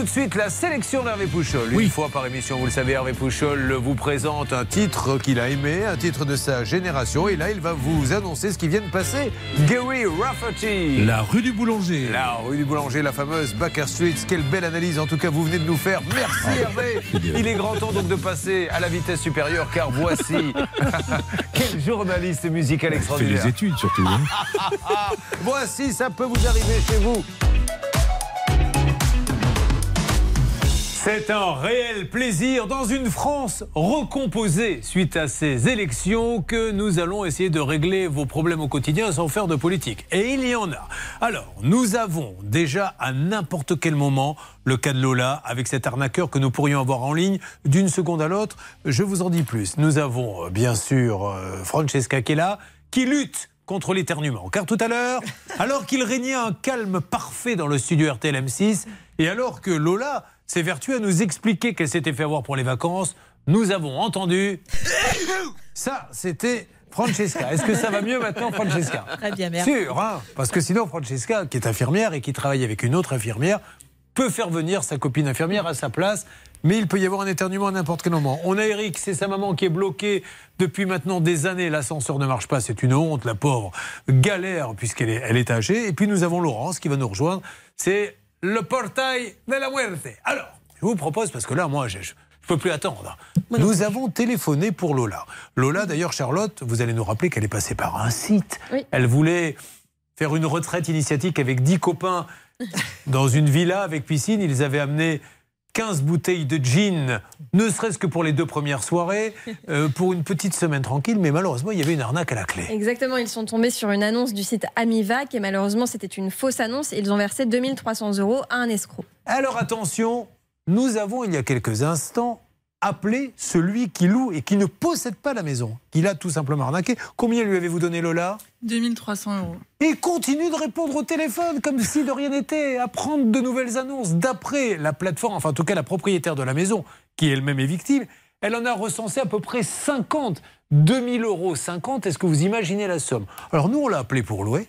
De suite, la sélection d'Hervé Pouchol. Une fois par émission, vous le savez, Hervé Pouchol vous présente un titre qu'il a aimé, un titre de sa génération. Et là, il va vous annoncer ce qui vient de passer. Gary Rafferty. La rue du Boulanger. La rue du Boulanger, la fameuse Baker Street. Quelle belle analyse, en tout cas, vous venez de nous faire. Merci Hervé. Il est grand temps donc de passer à la vitesse supérieure, car voici. Quel journaliste musical Fait extraordinaire. les études surtout. hein. Voici, ça peut vous arriver chez vous. C'est un réel plaisir dans une France recomposée suite à ces élections que nous allons essayer de régler vos problèmes au quotidien sans faire de politique. Et il y en a. Alors, nous avons déjà à n'importe quel moment le cas de Lola avec cet arnaqueur que nous pourrions avoir en ligne d'une seconde à l'autre. Je vous en dis plus. Nous avons euh, bien sûr euh, Francesca qui est là, qui lutte contre l'éternuement. Car tout à l'heure, alors qu'il régnait un calme parfait dans le studio RTL M6, et alors que Lola s'est vertuée à nous expliquer qu'elle s'était fait avoir pour les vacances, nous avons entendu... Ça, c'était Francesca. Est-ce que ça va mieux maintenant, Francesca Très bien, merci. Sûr, hein Parce que sinon, Francesca, qui est infirmière et qui travaille avec une autre infirmière, peut faire venir sa copine infirmière à sa place, mais il peut y avoir un éternuement à n'importe quel moment. On a Eric, c'est sa maman qui est bloquée depuis maintenant des années. L'ascenseur ne marche pas, c'est une honte, la pauvre galère puisqu'elle est, elle est âgée. Et puis nous avons Laurence qui va nous rejoindre. C'est le portail de la muerte. Alors, je vous propose, parce que là, moi, je ne peux plus attendre. Nous avons téléphoné pour Lola. Lola, d'ailleurs, Charlotte, vous allez nous rappeler qu'elle est passée par un site. Elle voulait faire une retraite initiatique avec 10 copains dans une villa avec piscine. Ils avaient amené 15 bouteilles de gin, ne serait-ce que pour les deux premières soirées, euh, pour une petite semaine tranquille. Mais malheureusement, il y avait une arnaque à la clé. Exactement, ils sont tombés sur une annonce du site Amivac et malheureusement c'était une fausse annonce et ils ont versé 2300 euros à un escroc. Alors attention, nous avons il y a quelques instants appelé celui qui loue et qui ne possède pas la maison. Il a tout simplement arnaqué. Combien lui avez-vous donné Lola 2300 euros. Et continue de répondre au téléphone comme si de rien n'était, à prendre de nouvelles annonces. D'après la plateforme, enfin en tout cas la propriétaire de la maison, qui elle-même est victime, elle en a recensé à peu près 50. 2000 euros 50, est-ce que vous imaginez la somme? Alors nous, on l'a appelé pour louer,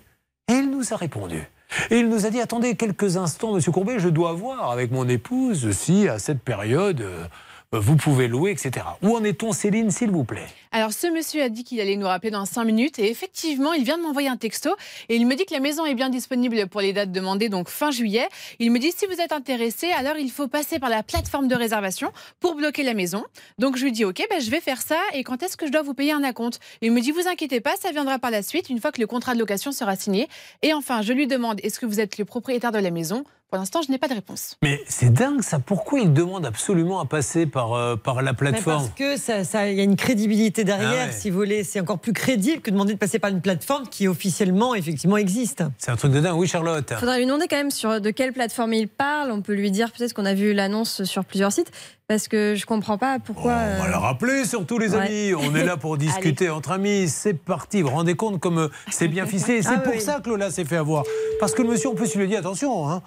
et il nous a répondu. Et il nous a dit, attendez quelques instants, Monsieur Courbet, je dois voir avec mon épouse si à cette période, euh, vous pouvez louer, etc. Où en est-on, Céline, s'il vous plaît? Alors, ce monsieur a dit qu'il allait nous rappeler dans 5 minutes. Et effectivement, il vient de m'envoyer un texto. Et il me dit que la maison est bien disponible pour les dates demandées, donc fin juillet. Il me dit si vous êtes intéressé, alors il faut passer par la plateforme de réservation pour bloquer la maison. Donc, je lui dis ok, ben, je vais faire ça. Et quand est-ce que je dois vous payer un acompte? Il me dit vous inquiétez pas, ça viendra par la suite, une fois que le contrat de location sera signé. Et enfin, je lui demande est-ce que vous êtes le propriétaire de la maison? Pour l'instant, je n'ai pas de réponse. Mais c'est dingue ça. Pourquoi il demande absolument à passer par, euh, par la Mais plateforme parce que ça, ça- il y a une crédibilité derrière, Ah ouais. si vous voulez. C'est encore plus crédible que de demander de passer par une plateforme qui officiellement, effectivement, existe. C'est un truc de dingue. Oui, Charlotte. Il faudra lui demander quand même sur de quelle plateforme il parle. On peut lui dire peut-être qu'on a vu l'annonce sur plusieurs sites parce que je comprends pas pourquoi. On va euh, le rappeler surtout les Ouais. amis. On est là pour discuter entre amis. C'est parti. Vous vous rendez compte comme euh, c'est bien ficelé. Et C'est Ah pour oui. ça que Lola s'est fait avoir. Parce que le monsieur, en plus, il lui dit attention. hein,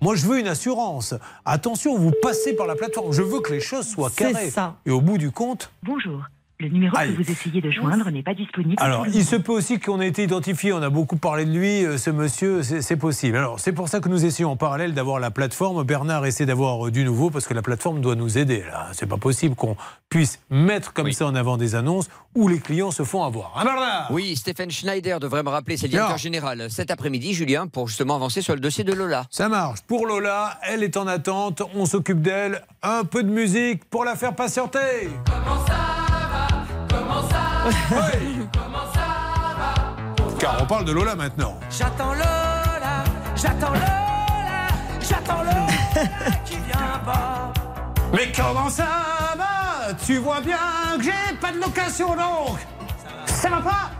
moi, je veux une assurance. Attention, vous passez par la plateforme. Je veux que les choses soient C'est carrées. ça. Et au bout du compte, Bonjour. Le numéro que vous essayez de joindre n'est pas disponible. Alors, il se peut aussi qu'on ait été identifié. On a beaucoup parlé de lui, euh, ce monsieur, c'est possible. Alors, c'est pour ça que nous essayons en parallèle d'avoir la plateforme. Bernard essaie d'avoir euh, du nouveau parce que la plateforme doit nous aider. Là, c'est pas possible qu'on puisse mettre comme ça en avant des annonces où les clients se font avoir. Hein, Bernard? Oui, Stéphane Schneider devrait me rappeler, c'est le directeur général, cet après-midi, Julien, pour justement avancer sur le dossier de Lola. Ça marche. Pour Lola, elle est en attente. On s'occupe d'elle. Un peu de musique pour la faire patienter. Car on parle de Lola maintenant. J'attends Lola, j'attends Lola, j'attends Lola qui vient pas. Mais comment ça va? Tu vois bien que j'ai pas de location donc Ça va pas?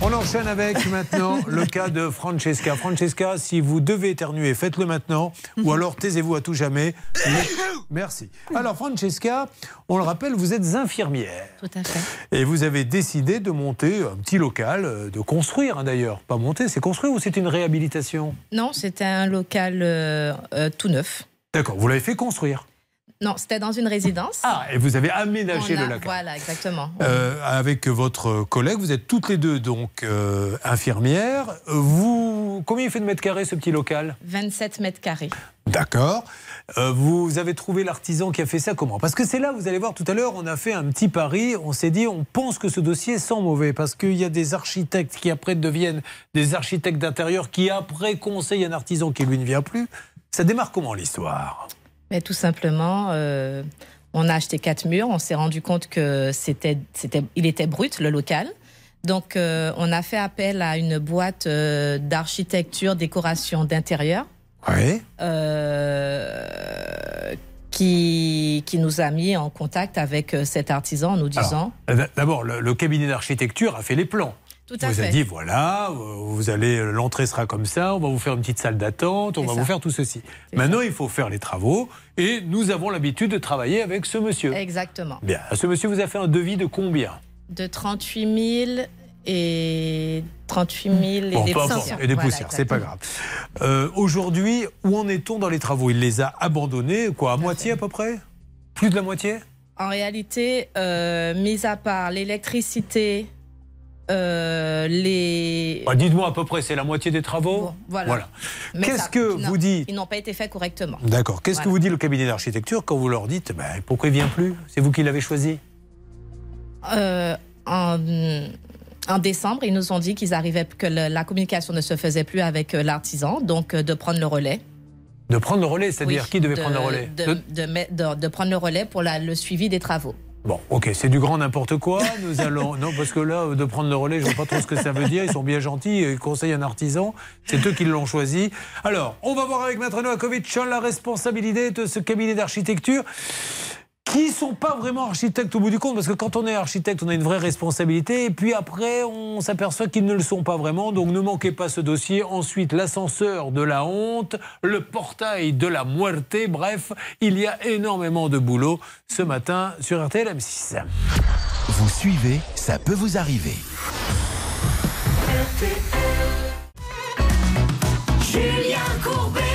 On enchaîne avec maintenant le cas de Francesca. Francesca, si vous devez éternuer, faites-le maintenant, ou alors taisez-vous à tout jamais. Mais- Merci. Alors Francesca, on le rappelle, vous êtes infirmière. Tout à fait. Et vous avez décidé de monter un petit local, euh, de construire hein, d'ailleurs. Pas monter, c'est construire ou c'est une réhabilitation? Non, c'était un local euh, euh, tout neuf. D'accord, vous l'avez fait construire. Non, c'était dans une résidence. Ah, et vous avez aménagé a- le local. Voilà, exactement. Euh, avec votre collègue, vous êtes toutes les deux donc euh, infirmières. Vous, combien il fait de mètres carrés ce petit local? 27 mètres carrés. D'accord. Euh, vous avez trouvé l'artisan qui a fait ça comment? Parce que c'est là, vous allez voir tout à l'heure, on a fait un petit pari. On s'est dit, on pense que ce dossier sent mauvais parce qu'il y a des architectes qui après deviennent des architectes d'intérieur qui après conseillent un artisan qui lui ne vient plus. Ça démarre comment l'histoire? Mais tout simplement, euh, on a acheté quatre murs. On s'est rendu compte que c'était, c'était, il était brut le local. Donc, euh, on a fait appel à une boîte euh, d'architecture, décoration d'intérieur. Oui. qui, qui nous a mis en contact avec cet artisan en nous disant Alors, D'abord, le, le cabinet d'architecture a fait les plans. Tout à vous a fait. dit voilà, euh, vous allez, l'entrée sera comme ça, on va vous faire une petite salle d'attente, on va ça. vous faire tout ceci. Maintenant, il faut faire les travaux et nous avons l'habitude de travailler avec ce monsieur. exactement Bien, ce monsieur vous a fait un devis de combien? De 38 000 et 38 000 et Bon, des poussières. et des Voilà, poussières, c'est pas grave. Euh, Aujourd'hui, où en est-on dans les travaux? Il les a abandonnés, quoi, à moitié à peu près? Plus de la moitié? En réalité, euh, mis à part l'électricité, euh, les. Bah, Dites-moi à peu près, c'est la moitié des travaux voilà. Qu'est-ce que vous dit Ils n'ont pas été faits correctement. D'accord. Qu'est-ce que vous dit le cabinet d'architecture quand vous leur dites ben, pourquoi il vient plus? C'est vous qui l'avez choisi? Euh, en, en décembre, ils nous ont dit qu'ils arrivaient, que le- la communication ne se faisait plus avec euh, l'artisan, donc de prendre le relais. De prendre le relais, c'est-à-dire Oui, qui devait de- prendre le relais? de, prendre le relais pour la- le suivi des travaux. Bon, ok, c'est du grand n'importe quoi. Nous allons. Non, parce que là, de prendre le relais, je ne vois pas trop ce que ça veut dire. Ils sont bien gentils, ils conseillent un artisan. C'est eux qui l'ont choisi. Alors, on va voir avec Maître Novakovic la responsabilité de ce cabinet d'architecture. Qui sont pas vraiment architectes au bout du compte, parce que quand on est architecte, on a une vraie responsabilité, et puis après, on s'aperçoit qu'ils ne le sont pas vraiment. Donc, ne manquez pas ce dossier. Ensuite, l'ascenseur de la honte, le portail de la muerte. Bref, il y a énormément de boulot ce matin sur RTL M6. Vous suivez, ça peut vous arriver. Julien Courbet.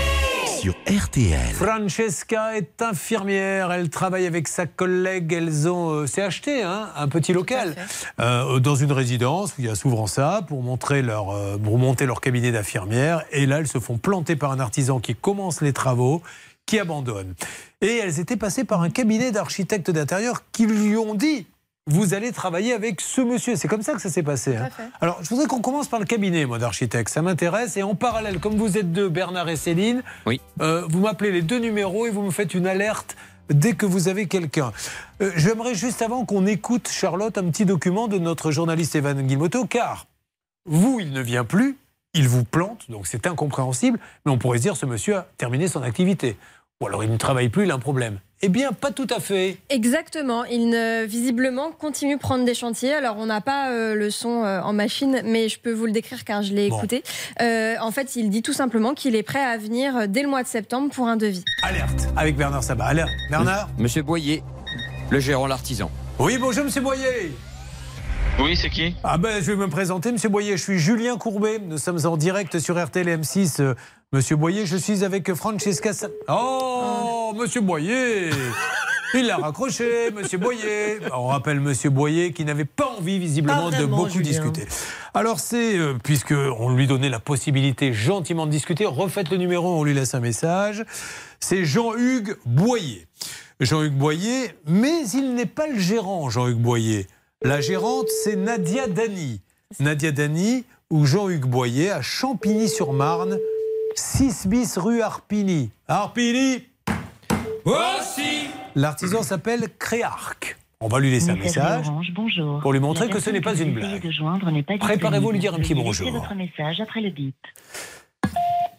Sur RTL. Francesca est infirmière, elle travaille avec sa collègue, elles ont euh, s'est acheté hein, un petit local euh, dans une résidence où il y a souvent ça pour montrer leur euh, pour monter leur cabinet d'infirmière et là elles se font planter par un artisan qui commence les travaux qui abandonne. Et elles étaient passées par un cabinet d'architectes d'intérieur qui lui ont dit vous allez travailler avec ce monsieur. C'est comme ça que ça s'est passé. hein. Alors, je voudrais qu'on commence par le cabinet, moi, d'architecte. Ça m'intéresse. Et en parallèle, comme vous êtes deux, Bernard et Céline, oui. vous m'appelez les deux numéros et vous me faites une alerte dès que vous avez quelqu'un. Euh, J'aimerais juste avant qu'on écoute, Charlotte, un petit document de notre journaliste Evan Guilmoto, car vous, il ne vient plus, il vous plante, donc c'est incompréhensible, mais on pourrait se dire ce monsieur a terminé son activité. Ou alors il ne travaille plus, il a un problème. Eh bien, pas tout à fait. Exactement. Il ne, visiblement continue de prendre des chantiers. Alors, on n'a pas euh, le son euh, en machine, mais je peux vous le décrire car je l'ai Bon. écouté. Euh, en fait, il dit tout simplement qu'il est prêt à venir dès le mois de septembre pour un devis. Alerte avec Bernard Sabat. Alerte. Bernard Monsieur Boyer, le gérant, l'artisan. Oui, bonjour, monsieur Boyer. Oui, c'est qui? Ah ben, je vais me présenter, Monsieur Boyer. Je suis Julien Courbet. Nous sommes en direct sur RTL M6. Monsieur Boyer, je suis avec Francesca. Sa- Oh, Monsieur Boyer Il l'a raccroché, Monsieur Boyer. On rappelle Monsieur Boyer qui n'avait pas envie visiblement Pas de beaucoup Julien. discuter. Alors c'est, euh, puisque on lui donnait la possibilité gentiment de discuter, refaites le numéro, on lui laisse un message. C'est Jean-Hugues Boyer. Jean-Hugues Boyer, mais il n'est pas le gérant, Jean-Hugues Boyer. La gérante, c'est Nadia Dany. Nadia Dany ou Jean-Hugues Boyer à Champigny-sur-Marne, 6 bis rue Arpigny. Arpigny Voici L'artisan s'appelle Créarc. On va lui laisser un message Orange, bonjour. pour lui montrer que ce n'est pas une blague. Préparez-vous à lui dire un petit bonjour. votre message après le bip.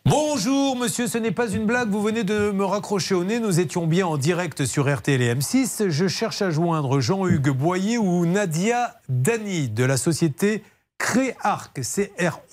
Bonjour monsieur, ce n'est pas une blague, vous venez de me raccrocher au nez, nous étions bien en direct sur RTL et M6. Je cherche à joindre Jean-Hugues Boyer ou Nadia Dany de la société Créarc, C-R-E-A-A-R-K,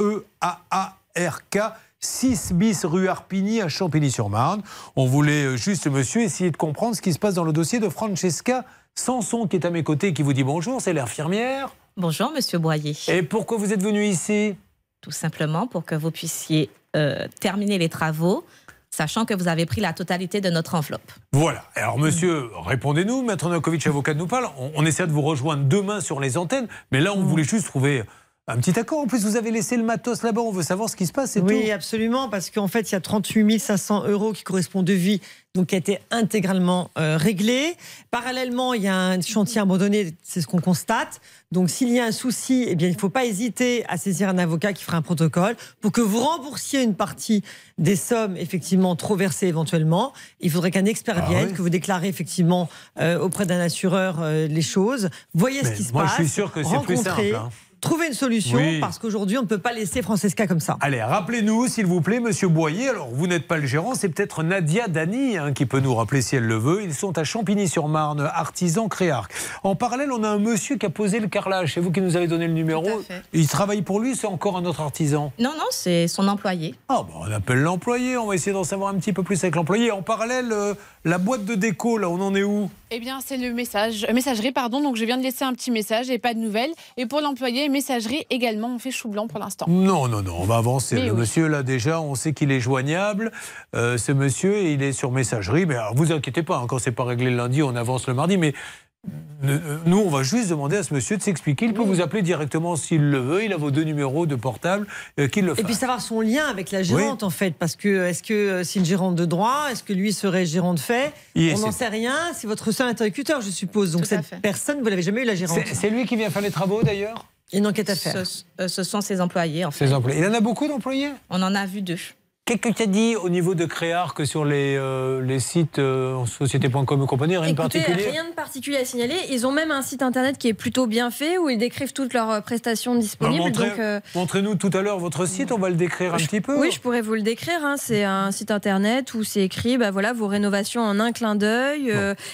6 bis rue Arpigny à Champigny-sur-Marne. On voulait euh, juste, monsieur, essayer de comprendre ce qui se passe dans le dossier de Francesca Sanson qui est à mes côtés et qui vous dit bonjour, c'est l'infirmière. Bonjour, monsieur Boyer. Et pourquoi vous êtes venu ici? Tout simplement pour que vous puissiez euh, terminer les travaux, sachant que vous avez pris la totalité de notre enveloppe. Voilà. Alors, monsieur, répondez-nous. Maître Novakovic, avocat, nous parle. On, on essaie de vous rejoindre demain sur les antennes. Mais là, on voulait juste trouver un petit accord. En plus, vous avez laissé le matos là-bas. On veut savoir ce qui se passe. c'est Oui, tout. absolument, parce qu'en fait, il y a 38 500 euros qui correspondent de vie, donc qui a été intégralement euh, réglé. Parallèlement, il y a un chantier abandonné, c'est ce qu'on constate. Donc, s'il y a un souci, eh bien, il ne faut pas hésiter à saisir un avocat qui fera un protocole pour que vous remboursiez une partie des sommes effectivement trop versées éventuellement. Il faudrait qu'un expert Ah vienne, oui. que vous déclarez effectivement euh, auprès d'un assureur euh, les choses. Voyez ce qui se moi, passe. je suis sûr que c'est plus simple, hein. Trouvez une solution Oui. parce qu'aujourd'hui, on ne peut pas laisser Francesca comme ça. Allez, rappelez-nous, s'il vous plaît, monsieur Boyer. Alors, vous n'êtes pas le gérant, c'est peut-être Nadia Dany hein, qui peut nous rappeler si elle le veut. Ils sont à Champigny-sur-Marne, artisan Créarc. En parallèle, on a un monsieur qui a posé le carrelage. C'est vous qui nous avez donné le numéro. fait. Il travaille pour lui, c'est encore un autre artisan. Non, non, c'est son employé. Ah, bah, on appelle l'employé. On va essayer d'en savoir un petit peu plus avec l'employé. En parallèle, euh, la boîte de déco, là, on en est où? Eh bien, c'est le message, euh, messagerie, pardon. Donc, je viens de laisser un petit message et pas de nouvelles. Et pour l'employé, messagerie également. On fait chou blanc pour l'instant. Non, non, non, on va avancer. Mais le oui. monsieur, là, déjà, on sait qu'il est joignable. Euh, ce monsieur, il est sur messagerie. Mais alors, vous inquiétez pas, hein, quand c'est pas réglé le lundi, on avance le mardi. Mais nous, on va juste demander à ce monsieur de s'expliquer. Il peut vous appeler directement s'il le veut. Il a vos deux numéros de portable, euh, qu'il le Et fasse. puis savoir son lien avec la gérante en fait, parce que est-ce que euh, c'est une gérante de droit, est-ce que lui serait gérant de fait? On n'en sait rien. C'est votre seul interlocuteur, je suppose. Donc Tout cette personne, vous l'avez jamais eu la gérante? C'est c'est lui qui vient faire les travaux, d'ailleurs? Une enquête à faire. Ce, euh, ce sont ses employés, en fait. Ses employés. Il en a beaucoup d'employés? On en a vu deux. Qu'est-ce que tu as dit au niveau de Créarc sur les, euh, les sites euh, société.com et compagnie Rien de particulier rien de particulier à signaler. Ils ont même un site internet qui est plutôt bien fait où ils décrivent toutes leurs euh, prestations disponibles. Euh, Montrez-nous tout à l'heure votre site, on va le décrire un petit peu. Oui, je pourrais vous le décrire. hein. C'est un site internet où c'est écrit bah voilà, vos rénovations en un clin d'œil.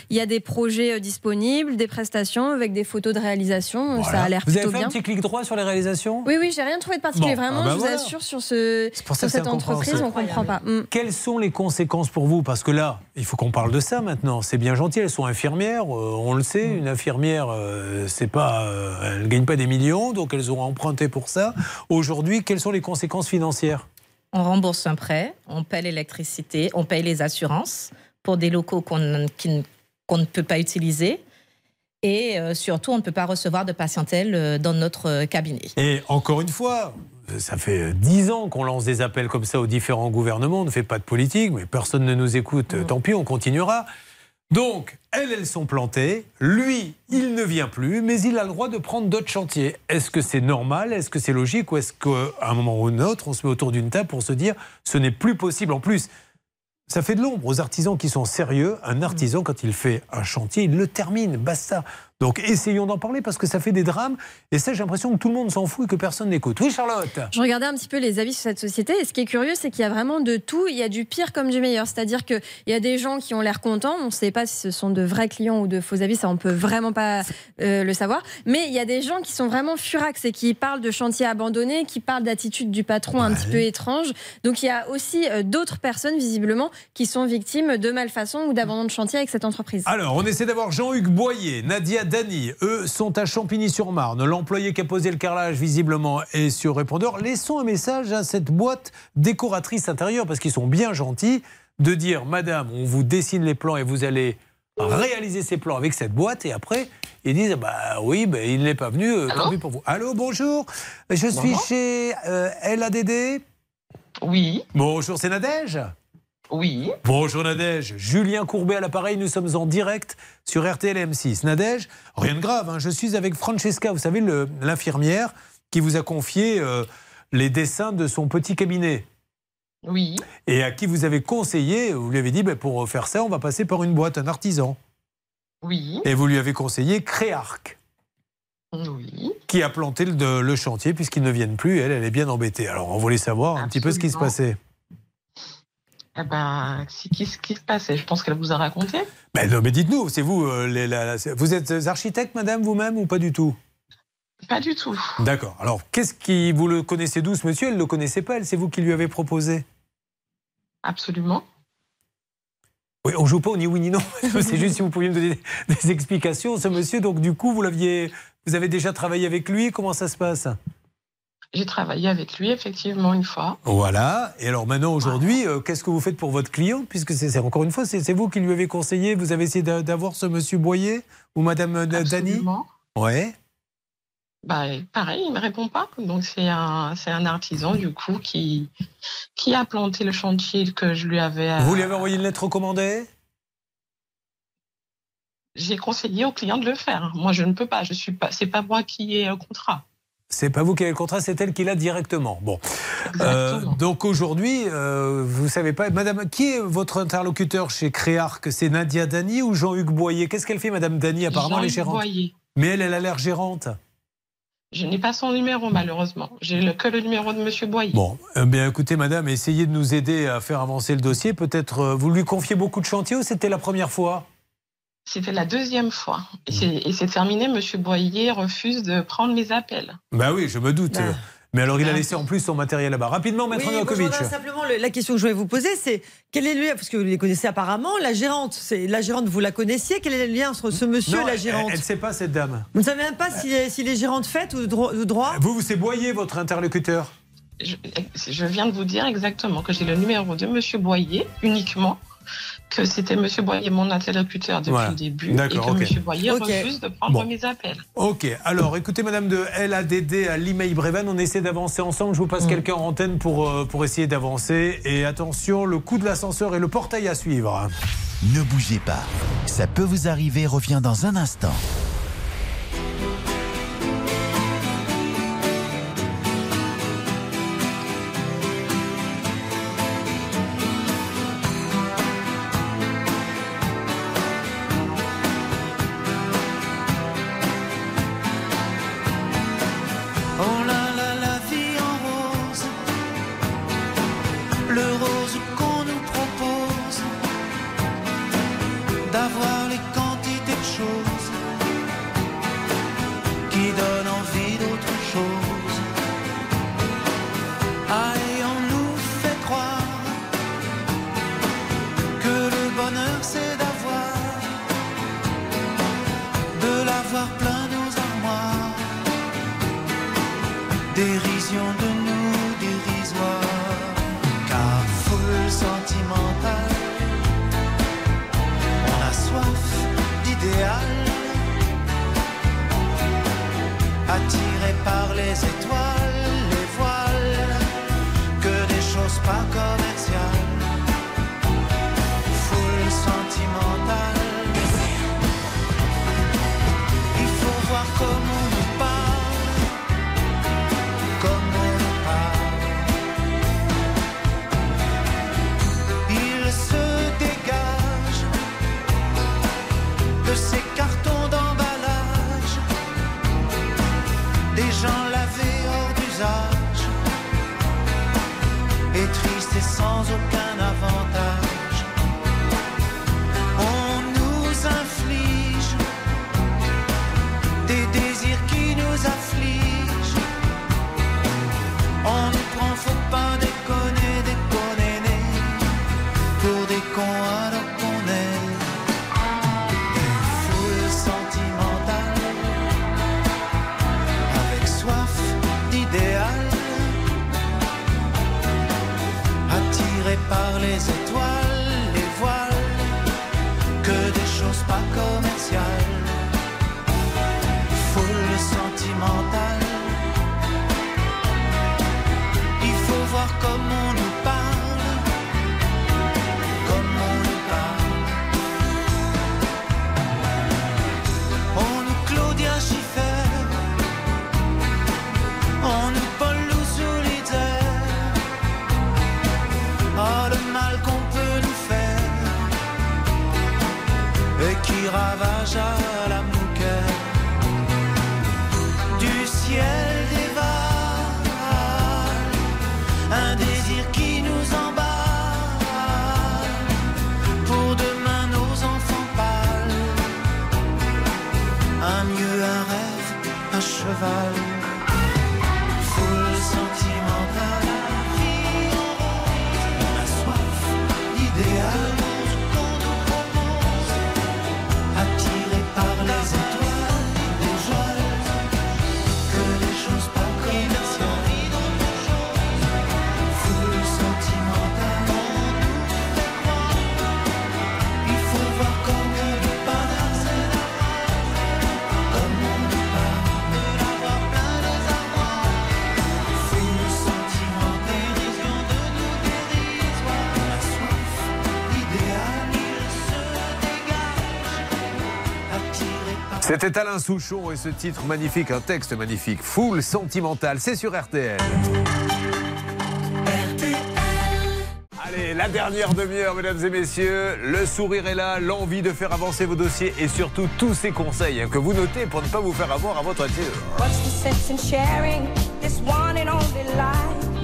Il y a des projets disponibles, des prestations avec des photos de réalisation. Ça a l'air Vous avez plutôt fait bien. un petit clic droit sur les réalisations? Oui, oui, j'ai rien trouvé de particulier. Bon, Vraiment, ah bah je vous voilà. assure, sur, ce, sur que cette entreprise, on incompréhensible. comprend pas. Mm. Quelles sont les conséquences pour vous Parce que là, il faut qu'on parle de ça maintenant. C'est bien gentil, elles sont infirmières, euh, on le sait. Une infirmière, euh, c'est pas, euh, elle ne gagne pas des millions, donc elles ont emprunté pour ça. Aujourd'hui, quelles sont les conséquences financières On rembourse un prêt, on paie l'électricité, on paye les assurances pour des locaux qu'on ne- qu'on ne peut pas utiliser. Et surtout, on ne peut pas recevoir de patientèle dans notre cabinet. Et encore une fois, ça fait dix ans qu'on lance des appels comme ça aux différents gouvernements. On ne fait pas de politique, mais personne ne nous écoute. Tant pis, on continuera. Donc, elles, elles sont plantées. Lui, il ne vient plus, mais il a le droit de prendre d'autres chantiers. Est-ce que c'est normal? Est-ce que c'est logique? Ou est-ce qu'à un moment ou un autre, on se met autour d'une table pour se dire ce n'est plus possible? En plus, ça fait de l'ombre aux artisans qui sont sérieux. Un artisan, quand il fait un chantier, il le termine, basta. Donc essayons d'en parler parce que ça fait des drames. Et ça, j'ai l'impression que tout le monde s'en fout et que personne n'écoute. Oui, Charlotte Je regardais un petit peu les avis sur cette société et ce qui est curieux, c'est qu'il y a vraiment de tout. Il y a du pire comme du meilleur. C'est-à-dire qu'il y a des gens qui ont l'air contents. On ne sait pas si ce sont de vrais clients ou de faux avis. Ça, on peut vraiment pas euh, le savoir. Mais il y a des gens qui sont vraiment furax et qui parlent de chantiers abandonnés, qui parlent d'attitude du patron un petit peu étrange. Donc il y a aussi euh, d'autres personnes, visiblement, qui sont victimes de malfaçons ou d'abandon de chantier avec cette entreprise. Alors, on essaie d'avoir Jean-Hugues Boyer, Nadia Dany. Eux sont à Champigny-sur-Marne. L'employé qui a posé le carrelage, visiblement, est sur répondeur. Laissons un message à cette boîte décoratrice intérieure, parce qu'ils sont bien gentils, de dire Madame, on vous dessine les plans et vous allez réaliser ses plans avec cette boîte et après ils disent bah oui, bah, il n'est pas venu, euh, tant pis pour vous. Allô, bonjour, je suis Bonjour. chez euh, LADD. Oui. Bonjour, c'est Nadège Oui. Bonjour Nadège, Julien Courbet à l'appareil, nous sommes en direct sur RTL M6. Nadège, rien de grave, hein, je suis avec Francesca, vous savez, l'infirmière qui vous a confié euh, les dessins de son petit cabinet. Oui. Et à qui vous avez conseillé, vous lui avez dit, ben, pour faire ça, on va passer par une boîte, un artisan. Oui. Et vous lui avez conseillé Créarc, Oui. qui a planté le, le chantier puisqu'ils ne viennent plus. Elle, elle est bien embêtée. Alors, on voulait savoir un petit peu ce qui se passait. Eh ben, c'est qui se passait Je pense qu'elle vous a raconté. Mais non, mais dites-nous, c'est vous, euh, les- la- la- vous êtes architecte, madame, vous-même, ou pas du tout? Pas du tout. D'accord. Alors, qu'est-ce qui. Vous le connaissez d'où, ce monsieur? Elle ne le connaissait pas, elle, c'est vous qui lui avez proposé? Absolument. Oui, on joue pas au ni oui ni non. c'est juste si vous pouviez me donner des, des explications. Ce monsieur, donc, du coup, vous l'aviez. Vous avez déjà travaillé avec lui Comment ça se passe? J'ai travaillé avec lui, effectivement, une fois. Voilà. Et alors maintenant, aujourd'hui, euh, qu'est-ce que vous faites pour votre client Puisque c'est encore une fois, c'est vous qui lui avez conseillé. Vous avez essayé d'a- d'avoir ce monsieur Boyer ou madame euh, Dany? Ouais. Bah, pareil, il me répond pas. Donc, c'est un, c'est un artisan, du coup, qui, qui a planté le chantier que je lui avais. euh, Vous lui avez envoyé une lettre recommandée? J'ai conseillé au client de le faire. Moi, je ne peux pas. Je suis pas. C'est pas moi qui ai un contrat. C'est pas vous qui avez le contrat, c'est elle qui l'a directement. Bon. Euh, donc aujourd'hui, euh, vous savez pas, madame, qui est votre interlocuteur chez Créarc? C'est Nadia Dany ou Jean-Hugues Boyer? Qu'est-ce qu'elle fait, madame Dany Apparemment, elle est Jean-Hugues gérante. Boyer. Mais elle, elle a l'air gérante. Je n'ai pas son numéro, malheureusement. J'ai que le numéro de Monsieur Boyer. Bon, eh bien écoutez, madame, essayez de nous aider à faire avancer le dossier. Peut-être euh, vous lui confiez beaucoup de chantiers ou c'était la première fois? C'était la deuxième fois. Et c'est- Et c'est terminé, Monsieur Boyer refuse de prendre mes appels. Bah oui, je me doute. Bah. Mais alors, il a laissé en plus son matériel là-bas. Rapidement, maître Oui, Novakovic. simplement, le- la question que je voulais vous poser, c'est quel est le lien, parce que vous les connaissez apparemment, la gérante. La gérante, vous la connaissiez. Quel est le lien entre ce monsieur Non, et la gérante Elle ne sait pas, cette dame. Vous ne savez même pas s'il est, s'il est gérant de fait ou de dro- de droit Vous, vous c'est Boyer, votre interlocuteur Je, je viens de vous dire exactement que j'ai le numéro de Monsieur Boyer uniquement, que c'était Monsieur Boyer mon interlocuteur depuis Voilà. le début, et que D'accord, ok. Monsieur Boyer Ok. refuse de prendre Bon. mes appels. Ok, alors écoutez, madame de LADD à l'email Breven, on essaie d'avancer ensemble. Je vous passe quelqu'un en antenne pour, euh, pour essayer d'avancer. Et attention, le coup de l'ascenseur et le portail à suivre. Ne bougez pas. Ça peut vous arriver, revient dans un instant. C'était Alain Souchon et ce titre magnifique, un texte magnifique, full sentimental, c'est sur RTL. Allez, la dernière demi-heure, mesdames et messieurs. Le sourire est là, l'envie de faire avancer vos dossiers et surtout tous ces conseils hein, que vous notez pour ne pas vous faire avoir à votre tour.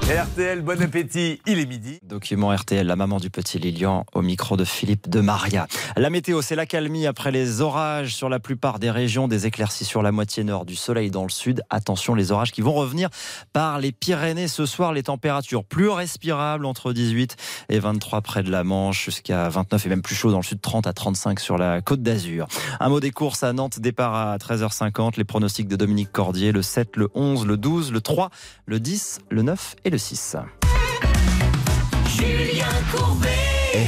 RTL, bon appétit, il est midi. Document RTL, la maman du petit Lilian, au micro de Philippe de Maria. La météo, c'est la calmie après les orages sur la plupart des régions, des éclaircies sur la moitié nord, du soleil dans le sud. Attention, les orages qui vont revenir par les Pyrénées ce soir. Les températures plus respirables entre 18 et 23 près de la Manche, jusqu'à 29 et même plus chaud dans le sud, 30 à 35 sur la côte d'Azur. Un mot des courses à Nantes, départ à 13h50. Les pronostics de Dominique Cordier, le 7, le 11, le 12, le 3, le 10, le 9 et le 6. Julien Courbet.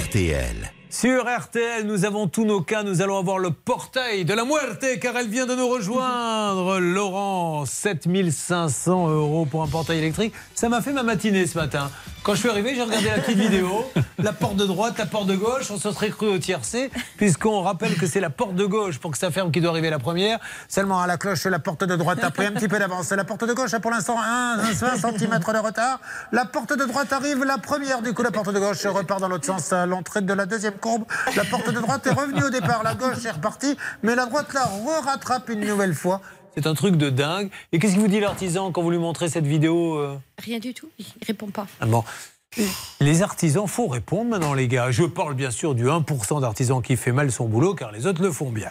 RTL. Sur RTL, nous avons tous nos cas. Nous allons avoir le portail de la muerte car elle vient de nous rejoindre. Laurent, 7500 euros pour un portail électrique. Ça m'a fait ma matinée ce matin. Quand je suis arrivé, j'ai regardé la petite vidéo. La porte de droite, la porte de gauche. On se serait cru au tiercé, puisqu'on rappelle que c'est la porte de gauche pour que ça ferme qui doit arriver la première. Seulement à la cloche, la porte de droite a pris un petit peu d'avance. La porte de gauche a pour l'instant 1, 20 cm de retard. La porte de droite arrive la première. Du coup, la porte de gauche repart dans l'autre sens à l'entrée de la deuxième courbe. La porte de droite est revenue au départ. La gauche est repartie. Mais la droite, là, re-rattrape une nouvelle fois. C'est un truc de dingue. Et qu'est-ce qu'il vous dit l'artisan quand vous lui montrez cette vidéo euh Rien du tout, il répond pas. Ah bon. Les artisans, faut répondre maintenant, les gars. Je parle bien sûr du 1% d'artisans qui fait mal son boulot, car les autres le font bien.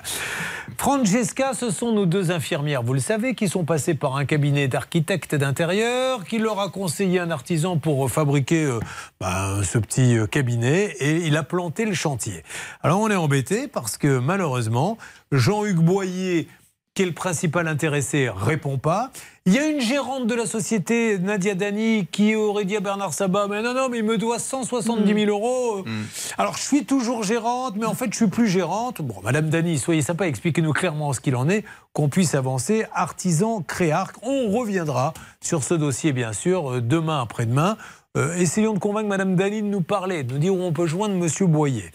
Francesca, ce sont nos deux infirmières, vous le savez, qui sont passées par un cabinet d'architectes d'intérieur, qui leur a conseillé un artisan pour fabriquer euh, bah, ce petit euh, cabinet, et il a planté le chantier. Alors on est embêté parce que malheureusement, Jean-Hugues Boyer qui est le principal intéressé, répond pas. Il y a une gérante de la société, Nadia Dani, qui aurait dit à Bernard Sabat Mais non, non, mais il me doit 170 000 euros. Alors, je suis toujours gérante, mais en fait, je suis plus gérante. Bon, Madame Dani, soyez sympa, expliquez-nous clairement ce qu'il en est, qu'on puisse avancer. Artisan, Créarc, on reviendra sur ce dossier, bien sûr, euh, demain, après-demain. Euh, essayons de convaincre Madame Dani de nous parler, de nous dire où on peut joindre Monsieur Boyer.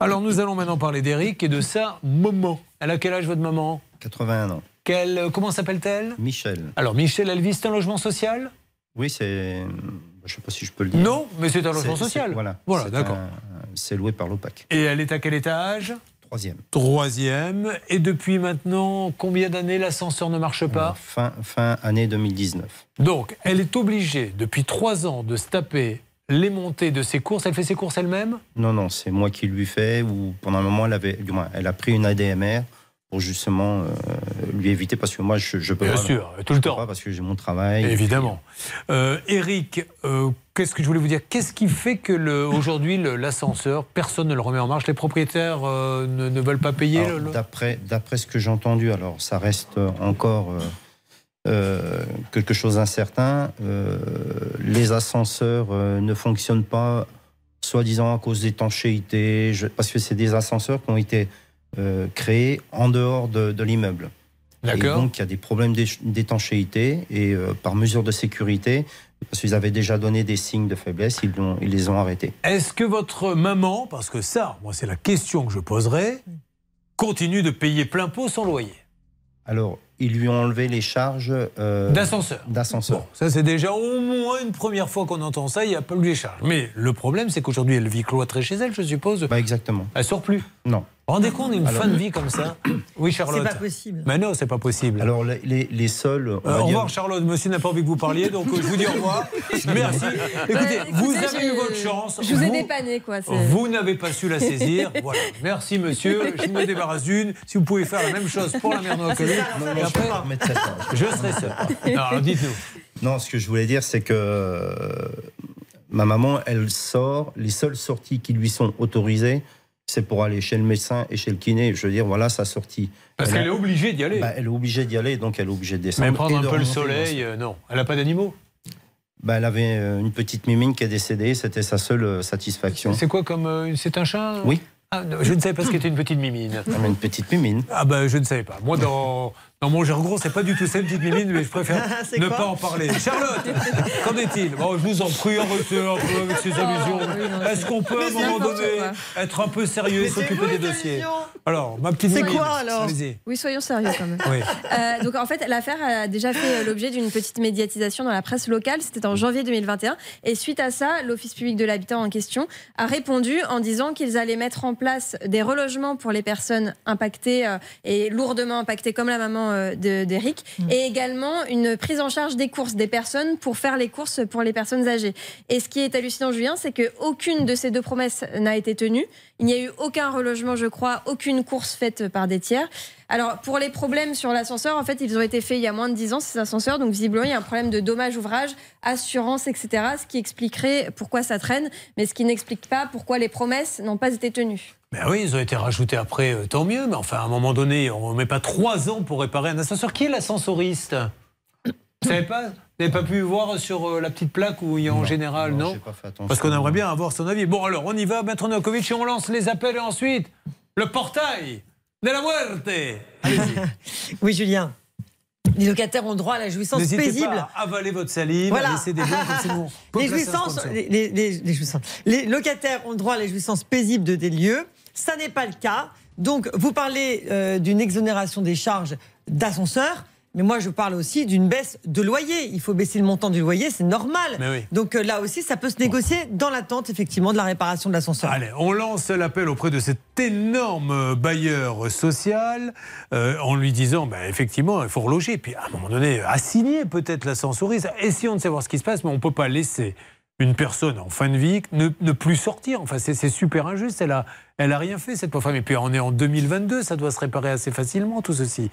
Alors, nous allons maintenant parler d'Eric et de sa maman. Elle a quel âge, votre maman? 81 ans. Quelle, euh, comment s'appelle-t-elle? Michel. Alors, Michel, elle vit, c'est un logement social? Oui, c'est. Je ne sais pas si je peux le dire. Non, mais c'est un logement social. Voilà. Voilà, d'accord. C'est loué par l'OPAC. Et elle est à quel étage? Troisième. Troisième. Et depuis maintenant, combien d'années l'ascenseur ne marche pas? Fin, fin année 2019. Donc, elle est obligée, depuis trois ans, de se taper les montées de ses courses. Elle fait ses courses elle-même? Non, non, c'est moi qui lui fais. Ou pendant un moment, elle avait, du moins, elle a pris une ADMR pour justement euh, lui éviter parce que moi, je, je peux Bien pas. sûr, tout le temps. pas parce que j'ai mon travail. Évidemment. Euh, Eric, euh, qu'est-ce que je voulais vous dire? Qu'est-ce qui fait que le- aujourd'hui l'ascenseur, personne ne le remet en marche? Les propriétaires euh, ne, ne veulent pas payer Alors, le- le- D'après, d'après ce que j'ai entendu, alors ça reste encore quelque chose d'incertain. Les ascenseurs ne fonctionnent pas, soi-disant à cause d'étanchéité, je- parce que c'est des ascenseurs qui ont été créés en dehors de, de l'immeuble. D'accord. Et donc il y a des problèmes d'étanchéité et euh, par mesure de sécurité, parce qu'ils avaient déjà donné des signes de faiblesse, ils, les ont arrêtés. Est-ce que votre maman, parce que ça, moi c'est la question que je poserai, continue de payer plein pot son loyer? Alors, ils lui ont enlevé les charges euh, D'ascenseur. D'ascenseur. Ça, c'est déjà au moins une première fois qu'on entend ça, il n'y a pas eu les charges. Mais le problème, c'est qu'aujourd'hui, elle vit cloîtrée chez elle, je suppose. Bah exactement. Elle sort plus. Non. Vous vous rendez compte d'une fin de vie comme ça Oui, Charlotte. C'est pas possible. Mais non, c'est pas possible. Alors, les, les- les seuls. on Euh, au dire- revoir Charlotte, monsieur n'a pas envie que vous parliez, donc euh, je vous dis au revoir. Merci. Écoutez, Bah, vous écoutez, avez eu votre chance. Je vous ai Vous- dépanné, quoi. Vous n'avez pas su la saisir. Voilà. Merci monsieur. Je me débarrasse d'une. Si vous pouvez faire la même chose pour la mère de et après, je serai seul. Alors dites-nous. Non, ce que je voulais dire, c'est que euh, ma maman, elle sort. Les seules sorties qui lui sont autorisées, c'est pour aller chez le médecin et chez le kiné. Je veux dire, voilà sa sortie. Parce Elle qu'elle est obligée d'y aller. Bah, elle est obligée d'y aller, donc elle est obligée de descendre. Même prendre un peu le soleil, euh, non. Elle n'a pas d'animaux. Bah, elle avait euh, une petite mimine qui est décédée, c'était sa seule euh, satisfaction. C'est quoi comme. euh, c'est un chat Oui. Ah, je ne savais pas ce qu'était une petite mimine. Elle a une petite mimine. Ah ben je ne savais pas. Moi dans, Non, mon gros, c'est pas du tout ça, une petite mimine, mais je préfère C'est ne pas en parler. Charlotte, qu'en est-il Bon, Je vous en prie, arrêtez un peu avec ces allusions. Est-ce qu'on peut, à un c'est moment donné, quoi. être un peu sérieux et c'est s'occuper des dossiers. Alors, ma petite C'est mimine, quoi, alors. Oui, soyons sérieux quand même. Oui. Euh, donc en fait, l'affaire a déjà fait l'objet d'une petite médiatisation dans la presse locale. C'était en janvier 2021. Et suite à ça, l'Office public de l'habitat en question a répondu en disant qu'ils allaient mettre en place des relogements pour les personnes impactées euh, et lourdement impactées, comme la maman euh, de- d'Eric, et également une prise en charge des courses des personnes pour faire les courses pour les personnes âgées. Et ce qui est hallucinant, Julien, c'est qu'aucune de ces deux promesses n'a été tenue. Il n'y a eu aucun relogement, je crois, aucune course faite par des tiers. Alors, pour les problèmes sur l'ascenseur, en fait, ils ont été faits il y a moins de 10 ans, ces ascenseurs. Donc, visiblement, il y a un problème de dommage ouvrage, assurance, etc. Ce qui expliquerait pourquoi ça traîne, mais ce qui n'explique pas pourquoi les promesses n'ont pas été tenues. Ben oui, ils ont été rajoutés après, euh, tant mieux. Mais enfin, à un moment donné, on ne met pas trois ans pour réparer un ascenseur. Qui est l'ascensoriste? Vous savez pas? N'avez pas pu voir sur euh, la petite plaque où il y a en général, non, pas fait. Parce qu'on aimerait bien avoir son avis. Bon, alors, on y va, Maître Novakovic, et on lance les appels et ensuite, le portail de la muerte. Allez-y. Oui, Julien. Les locataires ont droit à la jouissance N'hésitez paisible. pas à avaler votre salive, Voilà. à laisser des blancs comme c'est bon. les, jouissances, les, les- les- les jouissances. Les locataires ont droit à la jouissance paisible de des lieux. Ça n'est pas le cas. Donc, vous parlez euh, d'une exonération des charges d'ascenseur. Mais moi, je parle aussi d'une baisse de loyer. Il faut baisser le montant du loyer, c'est normal. Oui. Donc euh, là aussi, ça peut se négocier dans l'attente, effectivement, de la réparation de l'ascenseur. Allez, on lance l'appel auprès de cet énorme bailleur social euh, en lui disant, ben, effectivement, il faut reloger. Puis à un moment donné, assigner peut-être l'ascensoriste. Essayons de savoir ce qui se passe, mais on ne peut pas laisser une personne en fin de vie ne, ne plus sortir. Enfin, c'est super injuste. Elle a, elle a rien fait, cette pauvre femme. Et puis on est en 2022, ça doit se réparer assez facilement, tout ceci.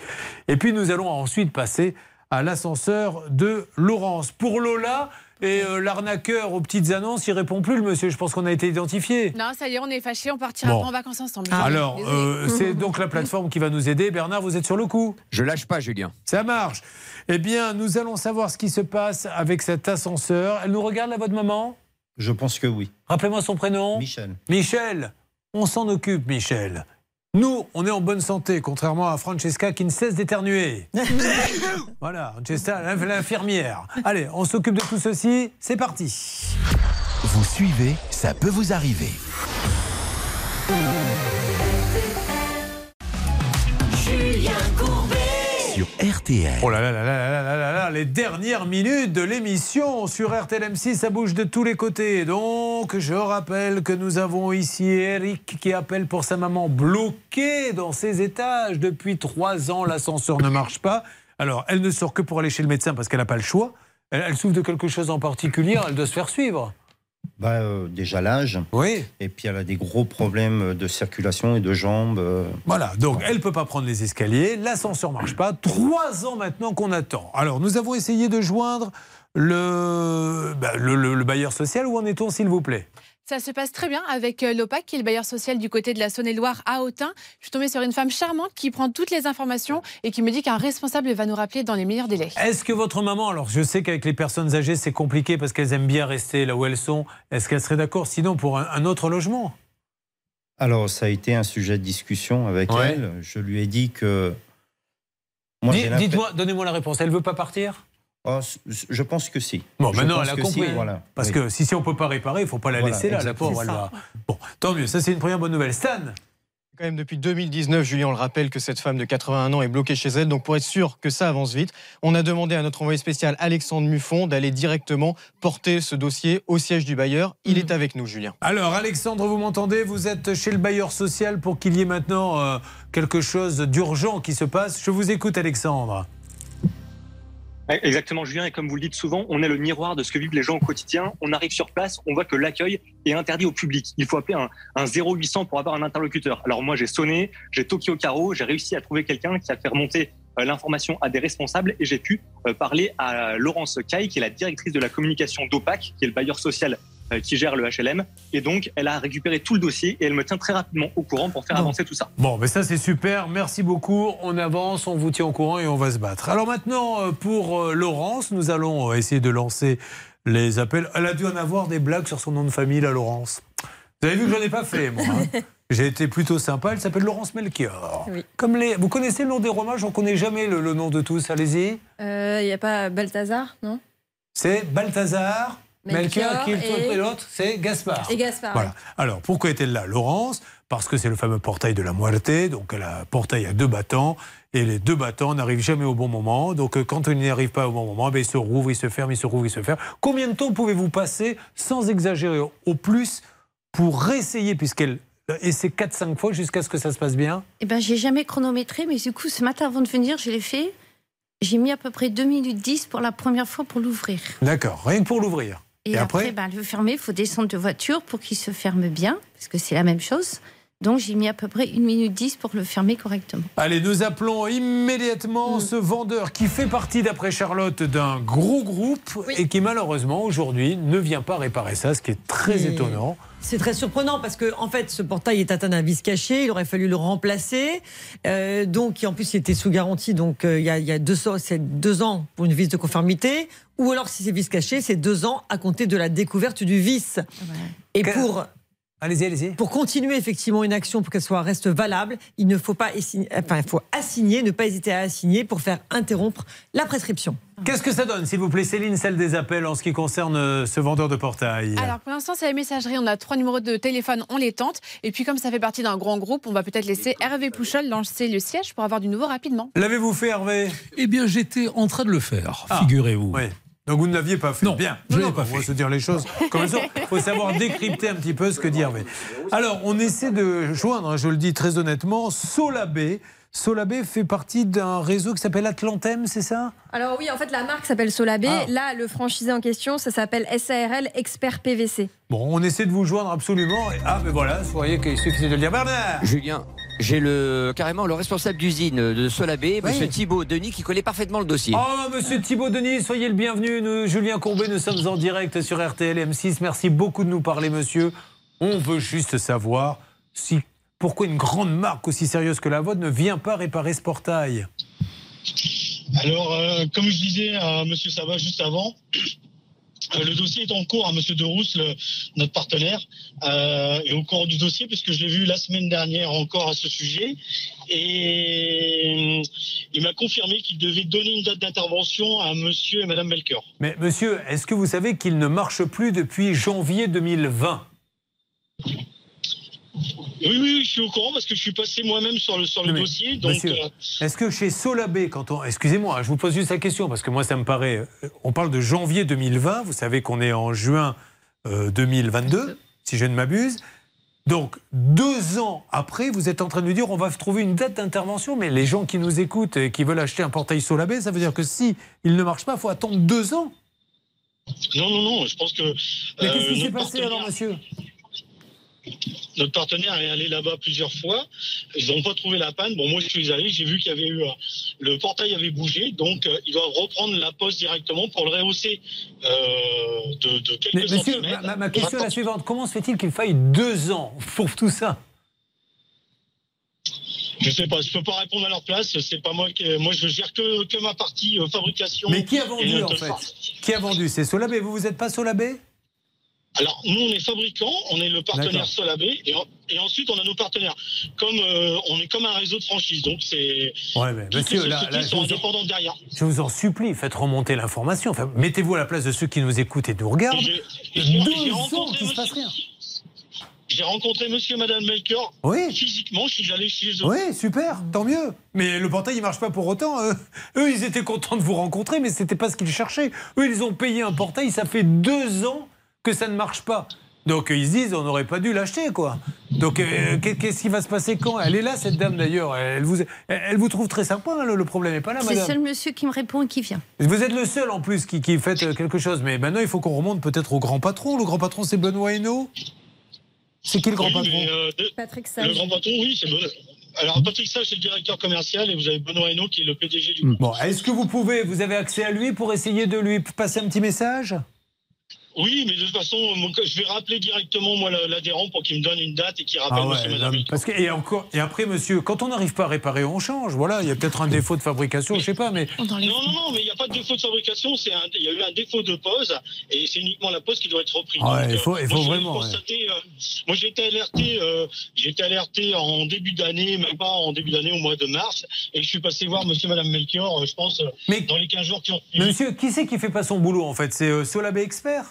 Et puis nous allons ensuite passer à l'ascenseur de Laurence. Pour Lola, et euh, l'arnaqueur aux petites annonces, il répond plus, le monsieur. Je pense qu'on a été identifié. Non, ça y est, on est fâchés, on partira Bon. pas en vacances ensemble. Alors, Désolée. euh, c'est donc la plateforme qui va nous aider. Bernard, vous êtes sur le coup Je lâche pas, Julien. Ça marche. Eh bien, nous allons savoir ce qui se passe avec cet ascenseur. Elle nous regarde, là, votre maman? Je pense que oui. Rappelez-moi son prénom? Michel. Michel. On s'en occupe, Michel. Nous, on est en bonne santé, contrairement à Francesca qui ne cesse d'éternuer. voilà, Francesca, l'infirmière. Allez, on s'occupe de tout ceci. C'est parti. Vous suivez, ça peut vous arriver. RTL. Oh là là là là là là là les dernières minutes de l'émission sur RTL M6, ça bouge de tous les côtés. Donc, je rappelle que nous avons ici Eric qui appelle pour sa maman bloquée dans ses étages. Depuis trois ans, l'ascenseur ne marche pas. Alors, elle ne sort que pour aller chez le médecin parce qu'elle n'a pas le choix. Elle souffre de quelque chose en particulier, elle doit se faire suivre. Bah, euh, déjà l'âge. Oui. Et puis elle a des gros problèmes de circulation et de jambes. euh. Voilà, donc elle ne peut pas prendre les escaliers, l'ascenseur marche pas. Trois ans maintenant qu'on attend. Alors, nous avons essayé de joindre le, bah, le, le- le bailleur social. Où en est-on, s'il vous plaît? Ça se passe très bien avec euh, l'OPAC, qui est le bailleur social du côté de la Saône-et-Loire à Autun. Je suis tombée sur une femme charmante qui prend toutes les informations et qui me dit qu'un responsable va nous rappeler dans les meilleurs délais. Est-ce que votre maman, alors je sais qu'avec les personnes âgées c'est compliqué parce qu'elles aiment bien rester là où elles sont, est-ce qu'elle serait d'accord sinon pour un, un autre logement? Alors, ça a été un sujet de discussion avec Ouais. elle. Je lui ai dit que. Dites-moi, donnez-moi la réponse. Elle veut pas partir? Oh, c- je pense que si. Bon, maintenant elle a compris. si, voilà. Parce Oui. que si, si on peut pas réparer, il faut pas la Voilà, laisser là, la pauvre. Elle C'est va... Bon, tant mieux. Ça c'est une première bonne nouvelle. Stan Quand même depuis 2019, Julien, on le rappelle que cette femme de 81 ans est bloquée chez elle. Donc pour être sûr que ça avance vite, on a demandé à notre envoyé spécial Alexandre Muffon d'aller directement porter ce dossier au siège du bailleur. Il est avec nous, Julien. Alors Alexandre, vous m'entendez? Vous êtes chez le bailleur social pour qu'il y ait maintenant euh, quelque chose d'urgent qui se passe. Je vous écoute Alexandre. Exactement, Julien. Et comme vous le dites souvent, on est le miroir de ce que vivent les gens au quotidien. On arrive sur place, on voit que l'accueil est interdit au public. Il faut appeler un, un 0800 pour avoir un interlocuteur. Alors moi, j'ai sonné, j'ai toqué au carreau, j'ai réussi à trouver quelqu'un qui a fait remonter euh, l'information à des responsables et j'ai pu euh, parler à Laurence Caille, qui est la directrice de la communication d'OPAC, qui est le bailleur social qui gère le HLM. Et donc, elle a récupéré tout le dossier et elle me tient très rapidement au courant pour faire avancer tout ça. Bon, mais ça c'est super. Merci beaucoup. On avance, on vous tient au courant et on va se battre. Alors maintenant, euh, pour euh, Laurence, nous allons euh, essayer de lancer les appels. Elle a dû en avoir des blagues sur son nom de famille, la Laurence. Vous avez vu que je n'en ai pas fait, moi. hein. J'ai été plutôt sympa. Elle s'appelle Laurence Melchior. Comme les... Vous connaissez le nom des romains? On ne connaît jamais le, le nom de tous. Allez-y. Il n'y a pas Balthazar, non? C'est Balthazar, Melchior, Melchior qui est et- l'autre, c'est Gaspard. Et Gaspard. Voilà. Alors, pourquoi est-elle là, Laurence? Parce que c'est le fameux portail de la Muerte. Donc, elle a un portail à deux battants. Et les deux battants n'arrivent jamais au bon moment. Donc, euh, quand ils n'y arrivent pas au bon moment, ben, ils se rouvrent, ils se ferment, ils se rouvrent, ils se ferment. Combien de temps pouvez-vous passer, sans exagérer au plus, pour réessayer, puisqu'elle essaie 4-5 fois jusqu'à ce que ça se passe bien? Eh ben, j'ai jamais chronométré, mais du coup, ce matin, avant de venir, je l'ai fait. J'ai mis à peu près 2 minutes 10 pour la première fois pour l'ouvrir. D'accord, rien que pour l'ouvrir. Et, après, ben, le fermer, il faut descendre de voiture pour qu'il se ferme bien, parce que c'est la même chose. Donc, j'ai mis à peu près 1 minute 10 pour le fermer correctement. Allez, nous appelons immédiatement ce vendeur qui fait partie, d'après Charlotte, d'un gros groupe et qui malheureusement aujourd'hui ne vient pas réparer ça, ce qui est très Et étonnant. C'est très surprenant parce que en fait, ce portail est atteint d'un vis caché. Il aurait fallu le remplacer. Euh, donc, en plus, il était sous garantie. Donc, euh, il y a, il y a deux, ans- c'est deux ans pour une vis de conformité. Ou alors, si c'est vis caché, c'est deux ans à compter de la découverte du vis. Et pour Allez-y, allez-y. Pour continuer effectivement une action pour qu'elle soit reste valable, il ne faut pas assigner, enfin, il faut assigner, ne pas hésiter à assigner pour faire interrompre la prescription. Qu'est-ce que ça donne, s'il vous plaît, Céline, celle des appels en ce qui concerne euh, ce vendeur de portail? Alors pour l'instant, c'est la messagerie. On a trois numéros de téléphone, on les tente. Et puis comme ça fait partie d'un grand groupe, on va peut-être laisser Hervé Pouchol lancer le siège pour avoir du nouveau rapidement. L'avez-vous fait, Hervé? Eh bien, j'étais en train de le faire, Ah, figurez-vous. Oui. Donc vous ne l'aviez pas fait. Non, bien. je Non, non, pas On va se dire les choses comme ça. Il faut savoir décrypter un petit peu ce que dit Hervé. Alors, on essaie de joindre, hein, je le dis très honnêtement, Solabé. Solabé fait partie d'un réseau qui s'appelle Atlantem, c'est ça? Alors oui, en fait, la marque s'appelle Solabé. Ah. Là, le franchisé en question, ça s'appelle SARL Expert PVC. Bon, on essaie de vous joindre absolument. Et- Ah, mais voilà, vous voyez qu'il suffisait de le dire. Bernard Julien, j'ai le, carrément le responsable d'usine de Solabé, Oui. monsieur Thibault Denis, qui connaît parfaitement le dossier. Oh, monsieur Thibault Denis, soyez le bienvenu. Nous, Julien Courbet, nous sommes en direct sur RTL M6. Merci beaucoup de nous parler, monsieur. On veut juste savoir si, pourquoi une grande marque aussi sérieuse que la vôtre ne vient pas réparer ce portail? Alors, euh, comme je disais à Monsieur Sabat juste avant, le dossier est en cours à Monsieur De Rousse, notre partenaire, euh, et au cours du dossier, puisque je l'ai vu la semaine dernière encore à ce sujet, et euh, il m'a confirmé qu'il devait donner une date d'intervention à Monsieur et Madame Melchior. Mais monsieur, est-ce que vous savez qu'il ne marche plus depuis janvier 2020 Oui, oui, je suis au courant parce que je suis passé moi-même sur le, sur le Non, mais, dossier. Donc, euh, est-ce que chez Solabé, quand on. Excusez-moi, je vous pose juste la question, parce que moi, ça me paraît. euh, On parle de janvier 2020, vous savez qu'on est en juin euh, 2022, si je ne m'abuse. Donc, deux ans après, vous êtes en train de nous dire on va trouver une date d'intervention, mais les gens qui nous écoutent et qui veulent acheter un portail Solabé, ça veut dire que si il ne marche pas, il faut attendre deux ans. non, non, non, je pense que. Mais euh, qu'est-ce qui s'est passé alors, monsieur? Notre partenaire est allé là-bas plusieurs fois. Ils n'ont pas trouvé la panne. Bon, moi, je suis allé, j'ai vu qu'il y avait eu. un- Le portail avait bougé, donc euh, ils doivent reprendre la poste directement pour le rehausser euh, de, de quelques Mais monsieur, centimètres. ma, ma question est la suivante. Comment se fait-il qu'il faille deux ans pour tout ça? Je sais pas, je peux pas répondre à leur place. C'est pas moi qui. Moi, je gère que, que ma partie euh, fabrication. Mais qui a vendu en fait? Qui a vendu? C'est Solabé. Vous, vous n'êtes pas Solabé Alors, nous, on est fabricant, on est le partenaire. Solabé, et, en- et ensuite, on a nos partenaires. Comme euh, on est comme un réseau de franchise, donc c'est. Ouais, mais monsieur, les là- sont vous en- indépendantes derrière. Je vous en supplie, faites remonter l'information. Enfin, Mettez-vous à la place de ceux qui nous écoutent et nous regardent. Deux ans qu'il se passe rien. J'ai rencontré monsieur et madame Melchior Oui. physiquement, suis allé chez eux. Oui, super, tant mieux. Mais le portail, il marche pas pour autant. Eux, Eux, ils étaient contents de vous rencontrer, mais c'était pas ce qu'ils cherchaient. Eux, ils ont payé un portail, ça fait deux ans que ça ne marche pas. Donc ils se disent, on n'aurait pas dû l'acheter, quoi. Donc euh, qu'est- qu'est-ce qui va se passer quand? Elle est là, cette dame d'ailleurs. Elle vous, elle, elle vous trouve très sympa. hein, le, le problème n'est pas là, C'est le madame. seul monsieur qui me répond et qui vient. Vous êtes le seul en plus qui, qui fait euh, quelque chose. Mais maintenant, il faut qu'on remonte peut-être au grand patron. Le grand patron, c'est Benoît Hainaut? C'est qui le grand Oui, patron? euh, de- Patrick Le grand patron, oui, c'est Benoît. Alors, Patrick Sage, c'est le directeur commercial et vous avez Benoît Hainaut qui est le PDG du groupe. Bon, est-ce que vous pouvez, vous avez accès à lui pour essayer de lui passer un petit message? Oui, mais de toute façon, je vais rappeler directement moi l'adhérent pour qu'il me donne une date et qu'il rappelle Ah ouais, monsieur non, madame. mais parce que, et, encore, et après, monsieur, quand on n'arrive pas à réparer, on change. Voilà, il y a peut-être un défaut de fabrication, je sais pas, mais. Non, non, non, mais il n'y a pas de défaut de fabrication, il y a eu un défaut de pose et c'est uniquement la pose qui doit être reprise. Ouais, Donc, il faut- euh, il moi, faut vraiment, constaté, euh, moi, j'ai été alerté, euh, j'ai été alerté en début d'année, même pas en début d'année, au mois de mars, et je suis passé voir monsieur et madame Melchior, euh, je pense, euh, dans les 15 jours qui ont suivi. Monsieur, qui c'est qui fait pas son boulot en fait? C'est euh, Solabé Expert?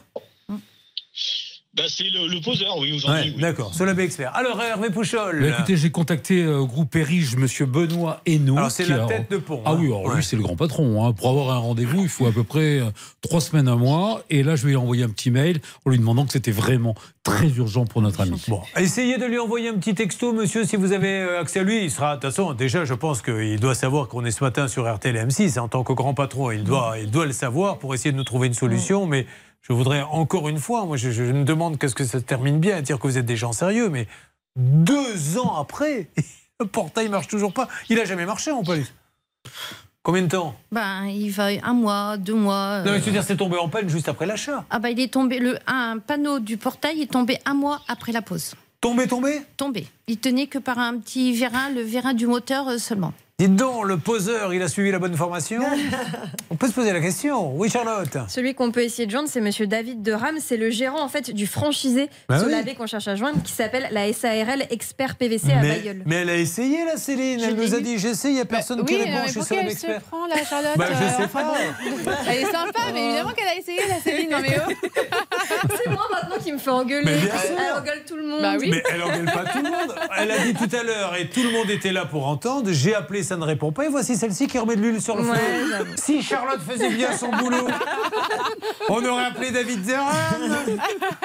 Bah, c'est le, le poseur, oui, aujourd'hui. Ouais, D'accord, Solabé Expert. Alors, Hervé Pouchol. Bah, écoutez, j'ai contacté euh, groupe Erige, monsieur Benoît Hainaut. Alors, c'est la a- tête de pont, Ah hein. oui, alors Ouais. lui, c'est le grand patron. hein. Pour avoir un rendez-vous, il faut à peu près euh, trois semaines, un mois. Et là, je vais lui envoyer un petit mail en lui demandant que c'était vraiment très urgent pour notre ami. Bon, essayez de lui envoyer un petit texto, monsieur, si vous avez euh, accès à lui. Il sera, de toute façon, déjà, je pense qu'il doit savoir qu'on est ce matin sur RTL M6. En tant que grand patron, il doit, il doit le savoir pour essayer de nous trouver une solution. Mais je voudrais encore une fois, moi, je, je me demande qu'est-ce que ça se termine bien, dire que vous êtes des gens sérieux, mais deux ans après, le portail marche toujours pas. Il a jamais marché en plus. Combien de temps? Ben, il va un mois, deux mois. Non, mais euh, je veux dire, c'est tombé en panne juste après l'achat. Ah bah il est tombé, le, un panneau du portail est tombé un mois après la pause. Tombé, tombé? Tombé. Il tenait que par un petit vérin, le vérin du moteur euh, seulement. Dites donc, le poseur, il a suivi la bonne formation On peut se poser la question. Oui, Charlotte Celui qu'on peut essayer de joindre, c'est Monsieur David de Ram. C'est le gérant en fait du franchisé Bah sur oui. la baie qu'on cherche à joindre, qui s'appelle la SARL Expert PVC à mais, Bayeul. mais elle a essayé, la Céline. Elle nous a dit j'essaie, il n'y a personne qui oui, répond. mais je suis elle se expert. prend la Charlotte Bah, je euh, sais enfin, pas. bon. Elle est sympa, mais évidemment qu'elle a essayé la Céline. Non mais oh. C'est moi maintenant qui me fait engueuler. Mais bien sûr. Elle engueule tout le monde. Bah oui. Mais elle engueule pas tout le monde. Elle a dit tout à l'heure, et tout le monde était là pour entendre, j'ai appelé, ça ne répond pas, et voici celle-ci qui remet de l'huile sur le Ouais, feu. Si Charlotte faisait bien son boulot, on aurait appelé David Zeram.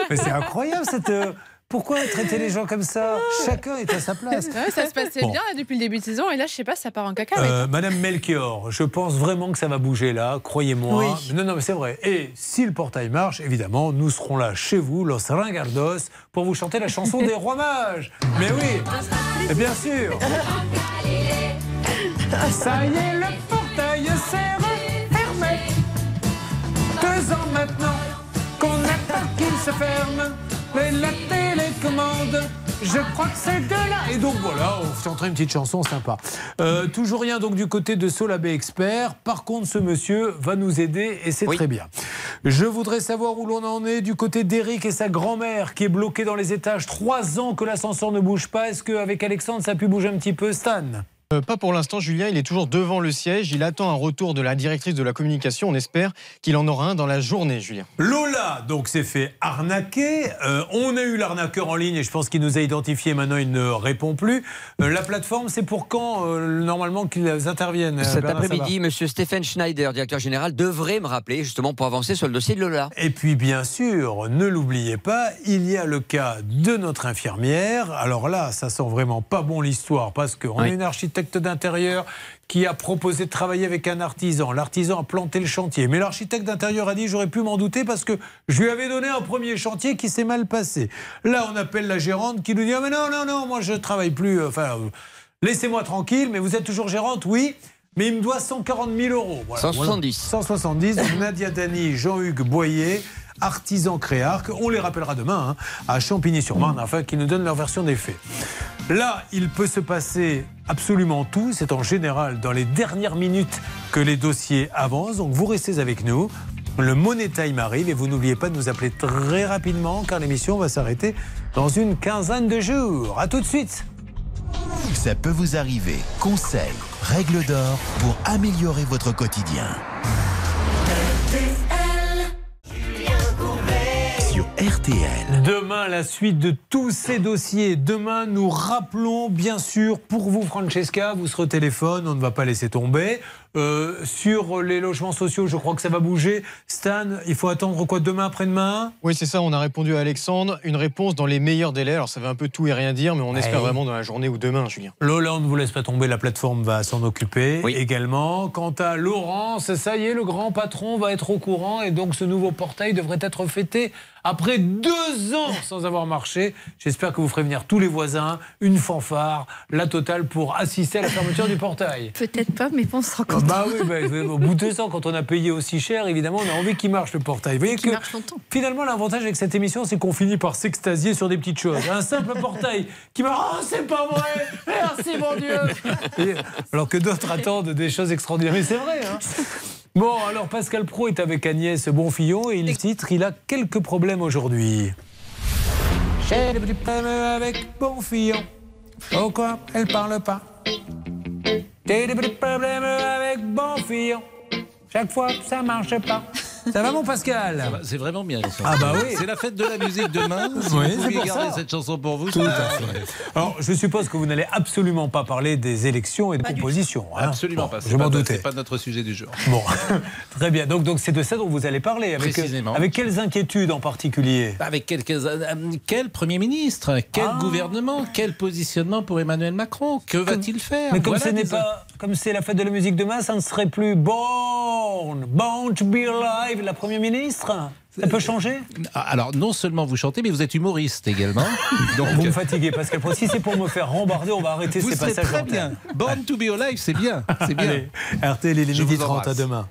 Mais c'est incroyable cette... euh, Pourquoi traiter les gens comme ça? Chacun est à sa place. Ouais, ça se passait Bon. bien là, depuis le début de saison et là je sais pas, ça part en cacahuète. Euh, Madame Melchior, je pense vraiment que ça va bouger là, croyez-moi. Oui. Non, non, mais c'est vrai. Et si le portail marche, évidemment, nous serons là chez vous, Los Ringardos, pour vous chanter la chanson des rois mages. Mais oui, bien sûr. Ça y est, le portail s'est refermé. Deux ans maintenant qu'on attend qu'il se ferme. Mais la télécommande, je crois que c'est de là. Et donc voilà, on chanterait une petite chanson sympa. Euh, toujours rien donc du côté de Solabé Expert. Par contre, ce monsieur va nous aider et c'est très bien. Je voudrais savoir où l'on en est du côté d'Eric et sa grand-mère qui est bloquée dans les étages. Trois ans que l'ascenseur ne bouge pas. Est-ce qu'avec Alexandre, ça a pu bouger un petit peu, Stan? Euh, pas pour l'instant, Julien. Il est toujours devant le siège. Il attend un retour de la directrice de la communication. On espère qu'il en aura un dans la journée, Julien. Lola, donc, s'est fait arnaquer. Euh, on a eu l'arnaqueur en ligne et je pense qu'il nous a identifié. Maintenant, il ne répond plus. Euh, la plateforme, c'est pour quand, euh, normalement, qu'ils interviennent euh, Cet après-midi, Monsieur Stéphane Schneider, directeur général, devrait me rappeler justement pour avancer sur le dossier de Lola. Et puis, bien sûr, ne l'oubliez pas, il y a le cas de notre infirmière. Alors là, ça sent vraiment pas bon l'histoire parce qu'on a Oui. une architecte d'intérieur qui a proposé de travailler avec un artisan. L'artisan a planté le chantier. Mais l'architecte d'intérieur a dit j'aurais pu m'en douter parce que je lui avais donné un premier chantier qui s'est mal passé. Là, on appelle la gérante qui nous dit ah, mais non, non, non, moi je travaille plus. Enfin, euh, laissez-moi tranquille, mais vous êtes toujours gérante, oui. Mais il me doit 140 000 euros. Voilà, 170. voilà. 170. Donc Nadia Dany, Jean-Hugues Boyer, artisans Créarc. On les rappellera demain hein, à Champigny-sur-Marne afin qu'ils nous donnent leur version des faits. Là, il peut se passer absolument tout. C'est en général dans les dernières minutes que les dossiers avancent. Donc vous restez avec nous. Le Money Time arrive et vous n'oubliez pas de nous appeler très rapidement car l'émission va s'arrêter dans une quinzaine de jours. A tout de suite. Ça peut vous arriver. Conseils, règles d'or pour améliorer votre quotidien. RTL. Demain, la suite de tous ces dossiers. Demain, nous rappelons, bien sûr, pour vous, Francesca, vous serez au téléphone, on ne va pas laisser tomber. Euh, sur les logements sociaux, je crois que ça va bouger. Stan, il faut attendre quoi demain, après-demain? Oui, c'est ça. On a répondu à Alexandre. Une réponse dans les meilleurs délais. Alors, ça veut un peu tout et rien dire, mais on espère vraiment dans la journée ou demain, Julien. Lola, on ne vous laisse pas tomber, la plateforme va s'en occuper également. Quant à Laurence, ça y est, le grand patron va être au courant et donc ce nouveau portail devrait être fêté après deux ans sans avoir marché. J'espère que vous ferez venir tous les voisins, une fanfare, la totale pour assister à la fermeture du portail. Peut-être pas, mais bon, on sera Non, longtemps. Bah oui, bah, au bout de deux ans, quand on a payé aussi cher, évidemment, on a envie qu'il marche le portail. Vous voyez que marche longtemps. finalement, l'avantage avec cette émission, c'est qu'on finit par s'extasier sur des petites choses. Un simple portail qui marche, oh, c'est pas vrai, merci mon Dieu. Et- alors que d'autres attendent des choses extraordinaires. Mais c'est vrai. hein. Bon, alors Pascal Pro est avec Agnès Bonfillon et il titre Il a quelques problèmes aujourd'hui. J'ai des petits problèmes avec Bonfillon. Pourquoi elle parle pas? J'ai des petits problèmes avec Bonfillon. Chaque fois, ça marche pas. Ça va mon Pascal C'est vraiment bien. Ah bah oui. C'est la fête de la musique demain. Si Oui, vous pour garder ça. cette chanson pour vous, Tout à fait. Alors, je suppose que vous n'allez absolument pas parler des élections et de composition. hein. Absolument Bon, pas. Je m'en doutais. C'est pas notre sujet du jour. Bon, très bien. Donc, donc c'est de ça dont vous allez parler. Avec, Précisément. avec quelles inquiétudes en particulier? Avec quelques, euh, quel Premier ministre? Quel Ah. gouvernement? Quel positionnement pour Emmanuel Macron? Que va-t-il faire? Mais comme Voilà ce n'est des- pas, comme c'est la fête de la musique demain, ça ne serait plus Born, Born to be alive, la première ministre. Ça peut changer? Ah, Alors, non seulement vous chantez, mais vous êtes humoriste également. Donc, Vous me fatiguez, Pascal. Pro. Si c'est pour me faire rembarder, on va arrêter vous ces passages. très bien. Born to be alive, c'est bien. C'est bien. Allez, RTL, il est midi vous 30, à demain.